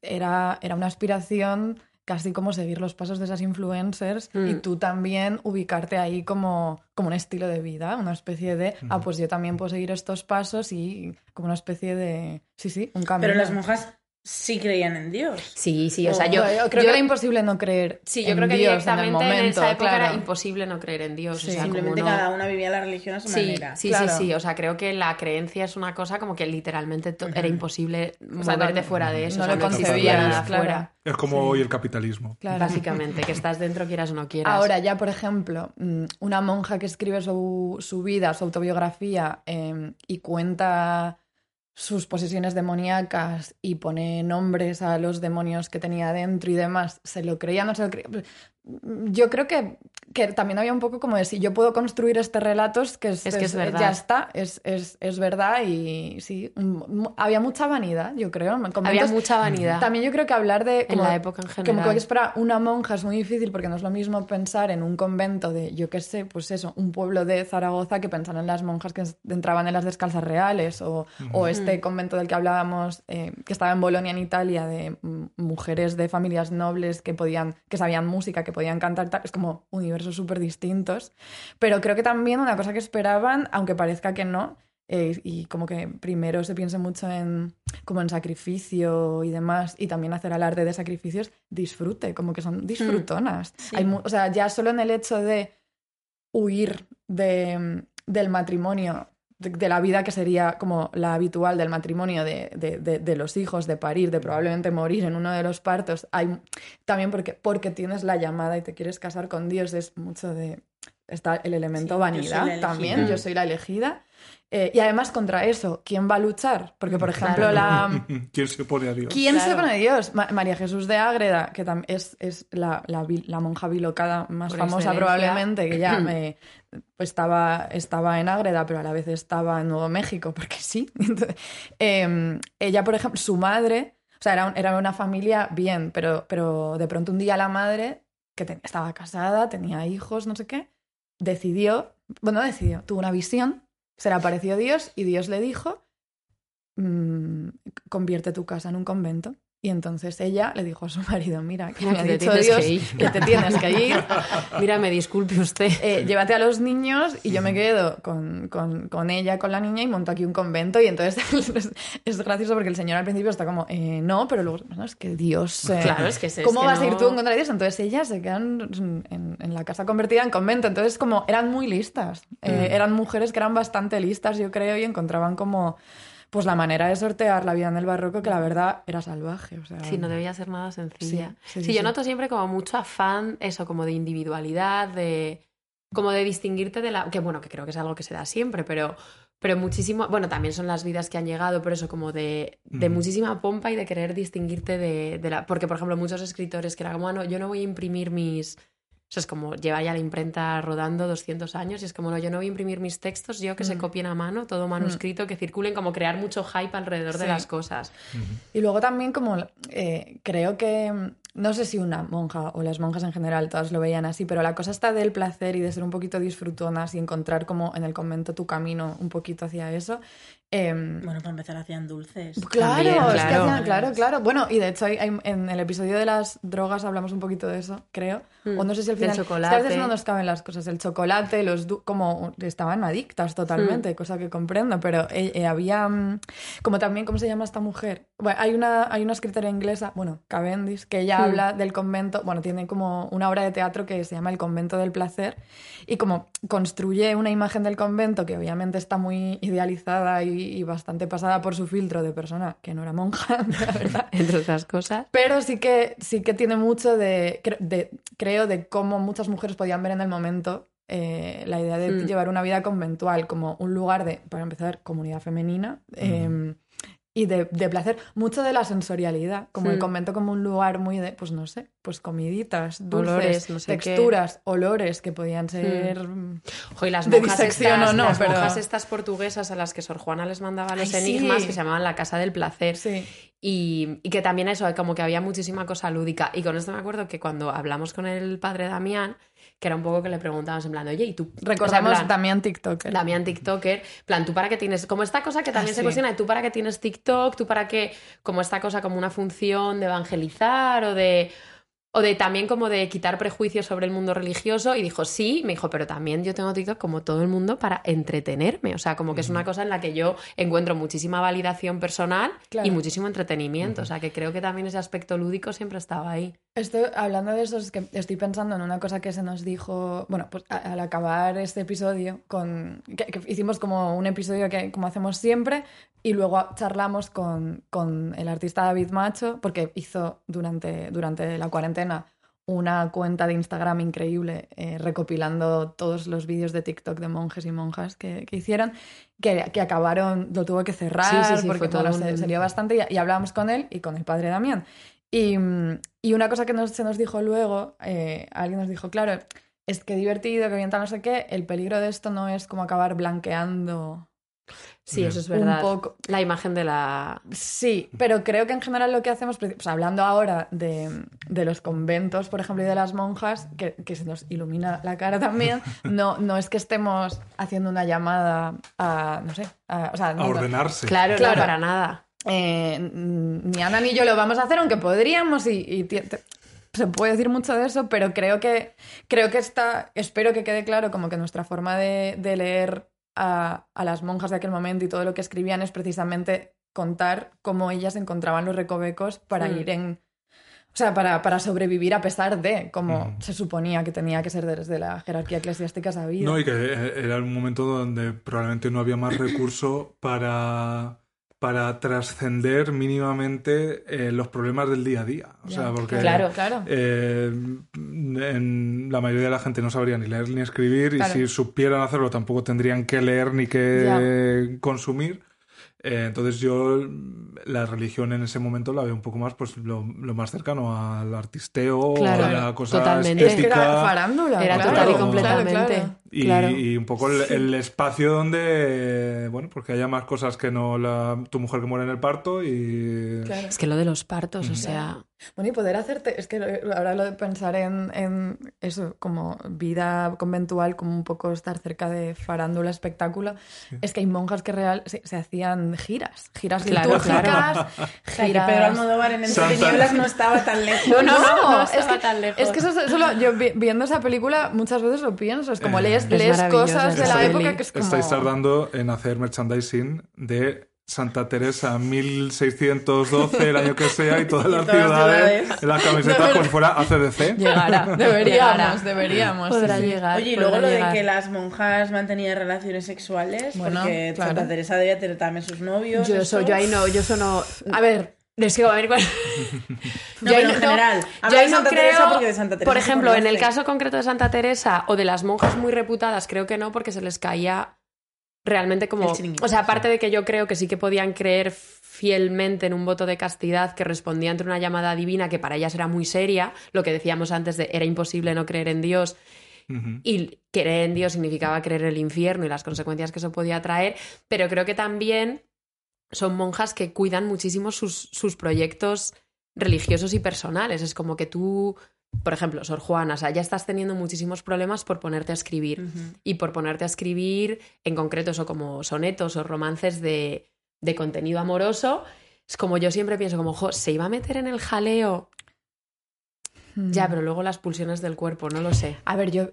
[SPEAKER 5] era, era una aspiración casi como seguir los pasos de esas influencers y
[SPEAKER 4] Mm.
[SPEAKER 5] tú también ubicarte ahí como, como un estilo de vida, una especie de, ah, pues yo también puedo seguir estos pasos y como una especie de, sí, sí, un camino.
[SPEAKER 3] Pero las monjas sí creían en Dios.
[SPEAKER 4] Sí, sí, o sea, yo,
[SPEAKER 5] creo
[SPEAKER 4] yo-
[SPEAKER 5] que era imposible no creer.
[SPEAKER 4] Sí, yo
[SPEAKER 5] en
[SPEAKER 4] creo que
[SPEAKER 5] Dios
[SPEAKER 4] directamente
[SPEAKER 5] en, el momento,
[SPEAKER 4] esa época
[SPEAKER 5] claro.
[SPEAKER 4] era imposible no creer en Dios.
[SPEAKER 5] Sí.
[SPEAKER 4] o sea, como
[SPEAKER 3] Simplemente
[SPEAKER 4] no-
[SPEAKER 3] cada una vivía la religión a su
[SPEAKER 4] Sí,
[SPEAKER 3] manera.
[SPEAKER 4] sí,
[SPEAKER 5] Claro.
[SPEAKER 4] sí, sí. O sea, creo que la creencia es una cosa como que literalmente era imposible
[SPEAKER 5] sea, no-
[SPEAKER 4] moverte fuera de eso.
[SPEAKER 5] no
[SPEAKER 4] o sea, no
[SPEAKER 5] concebías,
[SPEAKER 4] nada
[SPEAKER 5] claro.
[SPEAKER 4] fuera.
[SPEAKER 2] Es como hoy el capitalismo.
[SPEAKER 5] Claro.
[SPEAKER 4] Básicamente, que estás dentro quieras o no quieras.
[SPEAKER 5] Ahora ya, por ejemplo, mm, una monja que escribe su, su vida, su autobiografía eh, y cuenta sus posesiones demoníacas y pone nombres a los demonios que tenía dentro y demás, ¿se lo creía no se lo creía? Yo creo que, que también había un poco como de si yo puedo construir este relato, es que es,
[SPEAKER 4] Es que es verdad.
[SPEAKER 5] ya está, es, es, es verdad y sí, mm, había mucha vanidad, yo creo.
[SPEAKER 4] Había mucha vanidad.
[SPEAKER 5] También yo creo que hablar de...
[SPEAKER 4] En la época en
[SPEAKER 5] Como
[SPEAKER 4] general.
[SPEAKER 5] que es para una monja es muy difícil porque no es lo mismo pensar en un convento de, yo qué sé, pues eso, un pueblo de Zaragoza que pensar en las monjas que entraban en las descalzas reales o, o este convento del que hablábamos eh, que estaba en Bolonia, en Italia, de mm, mujeres de familias nobles que podían, que sabían música, que podían cantar, tal. es como universos súper distintos. Pero creo que también una cosa que esperaban, aunque parezca que no, eh, y como que primero se piensa mucho en como en sacrificio y demás y también hacer alarde de sacrificios disfrute como que son disfrutonas Hay mu- o sea ya solo en el hecho de huir de, del matrimonio de, de la vida que sería como la habitual del matrimonio de, de- de- de los hijos de parir de probablemente morir en uno de los partos. Hay también porque porque tienes la llamada y te quieres casar con Dios es mucho de está el elemento
[SPEAKER 3] Sí,
[SPEAKER 5] vanidad también yo soy la elegida Eh, y además contra eso, ¿quién va a luchar? Porque, por ejemplo, la...
[SPEAKER 2] ¿Quién se opone a Dios?
[SPEAKER 5] ¿Quién se
[SPEAKER 4] Claro.
[SPEAKER 5] pone Dios? Ma- María Jesús de Ágreda, que es, es la, la, monja bilocada más
[SPEAKER 4] Por
[SPEAKER 5] famosa
[SPEAKER 4] excelencia.
[SPEAKER 5] probablemente, que ya eh, pues estaba, estaba en Ágreda, pero a la vez estaba en Nuevo México, porque sí. Entonces, eh, ella, por ejemplo, su madre, o sea, era, un- era una familia bien, pero, pero de pronto un día la madre, que te- estaba casada, tenía hijos, no sé qué, decidió, bueno, decidió, tuvo una visión, se le apareció Dios y Dios le dijo, mm, convierte tu casa en un convento. Y entonces ella le dijo a su marido, mira, que
[SPEAKER 4] Mira,
[SPEAKER 5] me ha
[SPEAKER 4] que te
[SPEAKER 5] dicho
[SPEAKER 4] tienes
[SPEAKER 5] Dios
[SPEAKER 4] que ir".
[SPEAKER 5] que te tienes que ir,
[SPEAKER 4] Mira, me disculpe usted.
[SPEAKER 5] eh, llévate a los niños y yo me quedo con, con- con ella, con la niña y monto aquí un convento. Y entonces es, gracioso porque el señor al principio está como, eh, no, pero luego, bueno, es que Dios... eh,
[SPEAKER 4] Claro, es que es- es
[SPEAKER 5] ¿Cómo
[SPEAKER 4] que
[SPEAKER 5] vas a ir
[SPEAKER 4] no-
[SPEAKER 5] tú en contra de Dios? Entonces ellas se quedan en, en la casa convertida en convento. Entonces como eran muy listas. Eh,
[SPEAKER 4] Mm.
[SPEAKER 5] Eran mujeres que eran bastante listas, yo creo, y encontraban como... Pues la manera de sortear la vida en el barroco que la verdad era salvaje. O sea,
[SPEAKER 4] Sí, no debía ser nada sencilla.
[SPEAKER 5] Sí, sí,
[SPEAKER 4] Sí,
[SPEAKER 5] sí,
[SPEAKER 4] yo noto siempre como mucho afán, eso, como de individualidad, de como de distinguirte de la... Que bueno, que creo que es algo que se da siempre, pero, pero muchísimo... Bueno, también son las vidas que han llegado, pero eso como de, de muchísima pompa y de querer distinguirte de, de la... Porque, por ejemplo, muchos escritores que era como, "Ah, no, yo no voy a imprimir mis... O sea, es como lleva ya la imprenta rodando 200 años y es como, no, yo no voy a imprimir mis textos, yo que se
[SPEAKER 5] Mm.
[SPEAKER 4] copien a mano, todo manuscrito, que circulen, como crear mucho hype alrededor de las cosas.
[SPEAKER 5] Y luego también como eh, creo que, mm, no sé si una monja o las monjas en general todas lo veían así, pero la cosa está del placer y de ser un poquito disfrutonas y encontrar como en el convento tu camino un poquito hacia eso. Em,
[SPEAKER 3] Bueno, para empezar hacían dulces.
[SPEAKER 5] Claro,
[SPEAKER 4] También,
[SPEAKER 5] es que
[SPEAKER 4] claro.
[SPEAKER 5] hacían- claro, claro. Bueno, y de hecho hay- hay- en el episodio de las drogas hablamos un poquito de eso, creo.
[SPEAKER 4] Mm,
[SPEAKER 5] O no sé si al final. es que a
[SPEAKER 4] chocolate.
[SPEAKER 5] veces no nos caben las cosas. El chocolate, los como estaban adictas
[SPEAKER 4] Mm.
[SPEAKER 5] totalmente, cosa que comprendo. Pero eh, eh, había mm, como también, ¿cómo se llama esta mujer? Bueno, hay una, hay una escritora inglesa, bueno, Cavendish, que ella
[SPEAKER 4] Mm.
[SPEAKER 5] habla del convento, bueno, tiene como una obra de teatro que se llama El convento del placer y como construye una imagen del convento que obviamente está muy idealizada y, y bastante pasada por su filtro de persona que no era monja, la verdad.
[SPEAKER 4] Entre otras cosas.
[SPEAKER 5] Pero sí que, sí que tiene mucho de, de- creo, de cómo muchas mujeres podían ver en el momento eh, la idea de
[SPEAKER 4] Hmm.
[SPEAKER 5] llevar una vida conventual como un lugar de, para empezar, comunidad femenina eh, y de, de placer. Mucho de la sensorialidad, como el
[SPEAKER 4] Hmm.
[SPEAKER 5] convento como un lugar muy de, pues no sé, pues comiditas, dulces,
[SPEAKER 4] Olores, no sé qué.
[SPEAKER 5] texturas, olores que podían ser...
[SPEAKER 4] Ojo, y las
[SPEAKER 5] de
[SPEAKER 4] monjas,
[SPEAKER 5] disección
[SPEAKER 4] estas,
[SPEAKER 5] o no,
[SPEAKER 4] las
[SPEAKER 5] pero-
[SPEAKER 4] monjas estas portuguesas a las que Sor Juana les mandaba los
[SPEAKER 5] Ay, sí.
[SPEAKER 4] enigmas que se llamaban la Casa del Placer.
[SPEAKER 5] Sí.
[SPEAKER 4] Y, y que también eso, como que había muchísima cosa lúdica. Y con esto me acuerdo que cuando hablamos con el padre Damián, que era un poco que le preguntábamos en plan, oye, ¿y tú?
[SPEAKER 5] Recordamos
[SPEAKER 4] O sea, plan,
[SPEAKER 5] también TikTok.
[SPEAKER 4] Damián TikToker, plan, tú para qué tienes, como esta cosa que también
[SPEAKER 5] Ah,
[SPEAKER 4] se
[SPEAKER 5] sí.
[SPEAKER 4] cuestiona, tú para qué tienes TikTok, tú para qué, como esta cosa como una función de evangelizar o de, o de también como de quitar prejuicios sobre el mundo religioso y dijo, sí, me dijo, pero también yo tengo TikTok como todo el mundo para entretenerme, o sea, como que es una cosa en la que yo encuentro muchísima validación personal
[SPEAKER 5] Claro.
[SPEAKER 4] y muchísimo entretenimiento, o sea, que creo que también ese aspecto lúdico siempre estaba ahí.
[SPEAKER 5] Estoy hablando de eso, es que estoy pensando en una cosa que se nos dijo, bueno, pues a- al acabar este episodio, con, que, que hicimos como un episodio que como hacemos siempre, y luego charlamos con, con el artista David Macho, porque hizo durante, durante la cuarentena una cuenta de Instagram increíble eh, recopilando todos los vídeos de TikTok de monjes y monjas que, que hicieron, que, que acabaron, lo tuvo que cerrar
[SPEAKER 4] Sí, sí, sí,
[SPEAKER 5] porque
[SPEAKER 4] todo un-
[SPEAKER 5] se, se lió bastante y, y hablábamos con él y con el padre Damián. Y, mm, y una cosa que nos- se nos dijo luego, eh, alguien nos dijo, claro, es que divertido, que bien tal, no sé qué, el peligro de esto no es como acabar blanqueando
[SPEAKER 4] Sí, eso es
[SPEAKER 5] un
[SPEAKER 4] verdad.
[SPEAKER 5] poco.
[SPEAKER 4] La imagen de la...
[SPEAKER 5] Sí, pero creo que en general lo que hacemos, pues, hablando ahora de, de los conventos, por ejemplo, y de las monjas, que, que se nos ilumina la cara también, no, no es que estemos haciendo una llamada a, no sé, a, o sea,
[SPEAKER 2] A
[SPEAKER 5] no.
[SPEAKER 2] ordenarse.
[SPEAKER 4] Claro,
[SPEAKER 5] Claro.
[SPEAKER 4] no, para nada.
[SPEAKER 5] Eh, n- ni Ana ni yo lo vamos a hacer, aunque podríamos y, y ti- te- se puede decir mucho de eso, pero creo que creo que está, espero que quede claro como que nuestra forma de, de leer a, a las monjas de aquel momento y todo lo que escribían es precisamente contar cómo ellas encontraban los recovecos para
[SPEAKER 4] Mm.
[SPEAKER 5] ir en o sea, para, para sobrevivir a pesar de como
[SPEAKER 2] Mm.
[SPEAKER 5] se suponía que tenía que ser desde la jerarquía eclesiástica sabida.
[SPEAKER 2] No, y que eh, era un momento donde probablemente no había más recurso para, para trascender mínimamente eh, los problemas del día a día. O sea, porque
[SPEAKER 4] Claro.
[SPEAKER 5] claro.
[SPEAKER 2] eh, en la mayoría de la gente no sabría ni leer ni escribir y si supieran hacerlo tampoco tendrían que leer ni que consumir. Eh, entonces yo la religión en ese momento la veo un poco más pues lo, lo más cercano al artisteo,
[SPEAKER 4] Claro,
[SPEAKER 2] a la cosa
[SPEAKER 4] totalmente.
[SPEAKER 5] Es que
[SPEAKER 2] estética.
[SPEAKER 5] era farándula.
[SPEAKER 4] Era
[SPEAKER 5] claro,
[SPEAKER 2] total y
[SPEAKER 5] claro,
[SPEAKER 4] completamente.
[SPEAKER 5] claro.
[SPEAKER 2] Y,
[SPEAKER 4] Claro.
[SPEAKER 2] y un poco el, el espacio donde, bueno, pues que haya más cosas que no la, tu mujer que muere en el parto y...
[SPEAKER 5] Claro.
[SPEAKER 4] Es que lo de los partos, o sea...
[SPEAKER 5] Bueno, y poder hacerte, es que ahora lo de pensar en, en eso, como vida conventual, como un poco estar cerca de farándula, espectáculo, es que hay monjas que real se, se hacían giras, giras
[SPEAKER 4] Claro,
[SPEAKER 5] litúrgicas,
[SPEAKER 4] claro.
[SPEAKER 3] O sea, que
[SPEAKER 5] giras...
[SPEAKER 3] Pedro Almodóvar en Entre Tinieblas no estaba tan lejos.
[SPEAKER 5] No, no, no,
[SPEAKER 4] no
[SPEAKER 5] es,
[SPEAKER 4] estaba
[SPEAKER 5] que,
[SPEAKER 4] tan lejos.
[SPEAKER 5] es que eso, eso lo- yo vi- viendo esa película muchas veces lo pienso, es como
[SPEAKER 2] Eh,
[SPEAKER 5] lees,
[SPEAKER 2] Es
[SPEAKER 5] lees cosas de la época que es como...
[SPEAKER 2] Estáis tardando en hacer merchandising de Santa Teresa 1612, el año que sea, y todas las
[SPEAKER 3] todas las
[SPEAKER 2] ciudades,
[SPEAKER 3] ciudades.
[SPEAKER 2] en las camisetas
[SPEAKER 5] verdad.
[SPEAKER 2] como si fuera ACDC.
[SPEAKER 5] Llegará, deberíamos,
[SPEAKER 4] Llegará.
[SPEAKER 5] deberíamos.
[SPEAKER 4] Podrá
[SPEAKER 5] sí,
[SPEAKER 4] llegar.
[SPEAKER 3] Oye, y luego lo de que las monjas mantenían relaciones sexuales,
[SPEAKER 5] Bueno,
[SPEAKER 3] porque
[SPEAKER 5] claro.
[SPEAKER 3] Santa Teresa debía tener también sus novios.
[SPEAKER 4] Yo,
[SPEAKER 3] eso.
[SPEAKER 4] eso, yo ahí no, yo eso no...
[SPEAKER 5] A ver,
[SPEAKER 4] Es que, a ver, cuál-
[SPEAKER 3] No, pero en general.
[SPEAKER 4] Yo
[SPEAKER 3] de Santa
[SPEAKER 4] creo,
[SPEAKER 3] Teresa porque de Santa Teresa
[SPEAKER 4] por ejemplo, en el caso concreto de Santa Teresa o de las monjas muy reputadas, creo que no, porque se les caía realmente como... O sea, aparte de que yo creo que sí que podían creer fielmente en un voto de castidad que respondía entre una llamada divina que para ellas era muy seria, lo que decíamos antes de era imposible no creer en Dios y creer en Dios significaba creer en el infierno y las consecuencias que eso podía traer, pero creo que también son monjas que cuidan muchísimo sus, sus proyectos religiosos y personales. Es como que tú por ejemplo, Sor Juana, o sea, ya estás teniendo muchísimos problemas por ponerte a escribir. Y por ponerte a escribir, en concreto, eso como sonetos o romances de, de contenido amoroso. Es como yo siempre pienso, como, jo, ¿se iba a meter en el jaleo?
[SPEAKER 5] Mm.
[SPEAKER 4] Ya, pero luego las pulsiones del cuerpo, no lo sé.
[SPEAKER 5] A ver, yo...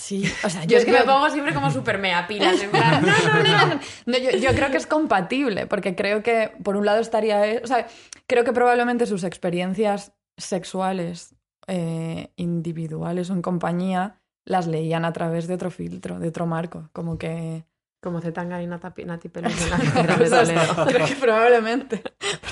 [SPEAKER 5] Sí, o sea,
[SPEAKER 4] Yo es que me pongo siempre como súper mea pilas, en plan,
[SPEAKER 5] No, no, no, no, no, yo, yo creo que es compatible, porque creo que por un lado estaría, eh, o sea, creo que probablemente sus experiencias sexuales eh, individuales o en compañía las leían a través de otro filtro, de otro marco, como que
[SPEAKER 4] Como Zetanga y Nati, Nati Peluso
[SPEAKER 5] creo que probablemente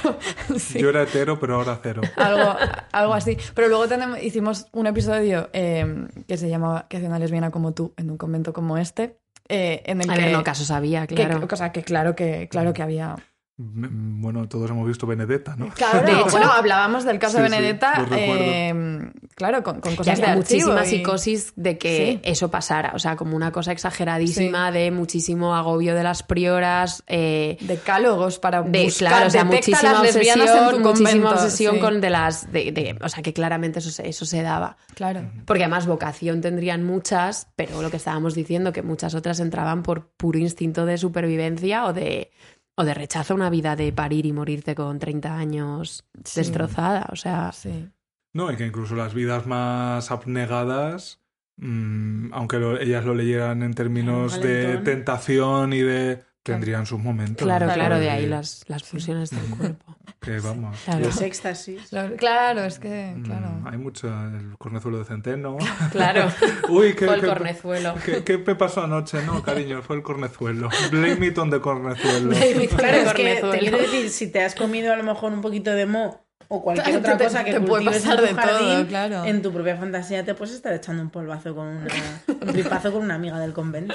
[SPEAKER 5] sí,
[SPEAKER 2] Yo era hetero, pero ahora cero.
[SPEAKER 5] algo, algo así. Pero luego tenemos, hicimos un episodio eh, que se llamaba Que hace una lesbiana como tú en un convento como este, eh, en el
[SPEAKER 4] A
[SPEAKER 5] que
[SPEAKER 4] ver, no, caso sabía,
[SPEAKER 5] que-
[SPEAKER 4] claro.
[SPEAKER 5] o sea, que claro que claro que había
[SPEAKER 2] Bueno, todos hemos visto Benedetta, ¿no?
[SPEAKER 5] Claro,
[SPEAKER 4] De hecho-
[SPEAKER 5] bueno, hablábamos del caso
[SPEAKER 2] Sí,
[SPEAKER 5] de
[SPEAKER 2] sí,
[SPEAKER 5] Benedetta,
[SPEAKER 2] recuerdo.
[SPEAKER 5] eh, claro, con, con
[SPEAKER 4] Que
[SPEAKER 5] cosas de
[SPEAKER 4] había
[SPEAKER 5] archivo
[SPEAKER 4] muchísima
[SPEAKER 5] y-
[SPEAKER 4] psicosis de que
[SPEAKER 5] Sí.
[SPEAKER 4] eso pasara, o sea, como una cosa exageradísima de muchísimo agobio de las prioras, eh,
[SPEAKER 5] decálogos para
[SPEAKER 4] de,
[SPEAKER 5] buscar,
[SPEAKER 4] claro, o sea, muchísima
[SPEAKER 5] las lesbianas
[SPEAKER 4] obsesión,
[SPEAKER 5] en tu
[SPEAKER 4] muchísima
[SPEAKER 5] convento,
[SPEAKER 4] obsesión
[SPEAKER 5] sí.
[SPEAKER 4] con de las, de, de- o sea, que claramente eso se, eso se daba.
[SPEAKER 5] Claro.
[SPEAKER 4] Porque además vocación tendrían muchas, pero lo que estábamos diciendo, que muchas otras entraban por puro instinto de supervivencia o de, o de rechazo a una vida de parir y morirte con 30 años
[SPEAKER 5] Sí.
[SPEAKER 4] destrozada. O sea,
[SPEAKER 5] Sí.
[SPEAKER 2] No, y que incluso las vidas más abnegadas, mm, aunque lo- ellas lo leyeran en términos de tentación y de... tendrían sus momentos.
[SPEAKER 4] claro,
[SPEAKER 2] ¿no?
[SPEAKER 4] claro, de ahí las, las pulsiones del cuerpo.
[SPEAKER 2] Que vamos.
[SPEAKER 4] Claro.
[SPEAKER 3] Los éxtasis.
[SPEAKER 5] Claro, es que,
[SPEAKER 2] mm,
[SPEAKER 5] claro.
[SPEAKER 2] Hay mucho... El cornezuelo de centeno.
[SPEAKER 4] Claro,
[SPEAKER 2] Uy, ¿qué,
[SPEAKER 4] fue el
[SPEAKER 2] qué-
[SPEAKER 4] cornezuelo.
[SPEAKER 2] qué- qué me pasó anoche? No, cariño, fue el cornezuelo. Blame it on the cornezuelo.
[SPEAKER 3] Claro, es que te quiero decir, si te has comido a lo mejor un poquito de mo o cualquier
[SPEAKER 5] Claro,
[SPEAKER 3] otra
[SPEAKER 5] te-
[SPEAKER 3] cosa que
[SPEAKER 5] te puede
[SPEAKER 3] cultives
[SPEAKER 5] pasar
[SPEAKER 3] en tu
[SPEAKER 5] de todo,
[SPEAKER 3] jardín,
[SPEAKER 5] claro.
[SPEAKER 3] en tu propia fantasía te puedes estar echando un polvazo con una, un tripazo con una amiga del convento.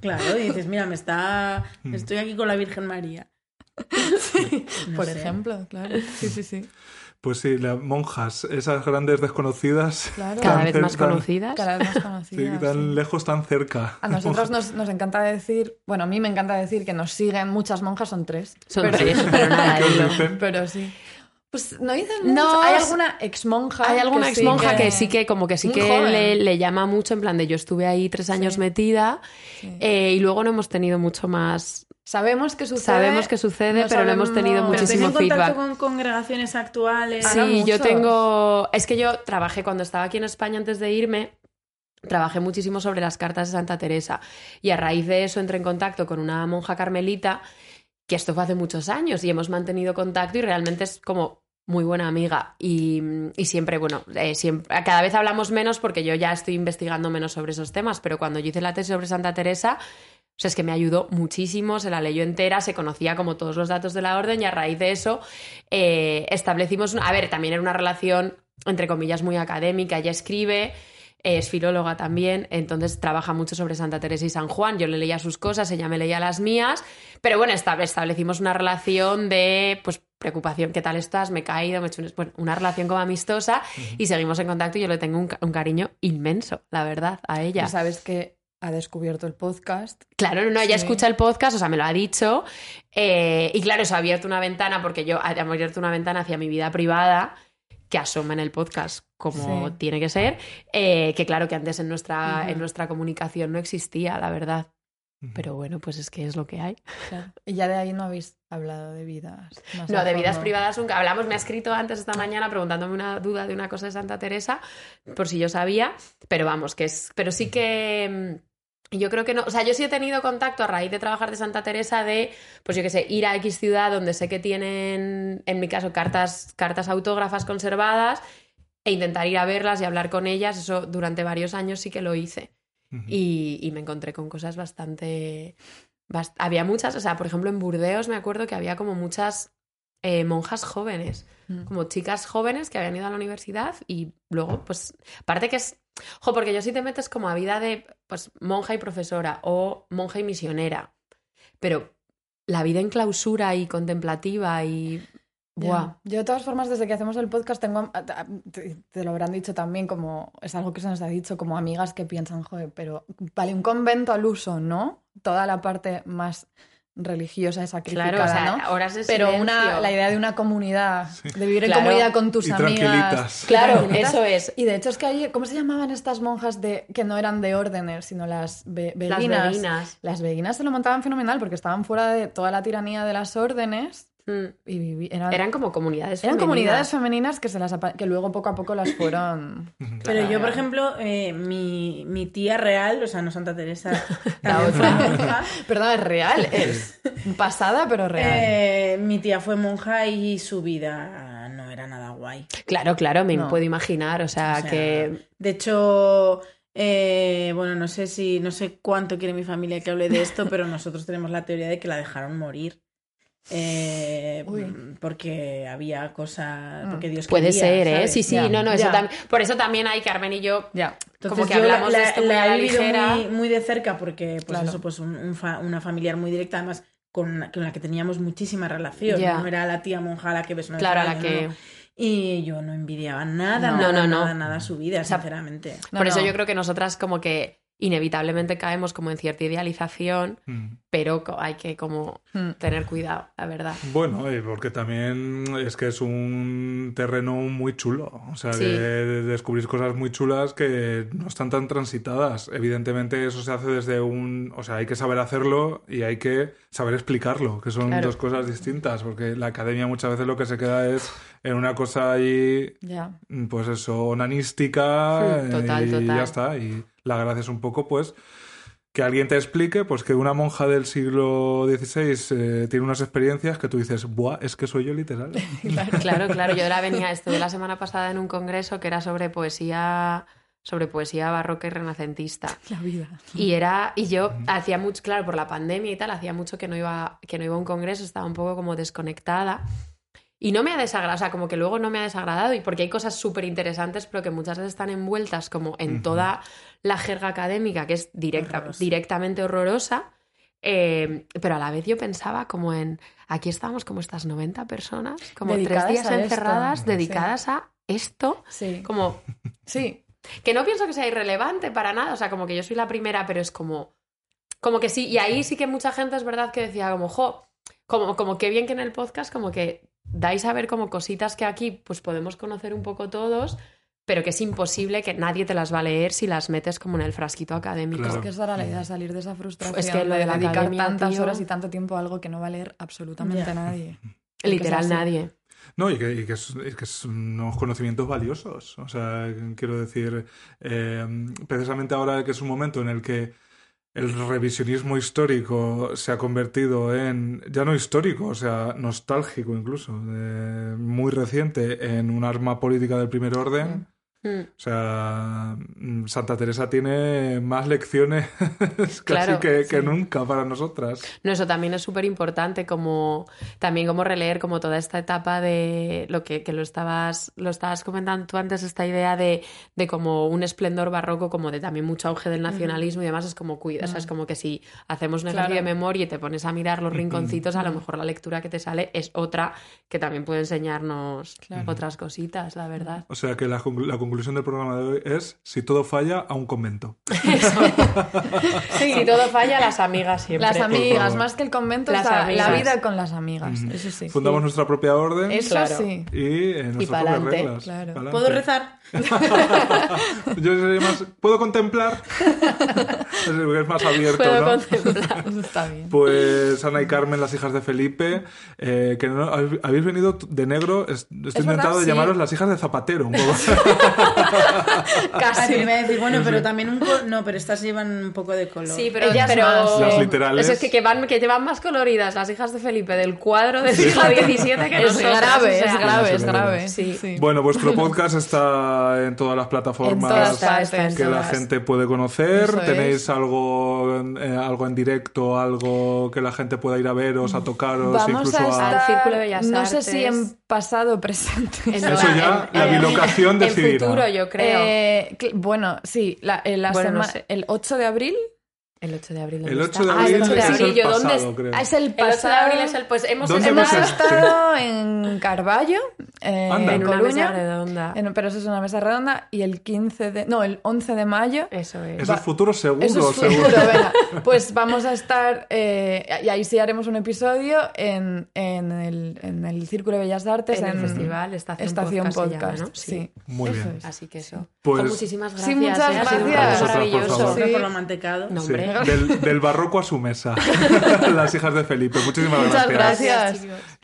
[SPEAKER 3] Claro, y dices, mira, me está, estoy aquí con la Virgen María. No
[SPEAKER 5] Por
[SPEAKER 3] sé.
[SPEAKER 5] ejemplo, claro. Sí, sí, sí.
[SPEAKER 2] Pues sí, las monjas, esas grandes desconocidas.
[SPEAKER 5] Claro.
[SPEAKER 4] Cada
[SPEAKER 2] tan
[SPEAKER 4] vez más conocidas.
[SPEAKER 5] Cada vez más
[SPEAKER 2] Sí,
[SPEAKER 5] conocidas.
[SPEAKER 2] tan
[SPEAKER 5] sí.
[SPEAKER 2] lejos, tan cerca.
[SPEAKER 5] A nosotros nos, nos encanta decir, bueno, a mí me encanta decir que nos siguen muchas monjas, son tres.
[SPEAKER 4] Son
[SPEAKER 5] pero,
[SPEAKER 4] tres. Pero
[SPEAKER 5] sí. Pues no dicen
[SPEAKER 4] No,
[SPEAKER 5] mucho. Hay
[SPEAKER 4] es-
[SPEAKER 5] alguna ex monja.
[SPEAKER 4] Hay alguna ex monja que... sí que como que sí
[SPEAKER 5] Muy
[SPEAKER 4] que le, le llama mucho, en plan de yo estuve ahí tres años
[SPEAKER 5] Sí.
[SPEAKER 4] metida
[SPEAKER 5] Sí.
[SPEAKER 4] eh, y luego no hemos tenido mucho más.
[SPEAKER 5] Sabemos que sucede.
[SPEAKER 4] Sabemos que sucede,
[SPEAKER 5] no
[SPEAKER 4] pero no hemos tenido
[SPEAKER 5] sabemos-
[SPEAKER 3] Pero
[SPEAKER 4] muchísimo
[SPEAKER 3] ¿tenéis contacto
[SPEAKER 4] feedback.
[SPEAKER 3] con congregaciones actuales?
[SPEAKER 4] Sí, yo tengo. Es que yo trabajé cuando estaba aquí en España antes de irme. Trabajé muchísimo sobre las cartas de Santa Teresa y a raíz de eso entré en contacto con una monja carmelita, que esto fue hace muchos años y hemos mantenido contacto y realmente es como muy buena amiga y, y siempre, bueno, eh, siempre, cada vez hablamos menos porque yo ya estoy investigando menos sobre esos temas, pero cuando yo hice la tesis sobre Santa Teresa, o es que me ayudó muchísimo, se la leyó entera, se conocía como todos los datos de la orden y a raíz de eso eh, establecimos, una- a ver, también era una relación, entre comillas, muy académica, ella escribe, es filóloga también, entonces trabaja mucho sobre Santa Teresa y San Juan, yo le leía sus cosas, ella me leía las mías, pero bueno, esta- establecimos una relación de, pues, preocupación, ¿qué tal estás? Me he caído, me he hecho un- bueno, una relación como amistosa y seguimos en contacto y yo le tengo un, ca- un cariño inmenso, la verdad, a ella.
[SPEAKER 5] Sabes que ha descubierto el podcast.
[SPEAKER 4] Claro, no, no, ella
[SPEAKER 5] Sí.
[SPEAKER 4] escucha el podcast, o sea, me lo ha dicho. eh, y claro, eso ha abierto una ventana, porque yo ha abierto una ventana hacia mi vida privada que asoma en el podcast como
[SPEAKER 5] Sí.
[SPEAKER 4] tiene que ser. eh, que claro que antes en nuestra, en nuestra comunicación no existía, la verdad. Pero bueno, pues es que es lo que hay.
[SPEAKER 5] Claro. Y ya de ahí no habéis hablado de vidas. más
[SPEAKER 4] No, de vidas privadas nunca hablamos. Me ha escrito antes esta mañana preguntándome una duda de una cosa de Santa Teresa, por si yo sabía, pero vamos, que es. Pero sí que. Yo creo que no. O sea, yo sí he tenido contacto a raíz de trabajar de Santa Teresa de, pues yo qué sé, ir a X ciudad donde sé que tienen, en mi caso, cartas, cartas autógrafas conservadas e intentar ir a verlas y hablar con ellas. Eso durante varios años sí que lo hice. Y, y me encontré con cosas bastante... bast- había muchas, o sea, por ejemplo, en Burdeos me acuerdo que había como muchas eh, monjas jóvenes,
[SPEAKER 5] Mm.
[SPEAKER 4] como chicas jóvenes que habían ido a la universidad y luego, pues, aparte que es... Jo, porque yo si te metes como a vida de, pues, monja y profesora o monja y misionera, pero la vida en clausura y contemplativa y... Buah.
[SPEAKER 5] Yo de todas formas, desde que hacemos el podcast, tengo, te, te lo habrán dicho también, como es algo que se nos ha dicho, como amigas que piensan, joder, pero vale, un convento al uso, ¿no? Toda la parte más religiosa y sacrificada,
[SPEAKER 4] Claro, o sea,
[SPEAKER 5] ¿no?
[SPEAKER 4] horas de
[SPEAKER 5] Pero una, la idea de una comunidad, de vivir en comunidad con tus
[SPEAKER 2] Y
[SPEAKER 5] amigas.
[SPEAKER 2] tranquilitas.
[SPEAKER 5] Claro,
[SPEAKER 4] Tranquilitas.
[SPEAKER 5] eso es. Y de hecho es que hay, ¿cómo se llamaban estas monjas de que no eran de órdenes, sino las be-
[SPEAKER 4] Las
[SPEAKER 5] beguinas?
[SPEAKER 4] beguinas.
[SPEAKER 5] Las beguinas se lo montaban fenomenal porque estaban fuera de toda la tiranía de las órdenes
[SPEAKER 4] Mm.
[SPEAKER 5] y vivi- eran,
[SPEAKER 4] Eran como comunidades
[SPEAKER 5] eran
[SPEAKER 4] femeninas.
[SPEAKER 5] comunidades femeninas que, se las, que luego poco a poco las fueron...
[SPEAKER 3] Pero yo, por ejemplo, eh, mi, mi tía real, o sea, no Santa Teresa, fue monja.
[SPEAKER 5] Perdón, es real, es pasada pero real.
[SPEAKER 3] Eh, mi tía fue monja y su vida no era nada guay.
[SPEAKER 4] Claro, claro, me
[SPEAKER 5] No.
[SPEAKER 4] puedo imaginar. O sea,
[SPEAKER 3] O sea,
[SPEAKER 4] que.
[SPEAKER 3] De hecho, eh, bueno, no sé si, no sé cuánto quiere mi familia que hable de esto, pero nosotros tenemos la teoría de que la dejaron morir. Eh,
[SPEAKER 5] Uy.
[SPEAKER 3] porque había cosas,
[SPEAKER 5] Mm.
[SPEAKER 3] porque Dios
[SPEAKER 4] Puede
[SPEAKER 3] quería,
[SPEAKER 4] ser, ¿eh?
[SPEAKER 3] ¿sabes?
[SPEAKER 4] Sí, sí,
[SPEAKER 5] Ya,
[SPEAKER 4] no, no, eso. Por eso también hay Carmen y yo.
[SPEAKER 5] ya.
[SPEAKER 3] Entonces
[SPEAKER 4] como que
[SPEAKER 3] yo
[SPEAKER 4] hablamos
[SPEAKER 3] la,
[SPEAKER 4] de esto
[SPEAKER 3] la
[SPEAKER 4] la
[SPEAKER 3] he vivido
[SPEAKER 4] ligera.
[SPEAKER 3] muy, muy de cerca porque, pues
[SPEAKER 5] Claro.
[SPEAKER 3] eso, pues un- un fa- una familiar muy directa, además con, con la que teníamos muchísima relación.
[SPEAKER 4] Ya.
[SPEAKER 3] No era la tía monja a la que ves una
[SPEAKER 4] Claro, la que-
[SPEAKER 3] no. Y yo no envidiaba nada,
[SPEAKER 5] No.
[SPEAKER 3] nada,
[SPEAKER 4] No,
[SPEAKER 3] nada, nada su vida,
[SPEAKER 4] sea,
[SPEAKER 3] sinceramente.
[SPEAKER 5] No,
[SPEAKER 4] Por eso
[SPEAKER 5] no.
[SPEAKER 4] yo creo que nosotras como que inevitablemente caemos como en cierta idealización,
[SPEAKER 2] Mm.
[SPEAKER 4] pero hay que como
[SPEAKER 5] Mm.
[SPEAKER 4] tener cuidado, la verdad.
[SPEAKER 2] Bueno, porque también es que es un terreno muy chulo, o sea,
[SPEAKER 4] Sí.
[SPEAKER 2] de, de descubrir cosas muy chulas que no están tan transitadas. Evidentemente eso se hace desde un, o sea, hay que saber hacerlo y hay que saber explicarlo, que son
[SPEAKER 4] Claro.
[SPEAKER 2] dos cosas distintas, porque la academia muchas veces lo que se queda es en una cosa ahí, pues eso, onanística
[SPEAKER 4] Hmm, total,
[SPEAKER 2] y
[SPEAKER 4] total.
[SPEAKER 2] ya está. Y la gracia es un poco, pues, que alguien te explique pues que una monja del siglo XVI eh, tiene unas experiencias que tú dices, ¡buah! Es que soy yo literal.
[SPEAKER 4] Claro, claro. Yo la venía, estuve la semana pasada en un congreso que era sobre poesía, sobre poesía barroca y renacentista.
[SPEAKER 5] La vida.
[SPEAKER 4] Y era, y yo hacía mucho, claro, por la pandemia y tal, hacía mucho que no iba, que no iba a un congreso, estaba un poco como desconectada. Y no me ha desagradado, o sea, como que luego no me ha desagradado, y porque hay cosas súper interesantes, pero que muchas veces están envueltas como en toda la jerga académica, que es directa,
[SPEAKER 3] Horrorosa.
[SPEAKER 4] directamente horrorosa. eh, pero a la vez yo pensaba como en, aquí estamos como estas 90 personas, como
[SPEAKER 5] Dedicadas
[SPEAKER 4] tres días
[SPEAKER 5] esto.
[SPEAKER 4] encerradas,
[SPEAKER 5] Sí.
[SPEAKER 4] dedicadas a esto,
[SPEAKER 5] Sí.
[SPEAKER 4] como
[SPEAKER 5] Sí.
[SPEAKER 4] que no pienso que sea irrelevante para nada, o sea, como que yo soy la primera, pero es como, como que sí, y ahí sí que mucha gente es verdad que decía como, jo, como, como qué bien que en el podcast como que dais a ver como cositas que aquí pues podemos conocer un poco todos, pero que es imposible que nadie te las va a leer si las metes como en el frasquito académico.
[SPEAKER 2] Claro.
[SPEAKER 5] Es que esa era la idea, salir de esa frustración.
[SPEAKER 4] Es que lo de la
[SPEAKER 5] dedicar
[SPEAKER 4] academia,
[SPEAKER 5] tantas
[SPEAKER 4] tío.
[SPEAKER 5] horas y tanto tiempo a algo que no va a leer absolutamente nadie.
[SPEAKER 4] Literal nadie.
[SPEAKER 2] No, y que, y que, es, y que son unos conocimientos valiosos. O sea, quiero decir, eh, precisamente ahora que es un momento en el que el revisionismo histórico se ha convertido en, ya no histórico, o sea, nostálgico incluso, eh, muy reciente, en un arma política del primer orden.
[SPEAKER 4] Mm.
[SPEAKER 2] O sea, mm, Santa Teresa tiene más lecciones casi
[SPEAKER 4] Claro,
[SPEAKER 2] que, que
[SPEAKER 4] sí.
[SPEAKER 2] nunca para nosotras.
[SPEAKER 4] No, eso también es súper importante, como también como releer como toda esta etapa de lo que, que lo estabas, lo estabas comentando tú antes, esta idea de, de como un esplendor barroco, como de también mucho auge del nacionalismo y demás, es como cuida, o sea, es como que si hacemos un ejercicio
[SPEAKER 5] Claro.
[SPEAKER 4] de memoria y te pones a mirar los rinconcitos, a lo mejor la lectura que te sale es otra que también puede enseñarnos
[SPEAKER 5] Claro.
[SPEAKER 4] otras cositas, la verdad.
[SPEAKER 2] O sea que la conclusión del programa de hoy es, si todo falla, a un convento.
[SPEAKER 4] Si todo falla, las amigas siempre.
[SPEAKER 5] Las amigas, más que el convento,
[SPEAKER 4] Las
[SPEAKER 5] la,
[SPEAKER 4] amigas.
[SPEAKER 5] la vida con las amigas. Eso sí.
[SPEAKER 2] Fundamos nuestra propia orden
[SPEAKER 5] Eso
[SPEAKER 4] Claro.
[SPEAKER 5] sí.
[SPEAKER 2] y eh, nuestras propias
[SPEAKER 4] pa'lante,
[SPEAKER 2] reglas.
[SPEAKER 5] claro.
[SPEAKER 2] Pa'lante.
[SPEAKER 3] ¿Puedo rezar?
[SPEAKER 2] Yo sería más, ¿puedo contemplar? es es más abierto,
[SPEAKER 4] Puedo
[SPEAKER 2] ¿no?
[SPEAKER 4] contemplar.
[SPEAKER 5] Eso está bien.
[SPEAKER 2] Pues Ana y Carmen, las hijas de Felipe, eh, que no, habéis venido de negro, es- estoy
[SPEAKER 5] verdad,
[SPEAKER 2] de
[SPEAKER 5] sí.
[SPEAKER 2] llamaros las hijas de Zapatero, un poco.
[SPEAKER 5] Casi.
[SPEAKER 3] te iba a decir, bueno, pero también un co- No, pero estas llevan un poco de color.
[SPEAKER 4] Sí, pero,
[SPEAKER 5] Ellas
[SPEAKER 4] pero
[SPEAKER 5] más.
[SPEAKER 2] Las literales.
[SPEAKER 4] Eso es que, que van, que te van más coloridas las hijas de Felipe del cuadro del siglo XVII que
[SPEAKER 5] Es
[SPEAKER 4] nosotras,
[SPEAKER 5] grave,
[SPEAKER 4] o sea,
[SPEAKER 5] es grave,
[SPEAKER 2] Sí,
[SPEAKER 5] es
[SPEAKER 2] sí,
[SPEAKER 5] grave.
[SPEAKER 4] sí.
[SPEAKER 2] Bueno, vuestro podcast está en todas las plataformas
[SPEAKER 5] todas partes.
[SPEAKER 2] que la gente puede conocer.
[SPEAKER 5] Eso
[SPEAKER 2] ¿Tenéis
[SPEAKER 5] es.
[SPEAKER 2] algo, eh, algo en directo, algo que la gente pueda ir a veros, a tocaros,
[SPEAKER 5] Vamos
[SPEAKER 2] incluso
[SPEAKER 5] a estar,
[SPEAKER 4] Al Círculo de Bellas
[SPEAKER 5] no sé si en pasado o presente.
[SPEAKER 4] En-
[SPEAKER 2] Eso ya,
[SPEAKER 4] en-
[SPEAKER 2] la
[SPEAKER 4] En futuro, yo creo.
[SPEAKER 5] Eh, bueno, sí, la, eh, la
[SPEAKER 4] Bueno, no
[SPEAKER 5] sema-
[SPEAKER 4] sé.
[SPEAKER 5] el 8 de abril
[SPEAKER 4] El 8 de abril. ¿dónde
[SPEAKER 2] El 8
[SPEAKER 4] está?
[SPEAKER 2] de
[SPEAKER 4] Ah,
[SPEAKER 2] abril
[SPEAKER 4] el 8 de
[SPEAKER 2] es
[SPEAKER 4] abril.
[SPEAKER 2] el
[SPEAKER 4] Yo, ¿dónde
[SPEAKER 2] pasado,
[SPEAKER 4] es-
[SPEAKER 2] creo.
[SPEAKER 5] Ah, Es el
[SPEAKER 4] El 8 de
[SPEAKER 5] pasado.
[SPEAKER 4] abril es el. Pues hemos
[SPEAKER 2] ¿Dónde
[SPEAKER 5] Hemos
[SPEAKER 4] estado
[SPEAKER 5] en Carballo, eh, en
[SPEAKER 4] en una
[SPEAKER 5] Coruña.
[SPEAKER 4] mesa redonda.
[SPEAKER 5] en- pero eso es una mesa redonda. Y el 15 de. No, el 11 de mayo.
[SPEAKER 4] Eso es.
[SPEAKER 2] Eso es futuro seguro,
[SPEAKER 5] Eso es
[SPEAKER 2] seguro.
[SPEAKER 5] futuro, venga. Pues vamos a estar, eh, y ahí sí haremos un episodio en, en, el, en el Círculo de Bellas Artes,
[SPEAKER 4] En
[SPEAKER 5] en,
[SPEAKER 4] el festival Estación
[SPEAKER 5] Estación
[SPEAKER 4] Podcast
[SPEAKER 5] Podcast.
[SPEAKER 4] llama, ¿no?
[SPEAKER 5] Sí.
[SPEAKER 4] Sí.
[SPEAKER 2] Muy
[SPEAKER 5] Eso
[SPEAKER 2] bien.
[SPEAKER 5] es.
[SPEAKER 4] Así que eso.
[SPEAKER 2] Pues-
[SPEAKER 4] Jo, muchísimas gracias.
[SPEAKER 5] Sí, muchas
[SPEAKER 4] ¿eh? Ha sido
[SPEAKER 5] gracias.
[SPEAKER 2] por
[SPEAKER 4] maravilloso.
[SPEAKER 5] Sí.
[SPEAKER 3] por lo mantecado.
[SPEAKER 4] No,
[SPEAKER 2] Sí,
[SPEAKER 4] hombre.
[SPEAKER 2] Del, del barroco a su mesa. Las hijas de Felipe. Muchísimas
[SPEAKER 5] Muchas
[SPEAKER 2] gracias.
[SPEAKER 5] gracias.